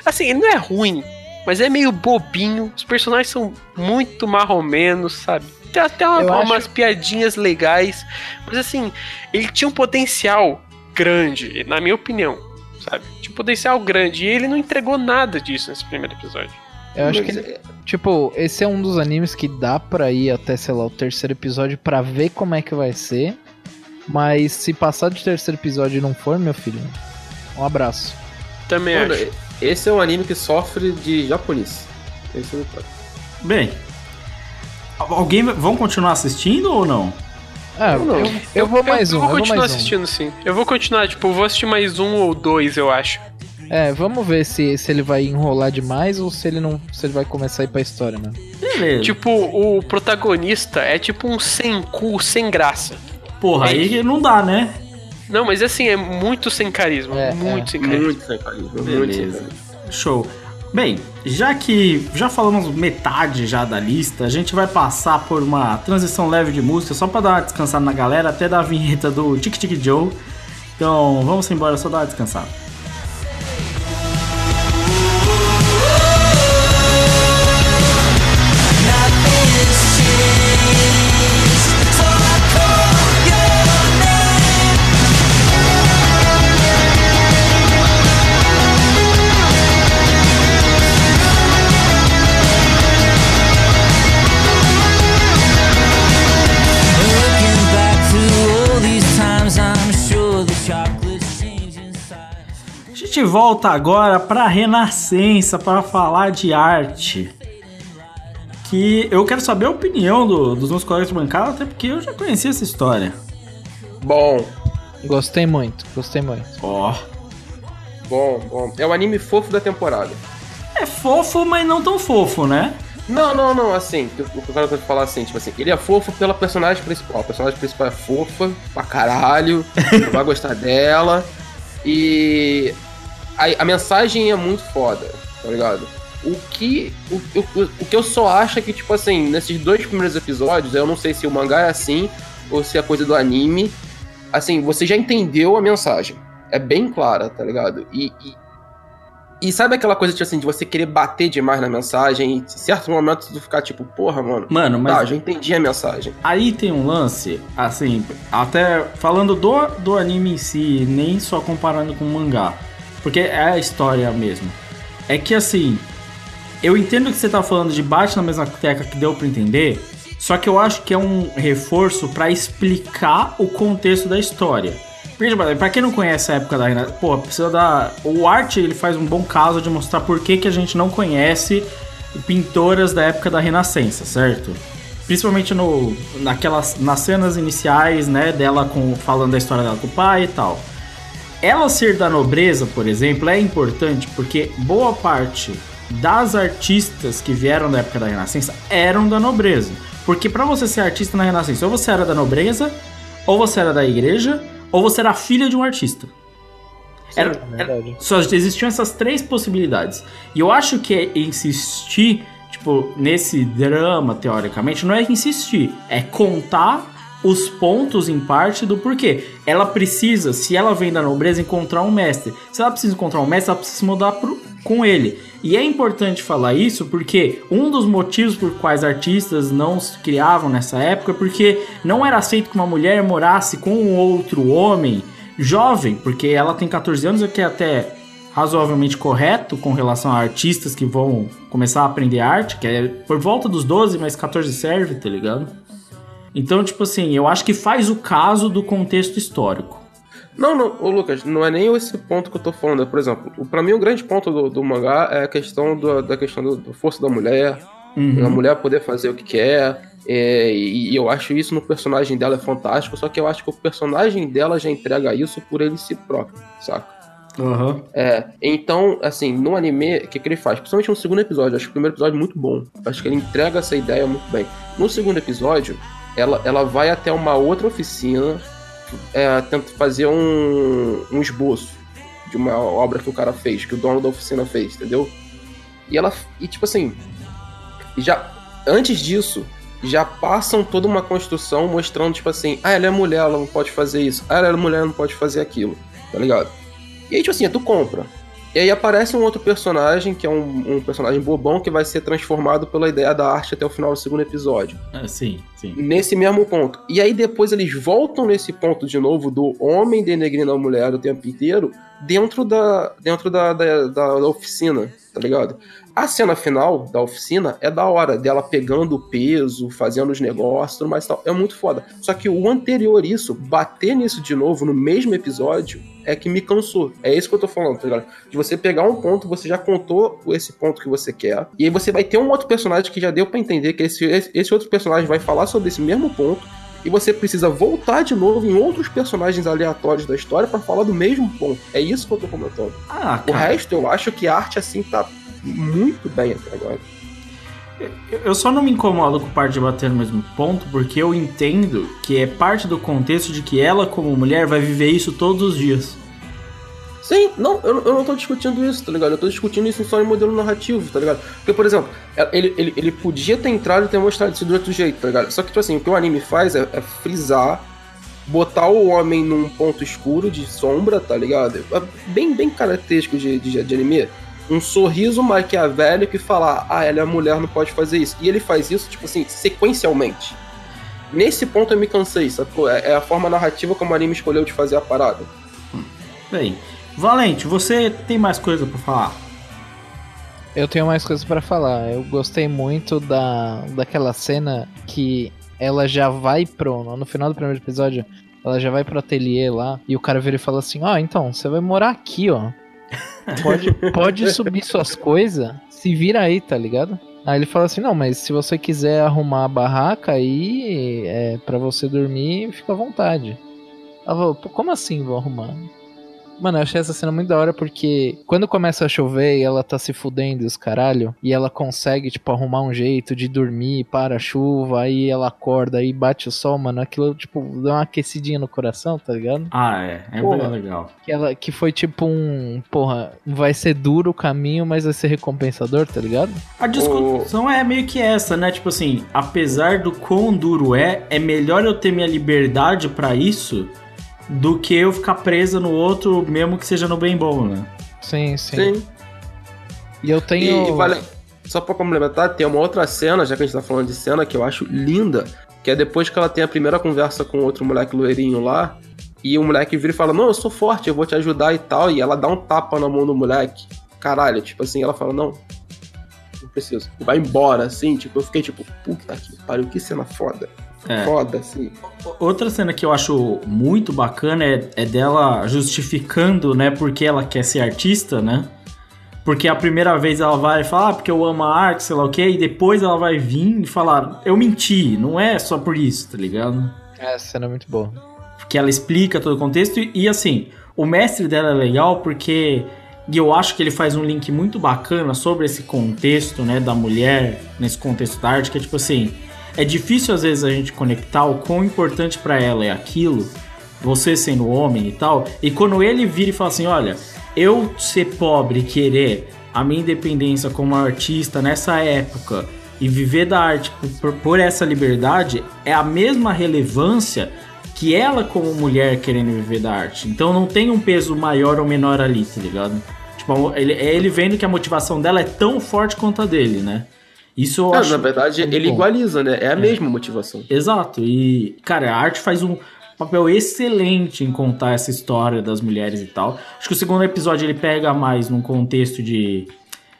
Assim, ele não é ruim, mas é meio bobinho. Os personagens são muito marromenos, sabe? Tem até uma- acho- umas piadinhas legais. Mas assim, ele tinha um potencial grande, na minha opinião. Sabe? Tinha um potencial grande. E ele não entregou nada disso nesse primeiro episódio. Eu acho Mas que Tipo, esse é um dos animes que dá pra ir até, sei lá, o terceiro episódio pra ver como é que vai ser. Mas se passar de terceiro episódio e não for, meu filho, um abraço. Também Mano, acho. esse é um anime que sofre de japonês. Esse é o. Bem, alguém vão continuar assistindo ou não? Ah, Não, eu, eu vou mais eu um, vou eu vou continuar mais um. assistindo, sim. Eu vou continuar, tipo, eu vou assistir mais um ou dois, eu acho. É, vamos ver se, se ele vai enrolar demais ou se ele não. se ele vai começar a ir pra história, né? Beleza. Tipo, o protagonista é tipo um sem cu, sem graça. Porra, aí não dá, né? Não, mas assim, é muito sem carisma. É, muito é. sem carisma. Muito sem carisma. Muito sem carisma. Show. Bem, já que já falamos metade já da lista, a gente vai passar por uma transição leve de música só pra dar uma descansada na galera, até da vinheta do Tic Tic Joe. Então, vamos embora só dar uma descansada. Gente volta agora pra Renascença para falar de arte. Que eu quero saber a opinião do- dos meus colegas de bancada, até porque eu já conhecia essa história. Bom, Gostei muito, gostei muito. Ó. Bom, bom. É o anime fofo da temporada. É fofo, mas não tão fofo, né? Não, não, não, assim, o que eu quero falar assim, tipo assim, ele é fofo pela personagem principal. A personagem principal é fofa pra caralho, vai gostar dela. E a, a mensagem é muito foda, tá ligado? O que, o, o, o que eu só acho é que, tipo assim, nesses dois primeiros episódios, eu não sei se o mangá é assim ou se é coisa do anime. Assim, você já entendeu a mensagem. É bem clara, tá ligado? E, e, e sabe aquela coisa, tipo assim, de você querer bater demais na mensagem e em certos momentos tu ficar tipo, porra, mano. Mano, mas- Tá, já entendi a mensagem. Aí tem um lance, assim, até falando do, do anime em si, nem só comparando com o mangá, porque é a história mesmo. É que assim, eu entendo que você tá falando de bate na mesma tecla que deu pra entender, só que eu acho que é um reforço pra explicar o contexto da história. Tipo, pra quem não conhece a época da Renascença, pô, precisa dar. O Art ele faz um bom caso de mostrar por que, que a gente não conhece pintoras da época da Renascença, certo? Principalmente no, naquelas, nas cenas iniciais, né, dela com, falando da história dela com o pai e tal. Ela ser da nobreza, por exemplo, é importante porque boa parte das artistas que vieram da época da Renascença eram da nobreza. Porque pra você ser artista na Renascença, ou você era da nobreza, ou você era da igreja, ou você era filha de um artista. Era, era- só existiam essas três possibilidades. E eu acho que é insistir, tipo, nesse drama, teoricamente, não é insistir, é contar os pontos em parte do porquê. Ela precisa, se ela vem da nobreza, encontrar um mestre. Se ela precisa encontrar um mestre, ela precisa se mudar pro, com ele. E é importante falar isso porque um dos motivos por quais artistas não se criavam nessa época é porque não era aceito que uma mulher morasse com um outro homem jovem, porque ela tem 14 anos, o que é até razoavelmente correto com relação a artistas que vão começar a aprender arte, que é por volta dos 12, mas 14 serve, tá ligado? Então, tipo assim, eu acho que faz o caso do contexto histórico. Não, não, ô Lucas, não é nem esse ponto que eu tô falando. Por exemplo, pra mim o grande ponto do, do mangá é a questão do- da questão do, da força da mulher, Uhum. a mulher poder fazer o que quer. é, e, e eu acho isso no personagem dela é fantástico, só que eu acho que o personagem dela já entrega isso por ele si próprio, saca? Aham. É, então, assim, no anime, o que, que ele faz? Principalmente no segundo episódio, acho que o primeiro episódio é muito bom. Acho que ele entrega essa ideia muito bem. No segundo episódio, ela, ela vai até uma outra oficina, é, tenta fazer um, um esboço de uma obra que o cara fez, que o dono da oficina fez, entendeu? E ela, e tipo assim, já antes disso, já passam toda uma construção mostrando, tipo assim, ah, ela é mulher, ela não pode fazer isso, ah, ela é mulher, ela não pode fazer aquilo, tá ligado? E aí, tipo assim, tu compra. E aí aparece um outro personagem, que é um, um personagem bobão, que vai ser transformado pela ideia da arte até o final do segundo episódio. É, sim, sim. Nesse mesmo ponto. E aí depois eles voltam nesse ponto de novo do homem denegrindo a mulher o tempo inteiro dentro da, dentro da, da, da- da oficina, tá ligado? A cena final da oficina é da hora, dela pegando o peso, fazendo os negócios, tudo mais e tal. É muito foda. Só que o anterior isso, bater nisso de novo no mesmo episódio, é que me cansou. É isso que eu tô falando, tá ligado? De você pegar um ponto, você já contou esse ponto que você quer, e aí você vai ter um outro personagem que já deu pra entender que esse, esse outro personagem vai falar sobre esse mesmo ponto, e você precisa voltar de novo em outros personagens aleatórios da história pra falar do mesmo ponto. É isso que eu tô comentando. Ah, O resto, eu acho que a arte assim tá muito bem até agora. Eu só não me incomodo com parte de bater no mesmo ponto, porque eu entendo que é parte do contexto de que ela, como mulher, vai viver isso todos os dias. Sim, não, eu, eu não tô discutindo isso, tá ligado? Eu tô discutindo isso só em modelo narrativo, tá ligado? Porque, por exemplo, ele, ele, ele podia ter entrado e ter mostrado isso de outro jeito, tá ligado? Só que, tipo assim, o que o anime faz é, é frisar, botar o homem num ponto escuro de sombra, tá ligado? É bem, bem característico de, de, de anime. Um sorriso maquiavélico e falar, ah, ela é mulher, não pode fazer isso. E ele faz isso, tipo assim, sequencialmente. Nesse ponto eu me cansei, sacou? É, é a forma narrativa como o anime escolheu de fazer a parada. Bem, Valente, você tem mais coisa pra falar? Eu tenho mais coisas pra falar. Eu gostei muito da, daquela cena que ela já vai pro. No final do primeiro episódio, ela já vai pro ateliê lá e o cara vira e fala assim: Ó, então, você vai morar aqui, ó. Pode, pode subir suas coisas, se vira aí, tá ligado? Aí ele fala assim: Não, mas se você quiser arrumar a barraca aí, é, pra você dormir, fica à vontade. Ela falou: "Pô, Como assim vou arrumar? Mano, eu achei essa cena muito da hora porque quando começa a chover e ela tá se fudendo e os caralho, e ela consegue, tipo, arrumar um jeito de dormir para a chuva, aí ela acorda e bate o sol, mano, aquilo, tipo, dá uma aquecidinha no coração, tá ligado? Ah, é. É Porra. legal. Que, ela, que foi tipo um, porra, vai ser duro o caminho, mas vai ser recompensador, tá ligado? A discussão é meio que essa, né? Tipo assim, apesar do quão duro é, é melhor eu ter minha liberdade pra isso do que eu ficar presa no outro, mesmo que seja no bem bom, né? Sim, sim. Sim. E eu tenho. E, e vale, só pra complementar, tem uma outra cena, já que a gente tá falando de cena, que eu acho linda, que é depois que ela tem a primeira conversa com outro moleque loirinho lá, e o moleque vira e fala, não, eu sou forte, eu vou te ajudar e tal, e ela dá um tapa na mão do moleque. Caralho, tipo assim, ela fala, não, não preciso. Vai embora, assim, tipo, eu fiquei tipo, puta que pariu, que cena foda. É. Foda, assim. Outra cena que eu acho muito bacana é, é dela justificando, né, porque ela quer ser artista, né? Porque a primeira vez ela vai falar, ah, porque eu amo a arte, sei lá o quê, e depois ela vai vir e falar, eu menti, não é só por isso, tá ligado? Essa cena é muito boa. que ela explica todo o contexto e, e, assim, o mestre dela é legal porque e eu acho que ele faz um link muito bacana sobre esse contexto, né, da mulher nesse contexto da arte, que é tipo assim, é difícil às vezes a gente conectar o quão importante pra ela é aquilo, você sendo homem e tal, e quando ele vira e fala assim, olha, eu ser pobre e querer a minha independência como artista nessa época e viver da arte por, por essa liberdade é a mesma relevância que ela como mulher querendo viver da arte. Então não tem um peso maior ou menor ali, tá ligado? Tipo, ele, ele vendo que a motivação dela é tão forte quanto a dele, né? Isso eu Não, acho. na verdade, ele bom. igualiza, né? É a mesma motivação. Exato. E, cara, a arte faz um papel excelente em contar essa história das mulheres e tal. Acho que o segundo episódio ele pega mais num contexto de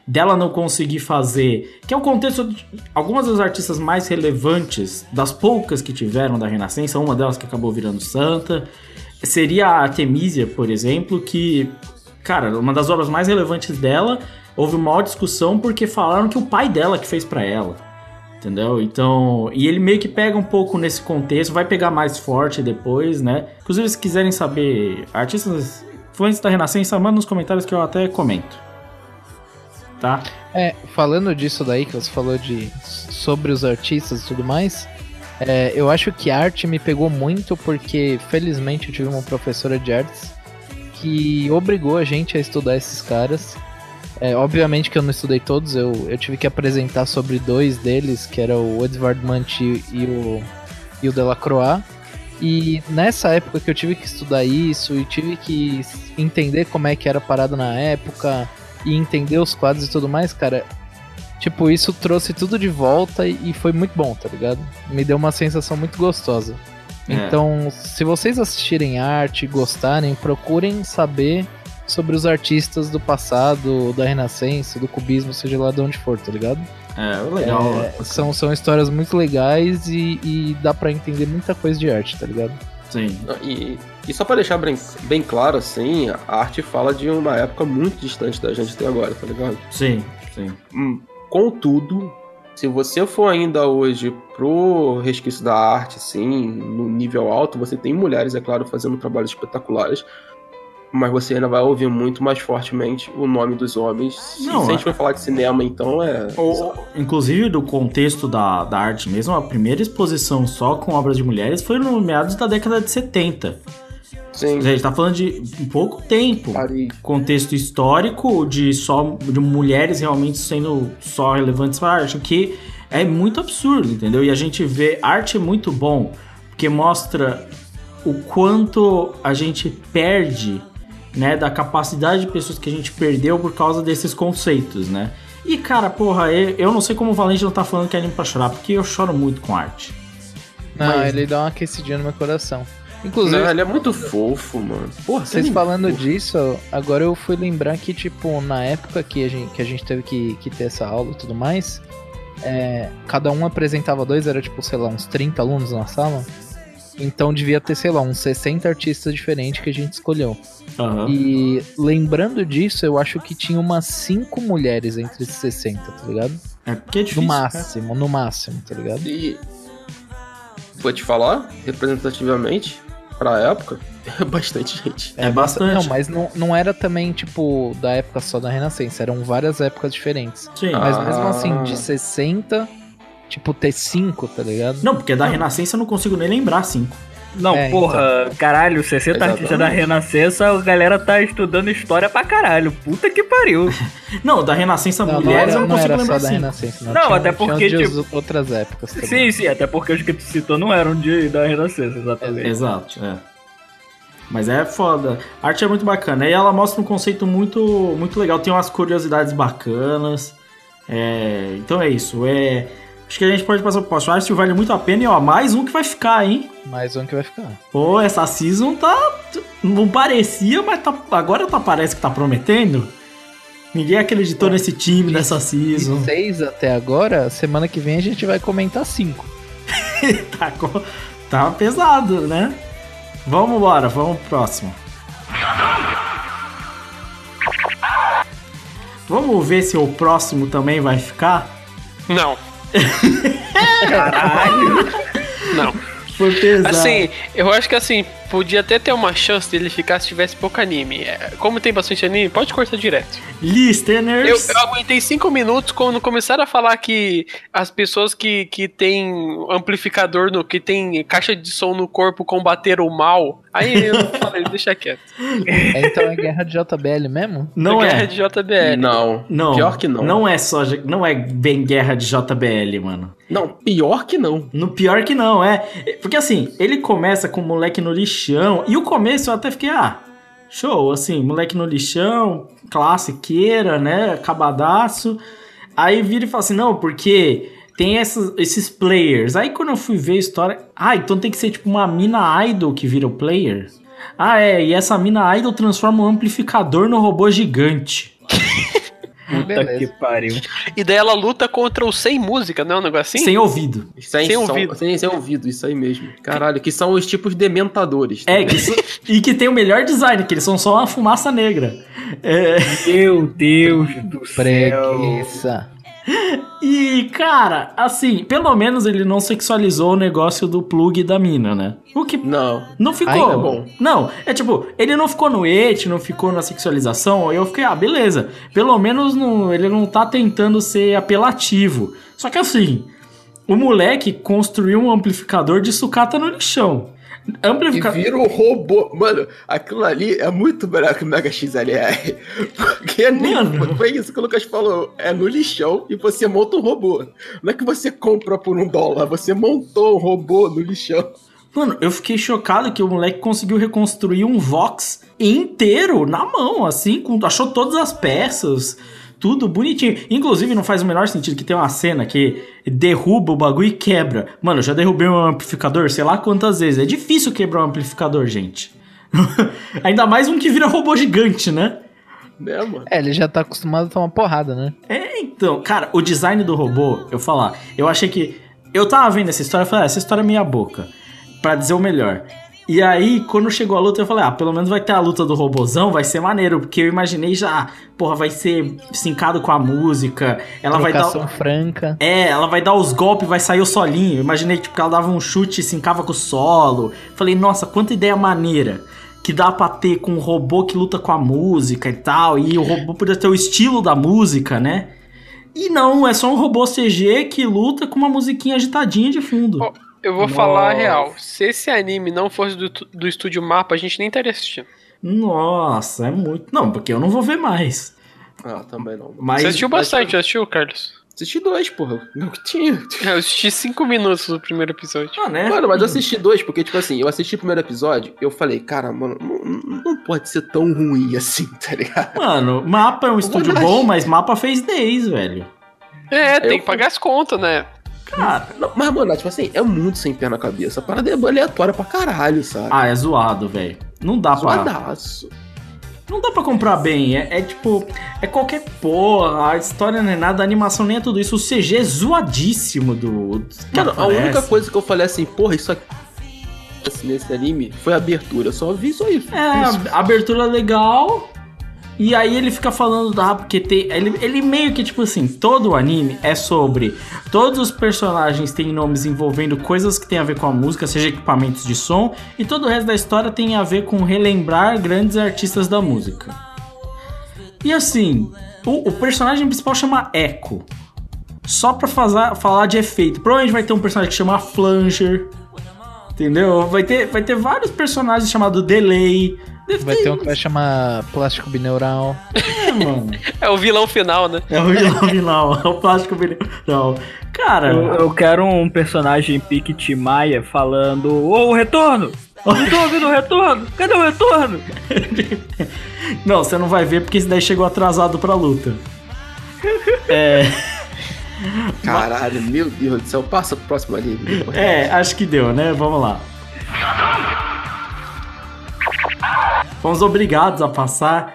dela não conseguir fazer, que é o contexto de algumas das artistas mais relevantes, das poucas que tiveram da Renascença, uma delas que acabou virando santa, seria a Artemisia, por exemplo, que, cara, uma das obras mais relevantes dela, houve uma maior discussão porque falaram que o pai dela que fez pra ela. Entendeu? Então, e ele meio que pega um pouco nesse contexto, vai pegar mais forte depois, né? Inclusive, se quiserem saber artistas influentes da Renascença, manda nos comentários que eu até comento. Tá? É, falando disso daí que você falou de sobre os artistas e tudo mais, é, eu acho que arte me pegou muito porque felizmente eu tive uma professora de artes que obrigou a gente a estudar esses caras. É, obviamente que eu não estudei todos, eu, eu tive que apresentar sobre dois deles, que era o Edvard Munch e o, e o Delacroix. E nessa época que eu tive que estudar isso e tive que entender como é que era a parada na época e entender os quadros e tudo mais, cara, tipo, isso trouxe tudo de volta e foi muito bom, tá ligado? Me deu uma sensação muito gostosa. É. Então, se vocês assistirem arte e gostarem, procurem saber sobre os artistas do passado, da Renascença, do cubismo, seja lá de onde for, tá ligado? É, legal. É, são, são histórias muito legais e, e dá pra entender muita coisa de arte, tá ligado? Sim. E, e só pra deixar bem, bem claro, assim, a arte fala de uma época muito distante da gente até agora, tá ligado? Sim, sim. Hum, contudo, se você for ainda hoje pro resquício da arte, assim, no nível alto, você tem mulheres, é claro, fazendo trabalhos espetaculares, mas você ainda vai ouvir muito mais fortemente o nome dos homens. Não, se a gente é- for falar de cinema, então é. O- inclusive, do contexto da, da arte mesmo, a primeira exposição só com obras de mulheres foi no meados da década de 70. Sim. A gente tá falando de pouco tempo. Contexto histórico de só de mulheres realmente sendo só relevantes para a arte, o que é muito absurdo, entendeu? E a gente vê arte é muito bom, porque mostra o quanto a gente perde, né, da capacidade de pessoas que a gente perdeu por causa desses conceitos, né? E cara, porra, eu não sei como o Valente não tá falando que é anime pra chorar, porque eu choro muito com arte. Não, Mas- ele dá uma aquecidinha no meu coração. Inclusive, Não, ele é muito fofo, mano. Porra, Vocês você falando disso, agora eu fui lembrar que, tipo, na época que a gente, que a gente teve que, que ter essa aula e tudo mais, é, cada um apresentava dois, era tipo, sei lá, uns 30 alunos na sala. Então devia ter, sei lá, uns 60 artistas diferentes que a gente escolheu. Aham. E lembrando disso, eu acho que tinha umas 5 mulheres entre esses 60, tá ligado? É porque é difícil. No cara. máximo, no máximo, tá ligado? E vou te falar, representativamente, Pra época, é bastante gente. É bastante. Não, mas não, não era também, tipo, da época só da Renascença, eram várias épocas diferentes. Sim. Mas Ah. mesmo assim, de 60, tipo, ter 5, tá ligado? Não, porque da Renascença eu não consigo nem lembrar cinco. Não, É, porra, caralho, 60 Exatamente. artistas da Renascença, a galera tá estudando história pra caralho. Puta que pariu. Não, da Renascença Não, não Mulheres era, eu não não consigo era só lembrar da cinco. Renascença, não. Não, Tinha- até tinha porque, de tipo- outras épocas também. Sim, sim, até porque os que tu citou não eram de, da Renascença, exatamente. Exato, é. Mas é foda. A arte é muito bacana. E ela mostra um conceito muito, muito legal. Tem umas curiosidades bacanas. É, então é isso. É, acho que a gente pode passar pro próximo. Acho que vale muito a pena. E ó, mais um que vai ficar, hein? Mais um que vai ficar. Pô, essa season tá. Não parecia, mas tá, agora tá, parece que tá prometendo. Ninguém acreditou nesse time, nessa season. De 6 até agora, semana que vem a gente vai comentar 5. Tá, co- tá pesado, né? Vamos embora, vamos pro próximo. Vamos ver se o próximo também vai ficar? Não, Caralho. não. Foi pesado. Assim, eu acho que assim, podia até ter uma chance dele ficar se tivesse pouco anime. É, Como tem bastante anime, pode cortar direto. Eu, Listeners. eu aguentei cinco minutos quando começaram a falar que as pessoas que, que tem amplificador, no, que tem caixa de som no corpo combateram o mal. Aí eu falei, deixa quieto. É, então é guerra de JBL mesmo? Não Guerra é. de JBL. Não. Não. Pior que não. Não é só. Não é bem guerra de JBL, mano. Não, pior que não. No pior que não, é. Porque assim, ele começa com o moleque no lixão. E o começo eu até fiquei, ah, show, assim, moleque no lixão, classiqueira, né? Acabadaço. Aí vira e fala assim, não, porque tem essas- esses players. Aí quando eu fui ver a história. Ah, então tem que ser tipo uma mina idol que vira o player? Ah, é, e essa mina idol transforma um amplificador no robô gigante. Puta Beleza. que pariu. E daí ela luta contra o sem música, não é um negócio assim? Sem ouvido. Sem, Sem som- ouvido. Sem, sem ouvido, isso aí mesmo. Caralho, que são os tipos dementadores. tá É, que e que tem o melhor design, que eles são só uma fumaça negra. É, Meu Deus do céu. Preguiça. E, cara, assim, pelo menos ele não sexualizou o negócio do plug da mina, né? O que Não. não ficou. Ainda bom. Não, é tipo, ele não ficou no et, não ficou na sexualização, eu fiquei, ah, beleza. Pelo menos não, ele não tá tentando ser apelativo. Só que assim, o moleque construiu um amplificador de sucata no lixão. E Amplificador. vira um robô. Mano, aquilo ali é muito melhor que o Mega XLR. Porque nem Mano. foi isso que o Lucas falou. É no lixão e você monta um robô. Não é que você compra por um dólar, você montou um robô no lixão. Mano, eu fiquei chocado que o moleque conseguiu reconstruir um Vox inteiro na mão, assim, com, achou todas as peças, tudo bonitinho. Inclusive, não faz o menor sentido que tem uma cena que derruba o bagulho e quebra. Mano, eu já derrubei um amplificador, sei lá quantas vezes. É difícil quebrar um amplificador, gente. Ainda mais um que vira robô gigante, né? Né, mano? É, ele já tá acostumado a tomar porrada, né? É, então, cara, o design do robô, eu falar, eu achei que. Eu tava vendo essa história e falei, ah, essa história é meia boca. Pra dizer o melhor. E aí, quando chegou a luta, eu falei, ah, pelo menos vai ter a luta do robozão, vai ser maneiro. Porque eu imaginei já, porra, vai ser sincado com a música. Ela vai Trocação dar. franca. É, ela vai dar os golpes, vai sair o solinho. Eu imaginei, tipo, que ela dava um chute e sincava com o solo. Falei, nossa, quanta ideia maneira que dá pra ter com um robô que luta com a música e tal. E o robô podia ter o estilo da música, né? E não, é só um robô CG que luta com uma musiquinha agitadinha de fundo. Ó, Eu vou falar a real. Se esse anime não fosse do, do estúdio Mapa, a gente nem estaria assistindo. Nossa, é muito. Não, porque eu não vou ver mais. Ah, também não. Mas, Você assistiu mas- bastante, já assistiu, Carlos? Assisti dois, porra. Não que tinha. Eu assisti cinco minutos do primeiro episódio. Ah, né? Mano, mas eu assisti dois, porque, tipo assim, eu assisti o primeiro episódio, eu falei, cara, mano, não, não- pode ser tão ruim assim, tá ligado? Mano, Mapa é um estúdio bom, mas Mapa fez 10, velho. É, tem Eu- que pagar as contas, né? Cara, Não, mas, mano, tipo assim, é muito sem pé na cabeça. A parada é aleatória pra caralho, sabe? ah, é zoado, velho. Não dá pra. Zoadaço. Não dá pra comprar bem. É, é tipo. É qualquer porra. A história não é nada, a animação nem é tudo isso. O CG é zoadíssimo do. do Mano, a única coisa que eu falei assim, porra, isso aqui assim, nesse anime foi a abertura. Eu só vi só isso. É, Isso. abertura legal. E aí ele fica falando, ah, porque tem. Ele, ele meio que, tipo assim, todo o anime é sobre. Todos os personagens têm nomes envolvendo coisas que tem a ver com a música, seja equipamentos de som, e todo o resto da história tem a ver com relembrar grandes artistas da música. E assim, o, o personagem principal chama Echo. Só pra fazer, falar de efeito. Provavelmente vai ter um personagem que chama Flanger. Entendeu? Vai ter, vai ter vários personagens chamados Delay. Deve Vai ter um que vai chamar Plástico Bineural. É, mano. É o vilão final, né? É o vilão final, é o plástico Não. Cara, Eu, eu quero um personagem pique Timaya falando: Ô, o retorno! Não tô ouvindo o retorno! Cadê o retorno? não, você não vai ver porque esse daí chegou atrasado pra luta. É. Caralho, meu Deus do céu. Passa pro próximo anime. É, acho que deu, né? Vamos lá. Fomos obrigados a passar.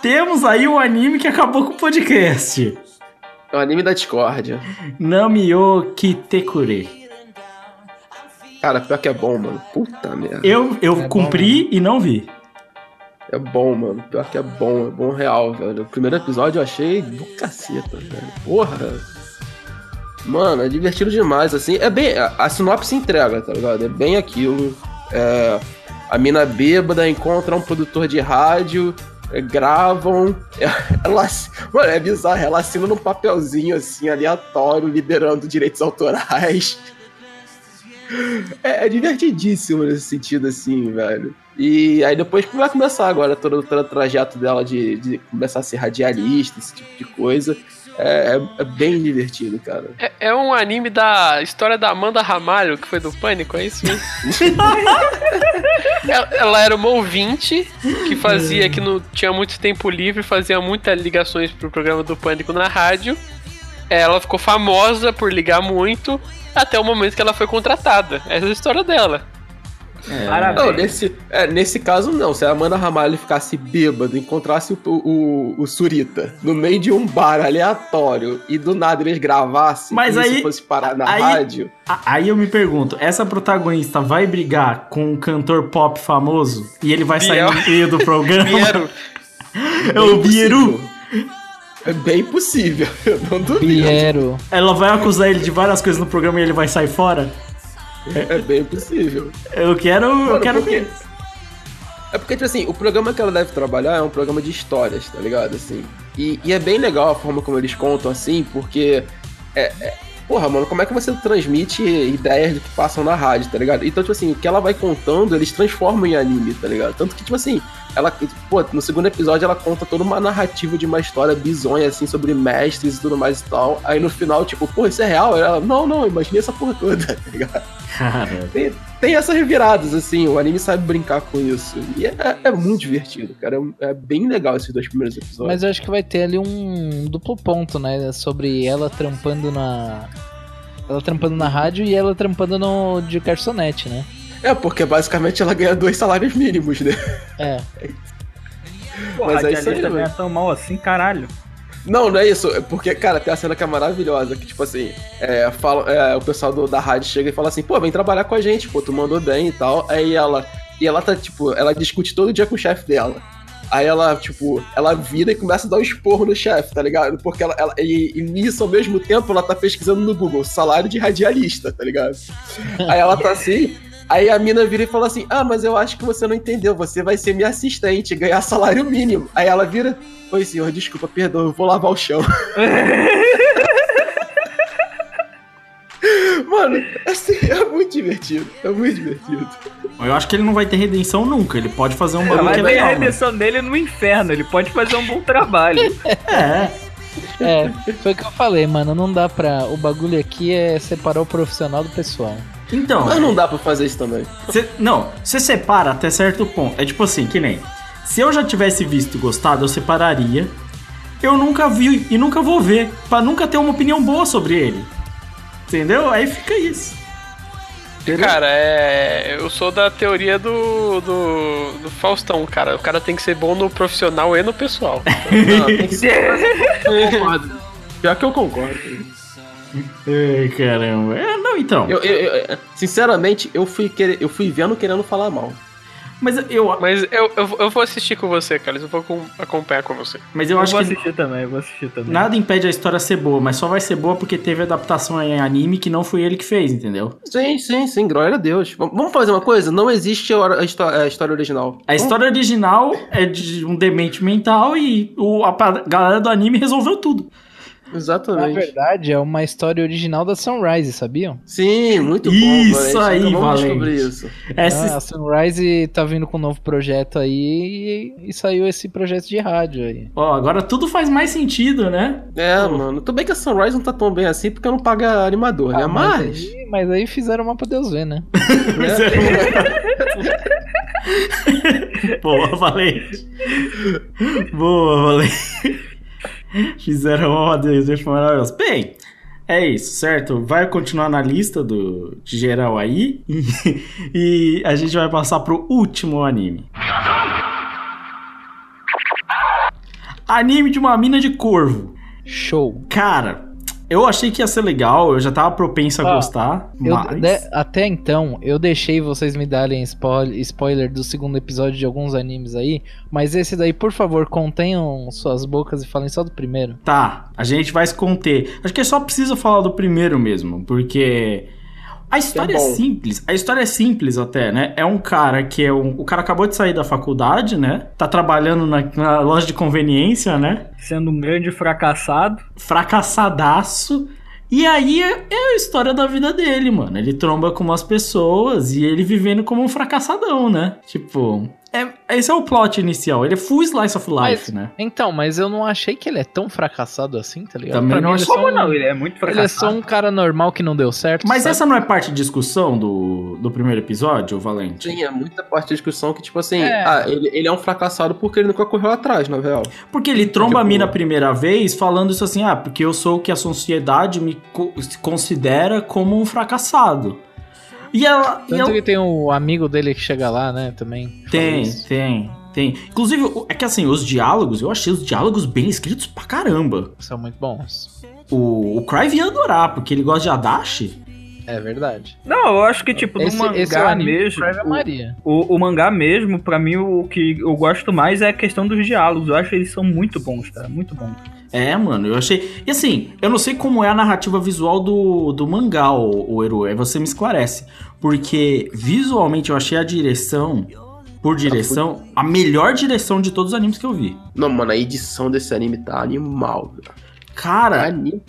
Temos aí um anime que acabou com o podcast. É o anime da discórdia. Namio Kitekure. Cara, pior que é bom, mano. Puta merda. Eu, eu cumpri e não vi. É bom, mano. Pior que é bom, é bom real, velho. O primeiro episódio eu achei do caceta, velho. Porra. Mano, é divertido demais, assim. É bem. A, a sinopse entrega, tá ligado? É bem aquilo. É, a mina bêbada encontra um produtor de rádio, é, gravam. ela, mano, é bizarro. Ela assina num papelzinho, assim, aleatório, liberando direitos autorais. É, é divertidíssimo nesse sentido, assim, velho. E aí depois vai começar agora todo, todo o trajeto dela de, de começar a ser radialista, esse tipo de coisa. É, é- é bem divertido, cara. É, é um anime da história da Amanda Ramalho, que foi do Pânico, é isso mesmo? ela, ela era uma ouvinte que fazia, que não tinha muito tempo livre, fazia muitas ligações pro programa do Pânico na rádio. Ela ficou famosa por ligar muito, até o momento que ela foi contratada. Essa é a história dela. Não, nesse, é, nesse caso não. Se a Amanda Ramalho ficasse bêbada, encontrasse o, o, o Surita no meio de um bar aleatório e do nada eles gravassem Mas e aí- isso fosse parar na aí- rádio. Aí eu me pergunto, essa protagonista vai brigar com um cantor pop famoso e ele vai sair Biel. no meio do programa? Biero. É o Bieru? É bem possível. Eu não duvido. Biero. Ela vai acusar ele de várias coisas no programa e ele vai sair fora? É bem possível. Eu quero, eu Mano, quero por quê? ver. É porque, tipo assim, o programa que ela deve trabalhar é um programa de histórias, tá ligado? Assim. E, e é bem legal a forma como eles contam, assim, porque. É, é- porra, mano, como é que você transmite ideias do que passam na rádio, tá ligado? Então, tipo assim, o que ela vai contando, eles transformam em anime, tá ligado? Tanto que, tipo assim, ela. Pô, no segundo episódio ela conta toda uma narrativa de uma história bizonha, assim, sobre mestres e tudo mais e tal. Aí no final, tipo, porra, isso é real? Ela, não, não, imaginei essa porra toda, tá ligado? Cara, tem, tem essas reviradas, assim, o anime sabe brincar com isso. E é, é muito divertido, cara. É, é bem legal esses dois primeiros episódios. Mas eu acho que vai ter ali um duplo ponto, né? Sobre ela trampando na. Ela trampando na rádio e ela trampando no de garçonete, né? É, porque basicamente ela ganha dois salários mínimos, né? É. Pô, Mas é isso aí, não é velho. tão mal assim, caralho. Não, não é isso. É porque, cara, tem uma cena que é maravilhosa, que, tipo assim, é, fala, é, o pessoal do- da rádio chega e fala assim, pô, vem trabalhar com a gente, pô, tu mandou bem e tal. Aí ela. E ela tá, tipo, ela discute todo dia com o chefe dela. Aí ela, tipo, ela vira e começa a dar um esporro no chefe, tá ligado? Porque ela. ela e, e nisso, ao mesmo tempo, ela tá pesquisando no Google salário de radialista, tá ligado? Aí ela tá assim. Aí a mina vira e fala assim: Ah, mas eu acho que você não entendeu. Você vai ser minha assistente, ganhar salário mínimo. Aí ela vira: Oi, senhor, desculpa, perdão, eu vou lavar o chão. Mano, assim, é muito divertido. É muito divertido. eu acho que ele não vai ter redenção nunca. Ele pode fazer um Ela bagulho vai que é a né? redenção dele no inferno. Ele pode fazer um bom trabalho. É. É, foi o que eu falei, mano. Não dá pra. O bagulho aqui é separar o profissional do pessoal. Então. Mas não dá pra fazer isso também. Cê- não, você separa até certo ponto. É tipo assim, que nem. Se eu já tivesse visto e gostado, eu separaria. Eu nunca vi e nunca vou ver. Pra nunca ter uma opinião boa sobre ele. Entendeu? Aí fica isso. Cara, é. Eu sou da teoria do, do. do Faustão, cara. O cara tem que ser bom no profissional e no pessoal. Não, tem que ser. Eu concordo. Pior que eu concordo. Ai, caramba. É, não, então. Eu, eu- eu- sinceramente, eu fui, querer, eu fui vendo querendo falar mal. Mas eu, Mas eu, eu, eu vou assistir com você, Carlos. Eu vou com- acompanhar com você. mas eu Eu acho vou que assistir também, eu vou assistir também. nada impede a história ser boa, mas só vai ser boa porque teve adaptação em anime que não foi ele que fez, entendeu? Sim, sim, sim, glória a Deus. Vam- Vamos fazer uma coisa? Não existe a, hora- a histó- a história original. A história original é de um demente mental e o, a galera do anime resolveu tudo. Na Exatamente. verdade, é uma história original da Sunrise, sabiam? Sim, muito bom. Isso Valente. aí, então vamos descobrir isso. Essa, Ah, a Sunrise tá vindo com um novo projeto aí e, e saiu esse projeto de rádio aí. ó, agora tudo faz mais sentido, né? É, mano. Tudo bem que a Sunrise não tá tão bem assim porque não paga animador, né? Ah, mas, Mas. aí, mas aí fizeram uma pra Deus ver, né? Boa, Valente. Boa, Valente. Fizeram uma desejo maravilhoso. Bem, é isso, certo? Vai continuar na lista do de geral aí. E, e a gente vai passar pro último anime. Anime de uma mina de corvo. Show. Cara, eu achei que ia ser legal, eu já tava propenso a Ó, gostar, Eu- mas... de- até então, eu deixei vocês me darem spoil- spoiler do segundo episódio de alguns animes aí, mas esse daí, por favor, contenham suas bocas e falem só do primeiro. Tá, a gente vai se conter. Acho que é só preciso falar do primeiro mesmo, porque a história é, bom. simples. A história é simples até, né? É um cara que é um. O cara acabou de sair da faculdade, né? Tá trabalhando na, na loja de conveniência, né? Sendo um grande fracassado. Fracassadaço. E aí é, é a história da vida dele, mano. Ele tromba com umas pessoas e ele vivendo como um fracassadão, né? Tipo. É, esse é o plot inicial. Ele é full slice of life, Mas- né? Então, mas eu não achei que ele é tão fracassado assim, tá ligado? Também Pra não mim, ele é achei. só Como um- não? Ele é muito Ele é fracassado. só um cara normal que não deu certo. Mas sabe? essa não é parte de discussão do, do primeiro episódio, Valente? Sim, é muita parte da discussão que, tipo assim, É. ah, ele, ele é um fracassado porque ele nunca correu atrás, na real. Porque ele tromba a Tipo- mina a primeira vez falando isso assim, ah, porque eu sou o que a sociedade me co- considera como um fracassado. E ela. e Tanto ela- que tem o amigo dele que chega lá, né, também. Tem, tem, tem. Inclusive, é que assim, os diálogos, eu achei os diálogos bem escritos pra caramba. São muito bons. O, o Crive ia adorar, porque ele gosta de Adachi. É verdade. Não, eu acho que, tipo, Esse, no mangá esse é mesmo. o- Maria. O, o mangá mesmo, pra mim, o que eu gosto mais é a questão dos diálogos. Eu acho que eles são muito bons, cara. Muito bons. É, mano, eu achei. E assim, eu não sei como é a narrativa visual do, do mangá, o, o Eru, aí você me esclarece. Porque visualmente eu achei a direção, por direção, a melhor direção de todos os animes que eu vi. Não, mano, a edição desse anime tá animal, velho. Cara, Anime.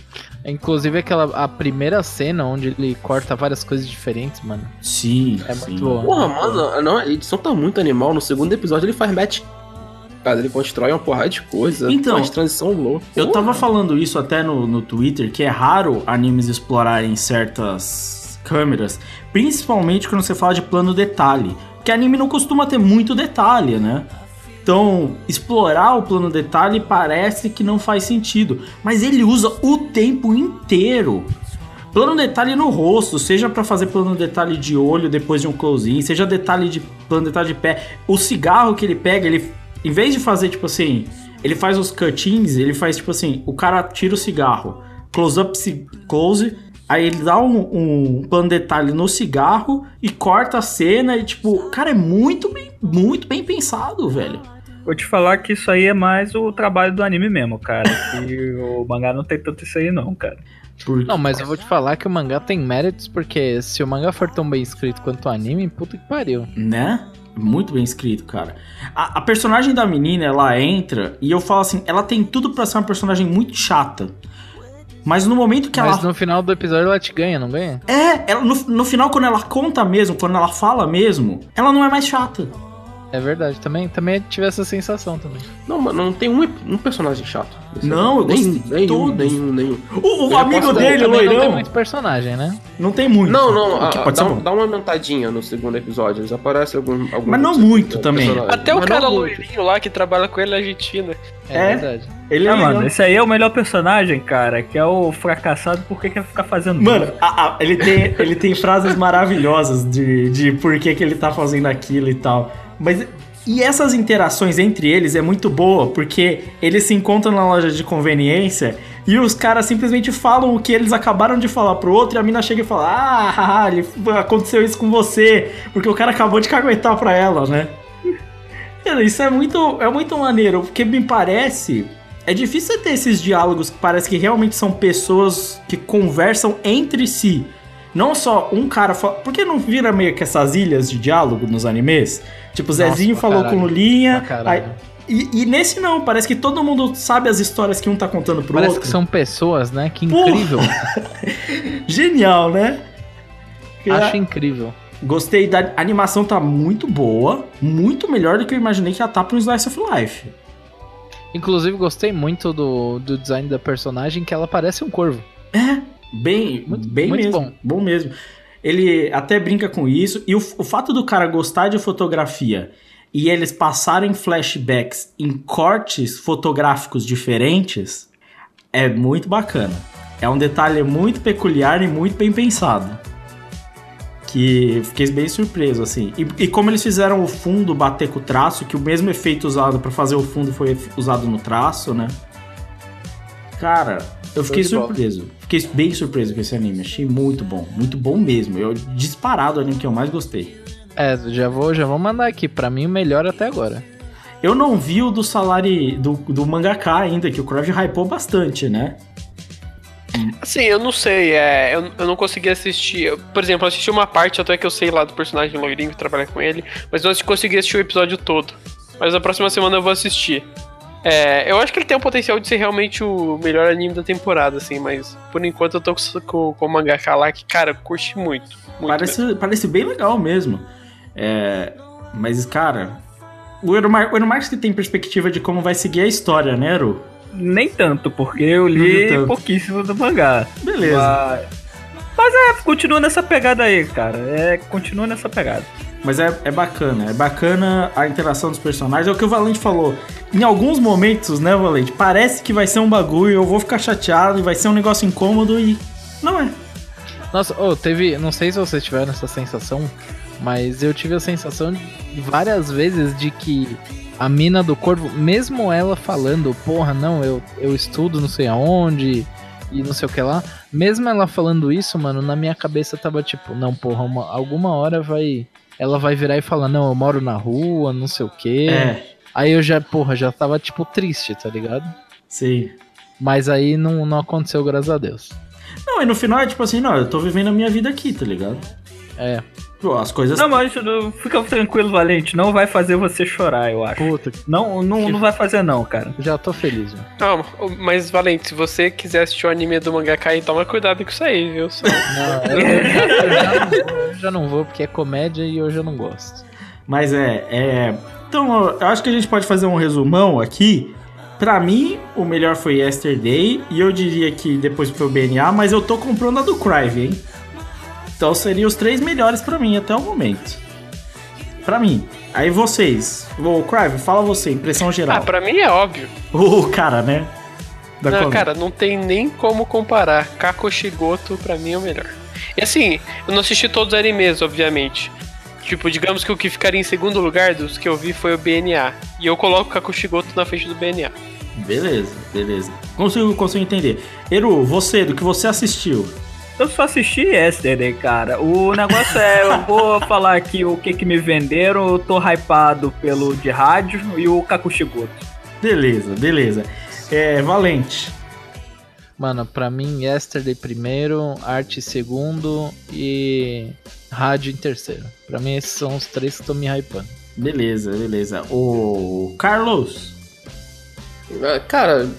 Inclusive aquela a primeira cena onde ele corta várias coisas diferentes, mano. sim, É sim. muito boa. Porra, mano, não, a edição tá muito animal. No segundo episódio ele faz match. Cara, ele constrói uma porrada de coisa. Então, faz transição louca. Eu Porra. tava falando isso até no, no Twitter, que é raro animes explorarem certas câmeras, principalmente quando você fala de plano detalhe. Porque anime não costuma ter muito detalhe, né? Então, explorar o plano detalhe parece que não faz sentido. Mas ele usa o tempo inteiro. Plano detalhe no rosto, seja pra fazer plano detalhe de olho depois de um close-in, seja detalhe de plano detalhe de pé. O cigarro que ele pega, ele em vez de fazer tipo assim, ele faz os cuttings, ele faz tipo assim, o cara tira o cigarro, close up, close, aí ele dá um, um plano detalhe no cigarro e corta a cena e tipo, cara, é muito bem, muito bem pensado, velho. Vou te falar que isso aí é mais o trabalho do anime mesmo, cara. que o mangá não tem tanto isso aí, não, cara. Porque- Não, mas eu vou te falar que o mangá tem méritos, porque se o mangá for tão bem escrito quanto o anime, puta que pariu. né? Muito bem escrito, cara. A, a personagem da menina, ela entra e eu falo assim, ela tem tudo pra ser uma personagem muito chata. Mas no momento que Mas ela. no final do episódio ela te ganha, não ganha? É, ela, no, no final, quando ela conta mesmo, quando ela fala mesmo, ela não é mais chata. É verdade, também, também tive essa sensação também. Não, mano, não tem um, um personagem chato. Não, eu gostei nenhum, nenhum, todos. nenhum, nenhum. O, o amigo dele, também não tem loirão, muito personagem, né? não tem muito. Não, não, Que a- pode dá, ser um- dá uma aumentadinha no segundo episódio. Eles aparecem algum, algum Mas não muito também. Até o Mas cara não muito. loirinho lá que trabalha com ele na Argentina. É, É? verdade. Ele é Ah, legal. mano, esse aí é o melhor personagem, cara, que é o fracassado porque quer ficar fazendo. Mano, a- a- ele, tem, ele tem frases maravilhosas de, de por que, que ele tá fazendo aquilo e tal. Mas. E essas interações entre eles é muito boa, porque eles se encontram na loja de conveniência e os caras simplesmente falam o que eles acabaram de falar pro outro e a mina chega e fala: Ah, aconteceu isso com você, porque o cara acabou de caguetar pra ela, né? Isso é muito, é muito maneiro, porque me parece. É difícil ter esses diálogos que parece que realmente são pessoas que conversam entre si. Não só um cara fala. Por que não vira meio que essas ilhas de diálogo nos animes? Tipo, Zezinho pra falou caralho. com Lulinha. Aí- e, e nesse não, parece que todo mundo sabe as histórias que um tá contando pro Parece outro. que são pessoas, né? Que incrível. Genial, né? Acho incrível. Gostei da a animação tá muito boa, muito melhor do que eu imaginei que ela tá pro Slice of Life. Inclusive, gostei muito do, do design da personagem, que ela parece um corvo. É, bem, bem muito mesmo, bom. mesmo. Ele até brinca com isso e o, o fato do cara gostar de fotografia e eles passarem flashbacks em cortes fotográficos diferentes é muito bacana. É um detalhe muito peculiar e muito bem pensado. Que fiquei bem surpreso, assim. E, e como eles fizeram o fundo bater com o traço, que o mesmo efeito usado pra fazer o fundo foi usado no traço, né? Cara, eu fiquei surpreso. Fiquei bem surpreso com esse anime. Achei muito bom. Muito bom mesmo. Eu disparado o anime que eu mais gostei. É, já vou, já vou mandar aqui. Pra mim, o melhor até agora. Eu não vi o do salário do, do mangaka ainda, que o Crave hypou bastante, né? Assim, eu não sei, é, eu, eu não consegui assistir. eu, por exemplo, eu assisti uma parte até que eu sei lá do personagem loirinho que trabalha com ele, mas não consegui assistir o episódio todo. Mas na próxima semana eu vou assistir. É, eu acho que ele tem o potencial de ser realmente o melhor anime da temporada, assim, mas por enquanto eu tô com, com, com o mangaka lá que, cara, curte muito. muito Parece, parece bem legal mesmo. É, mas, cara, o Euromar- o Euromarx que tem perspectiva de como vai seguir a história, né, Eru? Nem tanto, porque eu li tanto. pouquíssimo do mangá. Beleza. Mas, mas é, continua nessa pegada aí, cara. É, continua nessa pegada. Mas é, é bacana, é bacana a interação dos personagens. É o que o Valente falou. Em alguns momentos, né, Valente? Parece que vai ser um bagulho, eu vou ficar chateado e vai ser um negócio incômodo e. Não é. Nossa, oh, teve. Não sei se vocês tiveram essa sensação, mas eu tive a sensação várias vezes de que a mina do corvo, mesmo ela falando, porra, não, eu, eu estudo não sei aonde e não sei o que lá, mesmo ela falando isso, mano, na minha cabeça tava tipo, não, porra, uma- alguma hora vai. Ela vai virar e falar, não, eu moro na rua, não sei o que. É. Aí eu já, porra, já tava tipo triste, tá ligado? Sim. Mas aí não, não aconteceu, graças a Deus. Não, e no final é tipo assim, não, eu tô vivendo a minha vida aqui, tá ligado? É. Pô, as coisas. Não, mas fica tranquilo, Valente. Não vai fazer você chorar, eu acho. Puta, Não, não, não vai fazer, não, cara. já tô feliz, mano. Calma, mas Valente, se você quiser assistir o anime do mangaka aí, toma cuidado com isso aí, viu? Só- Não, eu, eu já, eu já não vou, eu já não vou, porque é comédia e eu já não gosto. Mas é, é. Então, eu acho que a gente pode fazer um resumão aqui. Pra mim, o melhor foi Yesterday. E eu diria que depois foi o BNA, mas eu tô comprando a do Crive, hein? Então seriam os três melhores pra mim até o momento. Pra mim. Aí vocês. O Crive, fala você, impressão Ah, geral. pra mim é óbvio. O cara, né? Da Não, cara, não tem nem como comparar. Kakushigoto pra mim é o melhor. E assim, eu não assisti todos os animes, obviamente. Tipo, digamos que o que ficaria em segundo lugar dos que eu vi foi o BNA. E eu coloco o Kakushigoto na frente do BNA. Beleza, beleza. Consigo, consigo entender. Eru, você, do que você assistiu. Eu só assisti Yesterday, cara. O negócio é, eu vou falar aqui o que que me venderam. Eu tô hypado pelo de rádio e o Kakushigoto. Beleza, beleza. É, Valente. Mano, pra mim, Yesterday primeiro, Arte segundo e Rádio em terceiro. Pra mim, esses são os três que estão me hypando. Beleza, beleza. O Carlos. Ah, Cara,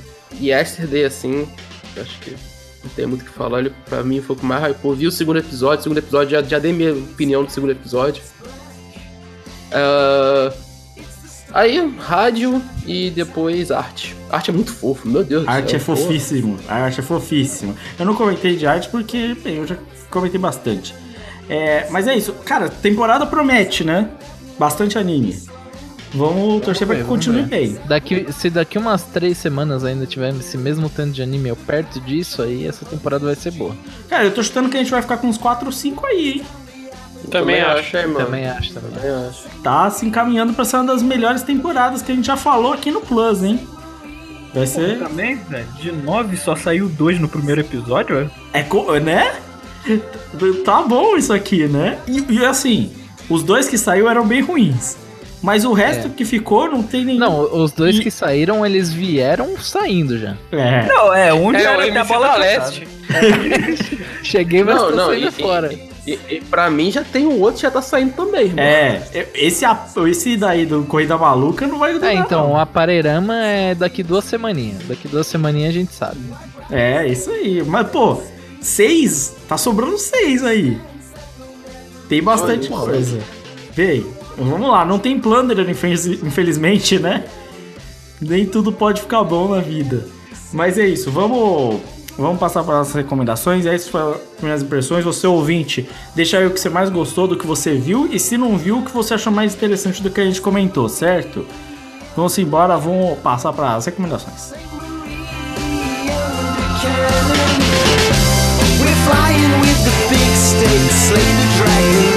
Yesterday, assim, acho que não tem muito o que falar. Ele, pra mim, foi o que mais hypou. Vi o segundo episódio, o segundo episódio, já, já dei minha opinião do segundo episódio. Ah, aí, rádio e depois arte. Arte é muito fofo, meu Deus do Arte céu. é fofíssimo. A arte é fofíssimo. Eu não comentei de arte porque, bem, eu já comentei bastante. É, mas é isso. Cara, temporada promete, né? Bastante anime. Vamos torcer pra que continue bem. Daqui, se daqui umas três semanas ainda tiver esse mesmo tanto de anime ou perto disso, aí essa temporada vai ser boa. Cara, eu tô chutando que a gente vai ficar com uns 4 ou 5 aí, hein? Também acho. é, mano. Também acho, também. Também acho. Tá se encaminhando pra ser uma das melhores temporadas que a gente já falou aqui no Plus, hein? Vai ser. Também, velho, de nove só saiu dois no primeiro episódio, é? É, co- né? Tá bom isso aqui, né? E, e, assim, os dois que saiu eram bem ruins. Mas o resto É. que ficou não tem nenhum. Não, os dois E- que saíram, eles vieram saindo já. É. Não, é, um É já o era a bola caçada. Leste. Cheguei, mas Não, tô não, saindo e- fora. E, e pra mim já tem um outro que já tá saindo também, irmão. É, esse, a- esse daí do Corrida Maluca não vai durar. É, então, não. o Apareirama é daqui duas semaninhas. Daqui duas semaninhas a gente sabe. É, isso aí. Mas, pô, seis. Tá sobrando seis aí. Tem bastante Olha, coisa. Aí. Vamos lá, não tem infeliz- infelizmente, né? Nem tudo pode ficar bom na vida. Mas é isso, vamos. Vamos passar para as recomendações. Essas foram as impressões. Você ouvinte, deixa aí o que você mais gostou do que você viu. E se não viu, o que você achou mais interessante do que a gente comentou, certo? Vamos embora, vamos passar para as recomendações. We're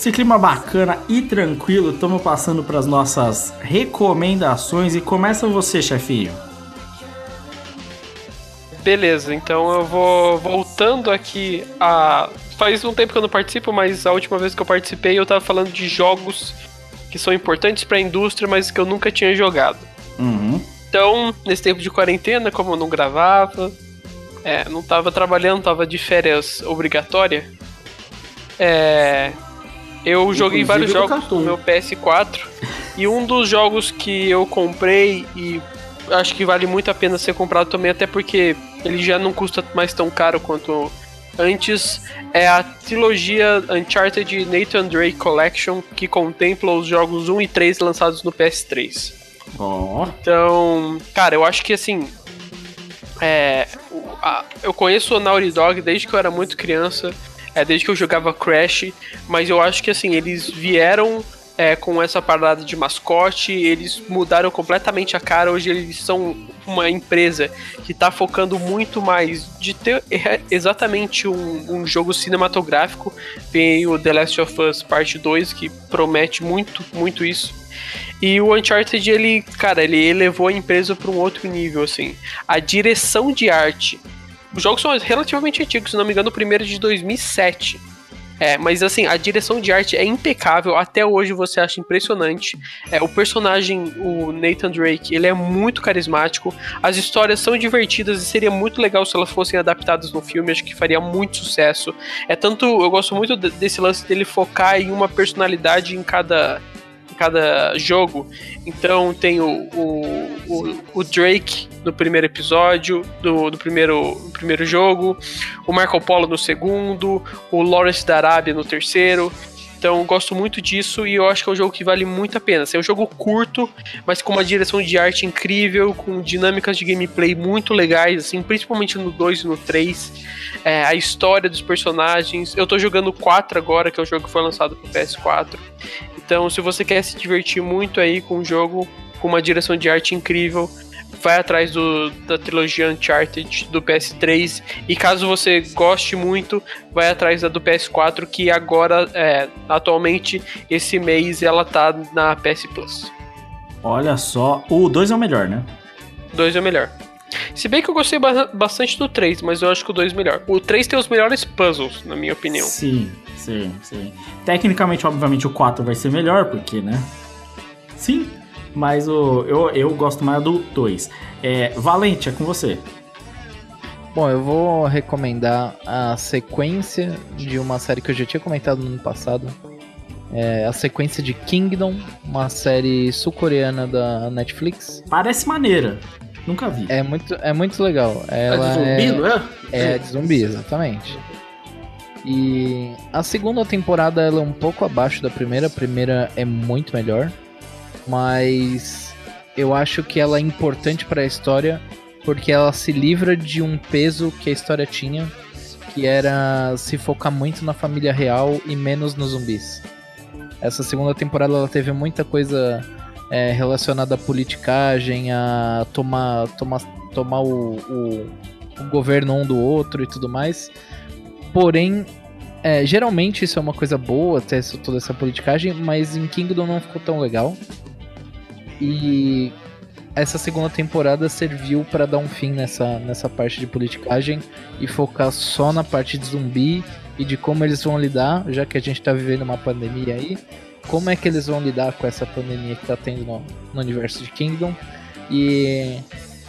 Esse clima bacana e tranquilo, estamos passando para as nossas recomendações e começa você, chefinho. Beleza, então eu vou voltando aqui a. Faz um tempo que eu não participo, mas a última vez que eu participei eu tava falando de jogos que são importantes pra indústria, mas que eu nunca tinha jogado. Uhum. Então, nesse tempo de quarentena, como eu não gravava, é, não tava trabalhando, tava de férias obrigatória, é, eu joguei Inclusive vários jogos no meu PS4 e um dos jogos que eu comprei e acho que vale muito a pena ser comprado também, até porque ele já não custa mais tão caro quanto antes, é a trilogia Uncharted Nathan Drake Collection, que contempla os jogos 1 e 3 lançados no PS3. Ó, Então, cara, eu acho que assim. É, a- eu conheço o Naughty Dog desde que eu era muito criança, é, desde que eu jogava Crash, mas eu acho que assim, eles vieram é, com essa parada de mascote, eles mudaram completamente a cara. Hoje eles são uma empresa que tá focando muito mais de ter é, exatamente um, um jogo cinematográfico. Tem o The Last of Us Parte 2, que promete muito, muito isso. E o Uncharted, ele, cara, ele elevou a empresa para um outro nível, assim. A direção de arte. Os jogos são relativamente antigos, se não me engano, o primeiro é de 2007. É, mas assim, a direção de arte é impecável, até hoje você acha impressionante. É, o personagem, o Nathan Drake, ele é muito carismático. As histórias são divertidas e seria muito legal se elas fossem adaptadas no filme, acho que faria muito sucesso. É tanto, eu gosto muito de- desse lance dele focar em uma personalidade em cada cada jogo. Então tem o, o, o, o Drake no primeiro episódio, do, do primeiro, primeiro jogo, o Marco Polo no segundo, o Lawrence da Arábia no terceiro. Então gosto muito disso e eu acho que é um jogo que vale muito a pena. Assim, É um jogo curto, mas com uma direção de arte incrível, com dinâmicas de gameplay muito legais, assim, principalmente no 2 e no 3. É, a história dos personagens. Eu tô jogando o 4 agora, que é o jogo que foi lançado pro PS4. Então, se você quer se divertir muito aí com um jogo com uma direção de arte incrível, vai atrás do, da trilogia Uncharted do PS3. E caso você goste muito, vai atrás da do PS4, que agora, é, atualmente, esse mês, ela tá na PS Plus. olha só. O 2 é o melhor, né? 2 é o melhor. Se bem que eu gostei ba- bastante do 3, mas eu acho que o 2 é melhor. O 3 tem os melhores puzzles, na minha opinião. Sim, sim, sim. Tecnicamente, obviamente, o 4 vai ser melhor, porque, né? Sim, mas o, eu, eu gosto mais do 2. É, Valente, é com você. Bom, eu vou recomendar a sequência de uma série que eu já tinha comentado no ano passado. É a sequência de Kingdom, uma série sul-coreana da Netflix. Parece maneira. Nunca vi. É muito, é muito legal. Ela é de zumbi, não é? É de zumbi, exatamente. E a segunda temporada ela é um pouco abaixo da primeira. A primeira é muito melhor. Mas eu acho que ela é importante para a história porque ela se livra de um peso que a história tinha, que era se focar muito na família real e menos nos zumbis. Essa segunda temporada ela teve muita coisa é, relacionada à politicagem, a tomar, tomar, tomar o, o, o governo um do outro e tudo mais. Porém, é, geralmente isso é uma coisa boa, essa- toda essa politicagem, mas em Kingdom não ficou tão legal. E essa segunda temporada serviu pra dar um fim nessa, nessa parte de politicagem e focar só na parte de zumbi e de como eles vão lidar, já que a gente tá vivendo uma pandemia aí, como é que eles vão lidar com essa pandemia que tá tendo no, no universo de Kingdom. E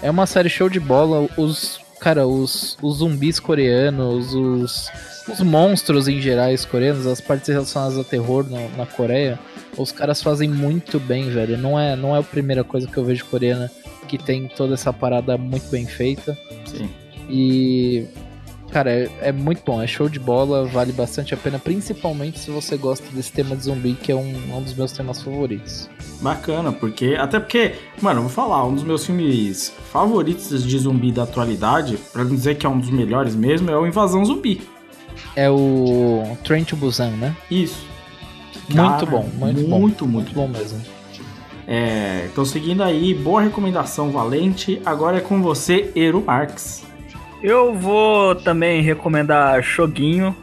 é uma série show de bola. Os, cara, os, os zumbis coreanos, os, os monstros em gerais coreanos, as partes relacionadas ao terror no- na Coreia, os caras fazem muito bem, velho. Não é, não é a primeira coisa que eu vejo coreana que tem toda essa parada muito bem feita. Sim. E. Cara, é, é muito bom, é show de bola, vale bastante a pena, principalmente se você gosta desse tema de zumbi, que é um, um dos meus temas favoritos. Bacana, porque. Até porque, mano, eu vou falar, um dos meus filmes favoritos de zumbi da atualidade, pra não dizer que é um dos melhores mesmo, é o Invasão Zumbi. É o Train to Busan, né? Isso. Muito Cara, bom, muito, bom. muito, muito bom mesmo. É, então seguindo aí, boa recomendação, Valente. Agora é com você, Eru Marx. Eu vou também recomendar Joguinho.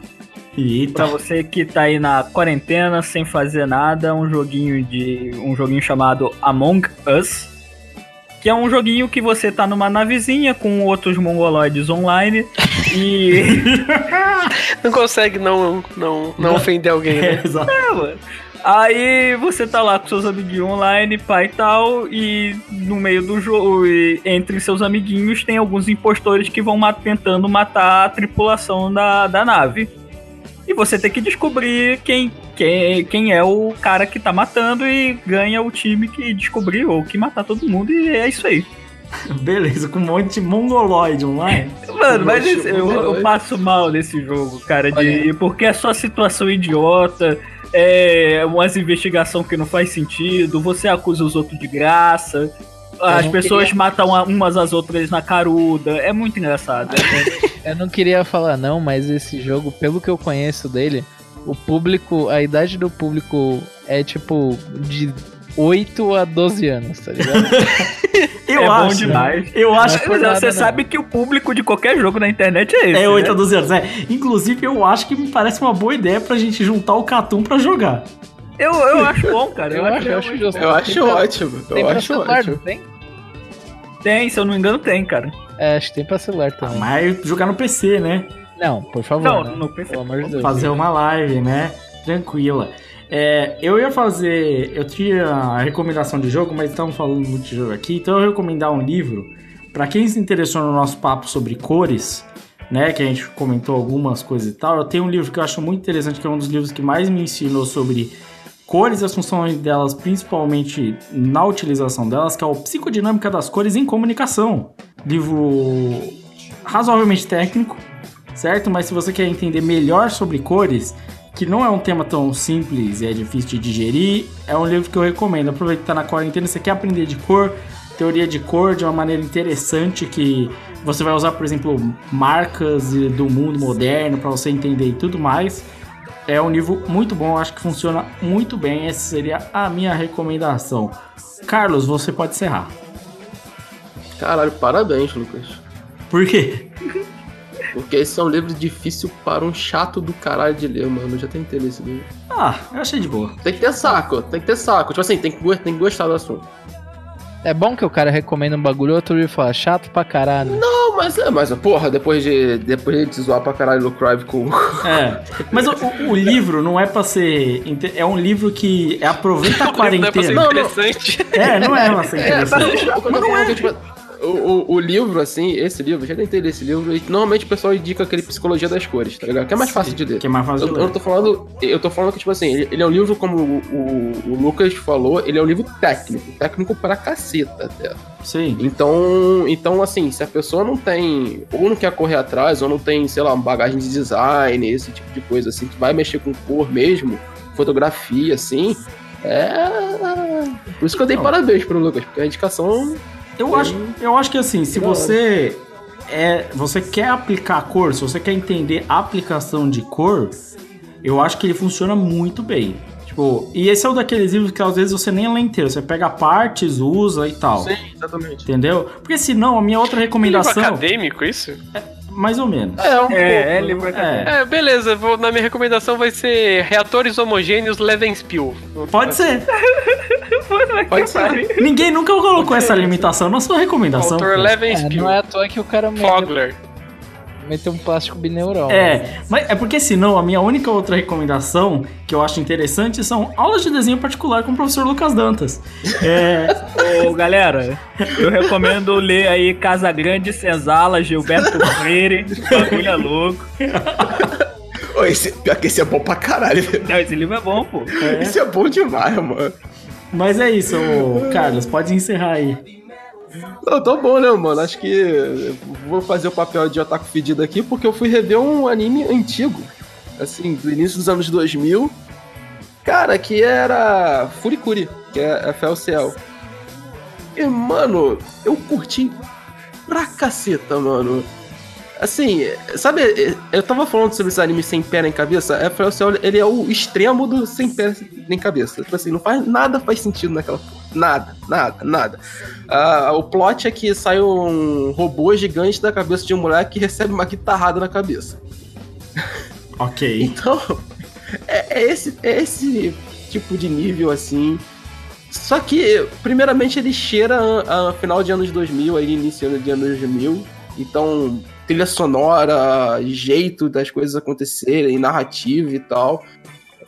Eita. Pra você que tá aí na quarentena sem fazer nada, um joguinho de um joguinho chamado Among Us, que é um joguinho que você tá numa navezinha com outros mongoloides online e Não consegue não, não, não ofender alguém, né? exato. É, mano. Aí você tá lá com seus amiguinhos online, pai e tal, e no meio do jogo, e entre seus amiguinhos, tem alguns impostores que vão ma- tentando matar a tripulação da, da nave. E você tem que descobrir quem, quem, quem é o cara que tá matando e ganha o time que descobriu ou que matar todo mundo, e é isso aí. Beleza, com um monte de mongoloide online. Mano, mas esse- eu, eu passo mal nesse jogo, cara, de, porque é só situação idiota, é umas investigação que não faz sentido, você acusa os outros de graça, as pessoas queria- matam umas às outras na caruda, é muito engraçado. Eu não queria falar não, mas esse jogo, pelo que eu conheço dele, o público, a idade do público é tipo de 8 a 12 anos, tá ligado? Eu é acho. bom demais. Eu acho é Mas nada, você não. sabe que o público de qualquer jogo na internet é esse. É 8 a né? 12 anos, é. Inclusive, eu acho que me parece uma boa ideia pra gente juntar o Catum pra jogar. eu, eu acho bom, cara. Eu acho, eu acho justo. Eu acho Tem pra- ótimo. Tem Eu pra acho celular, ótimo. tem? Tem, se eu não me engano, tem, cara. É, acho que tem pra celular também. Mas jogar no PC, né? Não, por favor. Não, né? no PC. Pelo amor de Deus. Fazer uma live, né? Tranquila. É, eu ia fazer. Eu tinha a recomendação de jogo, mas estamos falando de jogo aqui, então eu ia recomendar um livro. Pra quem se interessou no nosso papo sobre cores, né? Que a gente comentou algumas coisas e tal. Eu tenho um livro que eu acho muito interessante, que é um dos livros que mais me ensinou sobre cores e as funções delas, principalmente na utilização delas, que é o Psicodinâmica das Cores em Comunicação. Livro razoavelmente técnico, certo? Mas se você quer entender melhor sobre cores, que não é um tema tão simples e é difícil de digerir, é um livro que eu recomendo. Aproveita que tá na quarentena, você quer aprender de cor, teoria de cor de uma maneira interessante que você vai usar, por exemplo, marcas do mundo moderno para você entender e tudo mais. É um livro muito bom, acho que funciona muito bem. Essa seria a minha recomendação. Carlos, você pode encerrar. Caralho, parabéns, Lucas. Por quê? Porque esse é um livro difícil para um chato do caralho de ler, mano. Eu já tentei ler esse livro. Ah, eu achei de boa. Tem que ter saco, tem que ter saco. Tipo assim, tem que, tem que gostar do assunto. É bom que o cara recomenda um bagulho, outro ele fala, chato pra caralho. Não, mas é, mas porra, depois de. Depois de zoar pra caralho no Crive com. É. Mas o, o- livro não é pra ser. É um livro que é aproveita a Não é pra ser quarentena. Não, não. interessante. É, não é pra ser É, mas interessante. o que eu tô falando é tipo, o, o, o livro, assim, esse livro, já tentei ler esse livro, e normalmente o pessoal indica aquele Psicologia das Cores, tá ligado? Que é mais fácil de ler. Que é mais fácil Eu, de eu ler. não tô falando. Eu tô falando que, tipo assim, ele, é um livro, como o, o, Lucas falou, ele é um livro técnico. Técnico pra caceta até. Sim. Então, então, assim, se a pessoa não tem, ou não quer correr atrás, ou não tem, sei lá, bagagem de design, esse tipo de coisa, assim, que vai mexer com cor mesmo, fotografia, assim, é. Por isso que eu dei Não. parabéns pro Lucas, porque a indicação. Eu acho, eu acho que assim, se você é, você quer aplicar cor, se você quer entender a aplicação de cor, eu acho que ele funciona muito bem. Tipo, e esse é um daqueles livros que às vezes você nem lê inteiro, você pega partes, usa e tal. Sim, exatamente. Entendeu? Porque senão a minha outra Livro recomendação. acadêmico, isso? Mais ou menos. É, um É, é pouco. livro acadêmico. É, É, beleza. Vou, na minha recomendação vai ser Reatores Homogêneos Levenspiel. pode ser. Pode ser. Ninguém nunca colocou essa limitação na sua recomendação. Autor pô. É, Levenspiel. não é à toa que o cara Fogler. Meteu um plástico bineural. É, mas é porque senão a minha única outra recomendação que eu acho interessante são aulas de desenho particular com o professor Lucas Dantas. É, Ô, galera, eu recomendo ler aí Casa Grande Senzala, Gilberto Freire, bagulho é louco. Ô, esse, pior que esse é bom pra caralho. Não, esse livro é bom, pô. Esse é bom demais, mano. mas é isso, ô, Carlos, pode encerrar aí. Não, tô bom, né, mano? Acho que vou fazer o papel de otaku fedido aqui, porque eu fui rever um anime antigo, assim, do início dos anos 2000. Cara, que era Furikuri, que é FLCL. E, mano, eu curti pra caceta, mano. Assim, sabe, eu tava falando sobre esses animes sem pé nem cabeça. FLCL, ele é o extremo do sem pé nem cabeça. Tipo assim, não faz nada faz sentido naquela porra. Nada, nada, nada. Ah, o plot é que sai um robô gigante da cabeça de um moleque que recebe uma guitarrada na cabeça. Ok. Então, é, é esse, é esse tipo de nível assim. Só que, primeiramente, ele cheira a, a final de anos 2000, aí início de anos 2000. Então, trilha sonora, jeito das coisas acontecerem, narrativa e tal.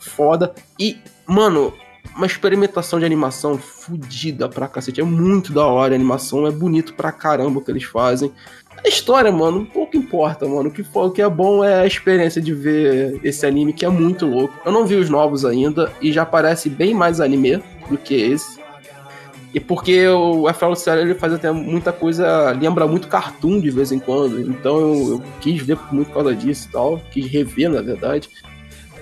Foda. E, mano, uma experimentação de animação fodida pra cacete. É muito da hora a animação, é bonito pra caramba o que eles fazem. A história, mano, pouco importa, mano. O que, for, o que é bom é a experiência de ver esse anime, que é muito louco. Eu não vi os novos ainda, e já parece bem mais anime do que esse. E porque o FL Série ele faz até muita coisa, lembra muito cartoon de vez em quando. Então eu, eu quis ver muito por causa disso e tal. Quis rever, na verdade.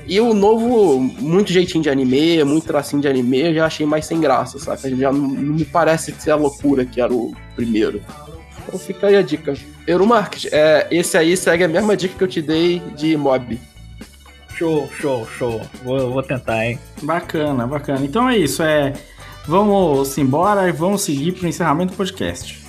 E o novo, muito jeitinho de anime, muito tracinho de anime, eu já achei mais sem graça, saca? Já não, não me parece ser a loucura que era o primeiro. Então fica aí a dica. Euromarket, é, esse aí segue a mesma dica que eu te dei de mob. Show, show, show. Vou, vou tentar, hein? Bacana, bacana. Então é isso, é. Vamos embora e vamos seguir pro encerramento do podcast.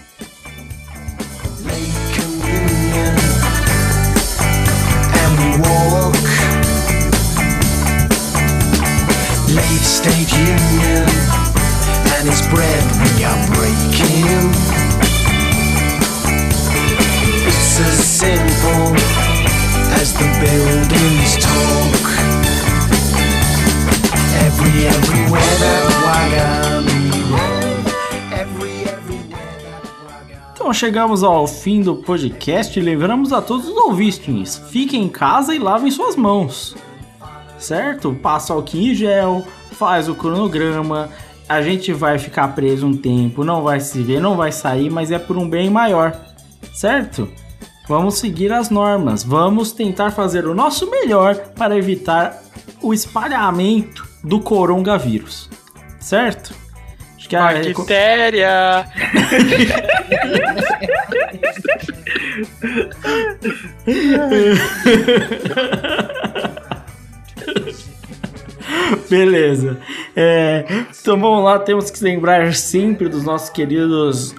Chegamos ao fim do podcast lembramos a todos os ouvintes: fiquem em casa e lavem suas mãos. Certo? Passa álcool em gel, faz o cronograma. A gente vai ficar preso um tempo, não vai se ver, não vai sair, mas é por um bem maior. Certo? Vamos seguir as normas, vamos tentar fazer o nosso melhor para evitar o espalhamento do coronavírus. Certo? Que a Bactéria! Beleza. É, então vamos lá, temos que lembrar sempre dos nossos queridos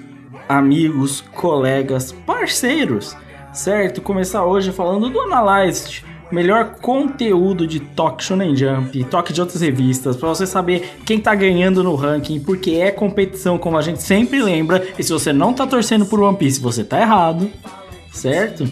amigos, colegas, parceiros, certo? Começar hoje falando do Analyzed, o melhor conteúdo de Toque Shonen Jump, toque de outras revistas, pra você saber quem tá ganhando no ranking, porque é competição, como a gente sempre lembra, e se você não tá torcendo por One Piece, você tá errado, certo?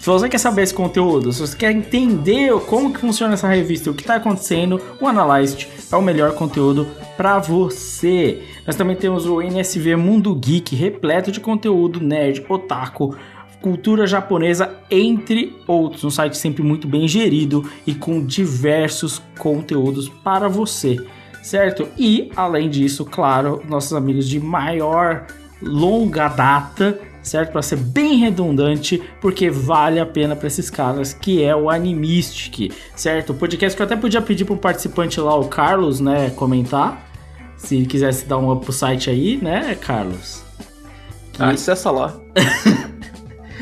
Se você quer saber esse conteúdo, se você quer entender como que funciona essa revista, o que está acontecendo, o Analyzed é o melhor conteúdo para você. Nós também temos o NSV Mundo Geek, repleto de conteúdo nerd, otaku, cultura japonesa, entre outros. Um site sempre muito bem gerido e com diversos conteúdos para você, certo? E, além disso, claro, nossos amigos de maior longa data, certo? Para ser bem redundante, porque vale a pena para esses caras, que é o Animistic, certo? O podcast que eu até podia pedir pro participante lá, o Carlos, né, comentar, se quisesse dar um up pro site aí, né, Carlos? Que- Acessa lá.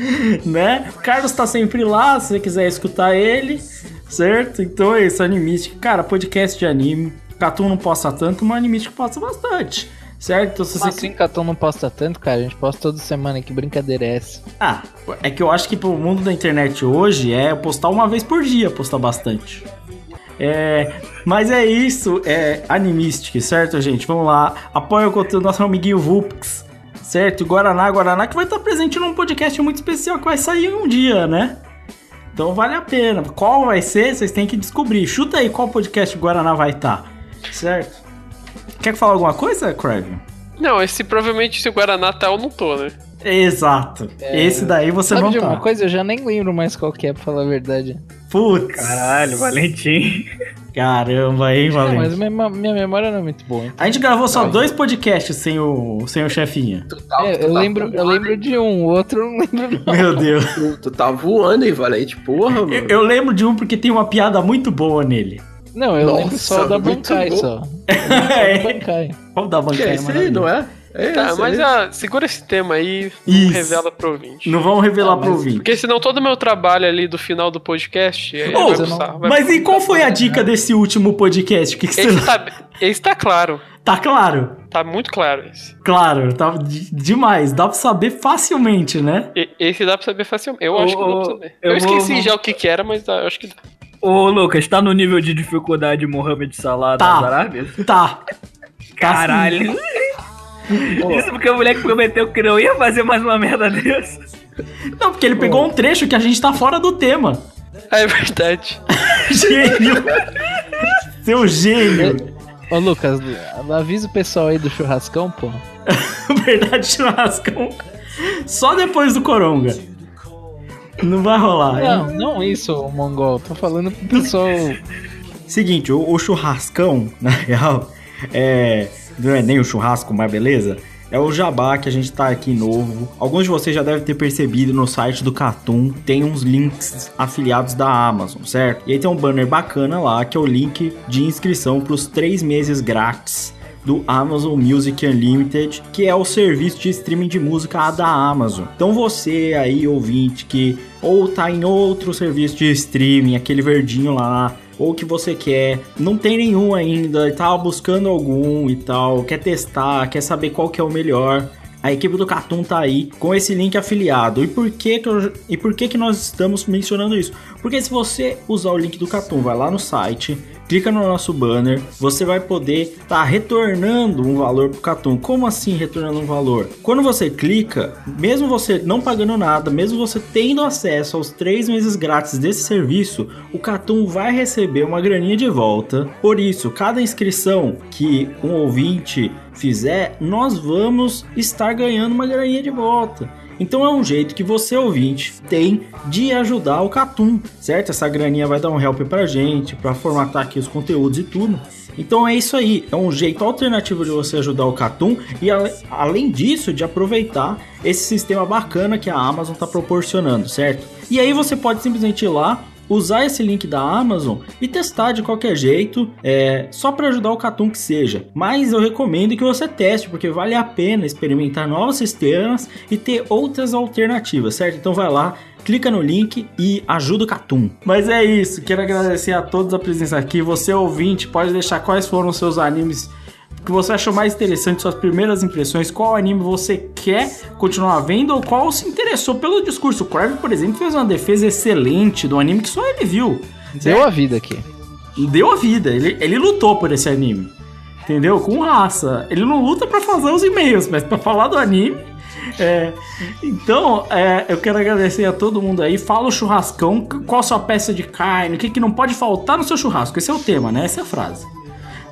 né? O Carlos tá sempre lá, se você quiser escutar ele. Certo? Então é isso, Animistic. Cara, podcast de anime. Catum não posta tanto, mas Animistic posta bastante. Certo? Então, se você assim, Catão não posta tanto, cara? A gente posta toda semana, que brincadeira é essa? Ah, é que eu acho que pro mundo da internet hoje é postar uma vez por dia, postar bastante. É, mas é isso, é Animistic, certo, gente? Vamos lá, apoia o conteúdo do nosso amiguinho Vulpix, certo? Guaraná, Guaraná, que vai estar presente num podcast muito especial que vai sair um dia, né? Então vale a pena. Qual vai ser, vocês têm que descobrir. Chuta aí qual podcast Guaraná vai estar, certo? Quer falar alguma coisa, Craven? Não, esse provavelmente se o Guaraná tá, eu não tô, né? Exato. Esse daí você Sabe não de tá. uma coisa? Eu já nem lembro mais qual que é, pra falar a verdade. Putz. Caralho, Valentim. Caramba, hein, Não, Valente? mas minha, minha memória não é muito boa. então. A gente gravou só dois podcasts sem o, sem o chefinha. É, eu, lembro, eu lembro de um, o outro eu não lembro não. Meu Deus. Tu, tu tá voando aí, Valente. Porra, mano. Eu, eu lembro de um porque tem uma piada muito boa nele. Não, eu Nossa, lembro só da Bankai bom. só. Eu lembro só da Bankai. Vamos dar Que é esse aí, não é? É Tá, esse mas ah, segura esse tema aí, não Isso. revela pro ouvinte. Não vamos revelar Ah, pro ouvinte. Porque senão todo o meu trabalho ali do final do podcast Ô, vai vai Mas e qual foi a dica desse último podcast? O que, que você. Esse tá, esse tá claro. Tá claro? Tá muito claro esse. Claro, tá de- demais. Dá pra saber facilmente, né? E- Esse dá pra saber facilmente. Eu Ô, acho que dá pra saber. eu Eu, esqueci vou- já o que que era, mas dá- eu acho que dá. Ô, Lucas, tá no nível de dificuldade Mohamed Salah Tá. das Arábias? Tá. Caralho. Isso porque o moleque prometeu que não ia fazer mais uma merda dessa. Não, porque ele pegou um trecho que a gente tá fora do tema. Ah, é verdade. Gênio. Seu gênio. Ô Lucas, avisa o pessoal aí do churrascão, pô. Verdade, churrascão. Só depois do Coronga. Não vai rolar. hein? Não, não isso, mongol. Tô falando pro pessoal. Seguinte, o, o churrascão, na real, é. Não é nem o churrasco, mas beleza? É o jabá que a gente tá aqui novo. Alguns de vocês já devem ter percebido no site do Catum, tem uns links afiliados da Amazon, certo? E aí tem um banner bacana lá, que é o link de inscrição para os três meses grátis do Amazon Music Unlimited, que é o serviço de streaming de música da Amazon. Então você aí, ouvinte, que ou tá em outro serviço de streaming, aquele verdinho lá, ou que você quer, não tem nenhum ainda, e tá buscando algum e tal, quer testar, quer saber qual que é o melhor. A equipe do Catum tá aí com esse link afiliado. E por que que, eu- e por que que nós estamos mencionando isso? Porque se você usar o link do Catum, vai lá no site, clica no nosso banner, você vai poder estar retornando um valor pro Catum. Como assim retornando um valor? Quando você clica, mesmo você não pagando nada, mesmo você tendo acesso aos três meses grátis desse serviço, o Catum vai receber uma graninha de volta. Por isso, cada inscrição que um ouvinte fizer, nós vamos estar ganhando uma graninha de volta. Então é um jeito que você, ouvinte, tem de ajudar o Catum, certo? Essa graninha vai dar um help pra gente, pra formatar aqui os conteúdos e tudo. Então é isso aí, é um jeito alternativo de você ajudar o Catum e além disso de aproveitar esse sistema bacana que a Amazon está proporcionando, certo? E aí você pode simplesmente ir lá usar esse link da Amazon e testar de qualquer jeito, é, só para ajudar o Catum que seja. Mas eu recomendo que você teste, porque vale a pena experimentar novos sistemas e ter outras alternativas, certo? Então vai lá, clica no link e ajuda o Catum. Mas é isso, quero agradecer a todos a presença aqui. Você ouvinte, pode deixar quais foram os seus animes que você achou mais interessante, suas primeiras impressões, qual anime você quer continuar vendo ou qual se interessou pelo discurso. O Crave, por exemplo, fez uma defesa excelente do anime que só ele viu. Deu a vida aqui. Deu a vida, ele, ele lutou por esse anime. Entendeu? Com raça. Ele não luta pra fazer os e-mails, mas pra falar do anime. É, então, é, eu quero agradecer a todo mundo aí. Fala o churrascão, qual a sua peça de carne, o que, que não pode faltar no seu churrasco. Esse é o tema, né? Essa é a frase.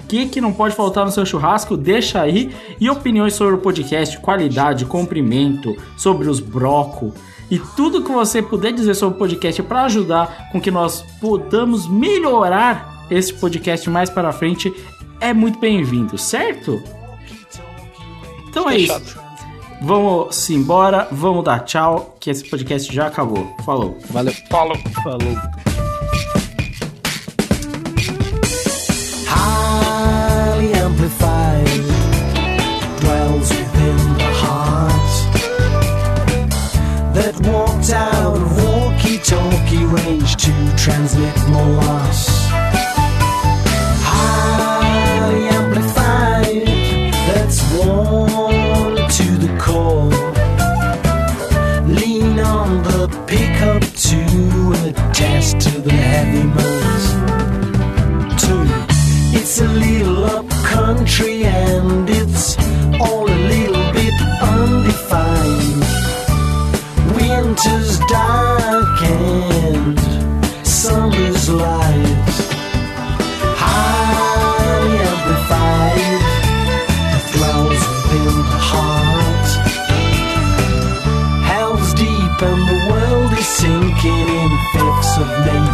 O que, que não pode faltar no seu churrasco? Deixa aí. E opiniões sobre o podcast, qualidade, comprimento, sobre os broco e tudo que você puder dizer sobre o podcast para ajudar com que nós podamos melhorar esse podcast mais para frente é muito bem-vindo, certo? Então é isso. Vamos embora, vamos dar tchau, que esse podcast já acabou. Falou. Valeu. Falou. Falou. range to transmit more loss. Highly amplified, that's warm to the core. Lean on the pickup to attach to the heavy noise. Two, it's a little up country and it's all a little bit undefined. Winter's dying. of men.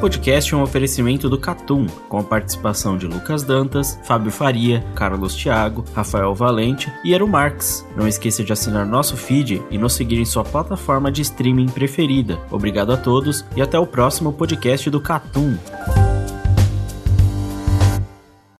podcast é um oferecimento do Catum, com a participação de Lucas Dantas, Fábio Faria, Carlos Thiago, Rafael Valente e Eru Marx. Não esqueça de assinar nosso feed e nos seguir em sua plataforma de streaming preferida. Obrigado a todos e até o próximo podcast do Catum.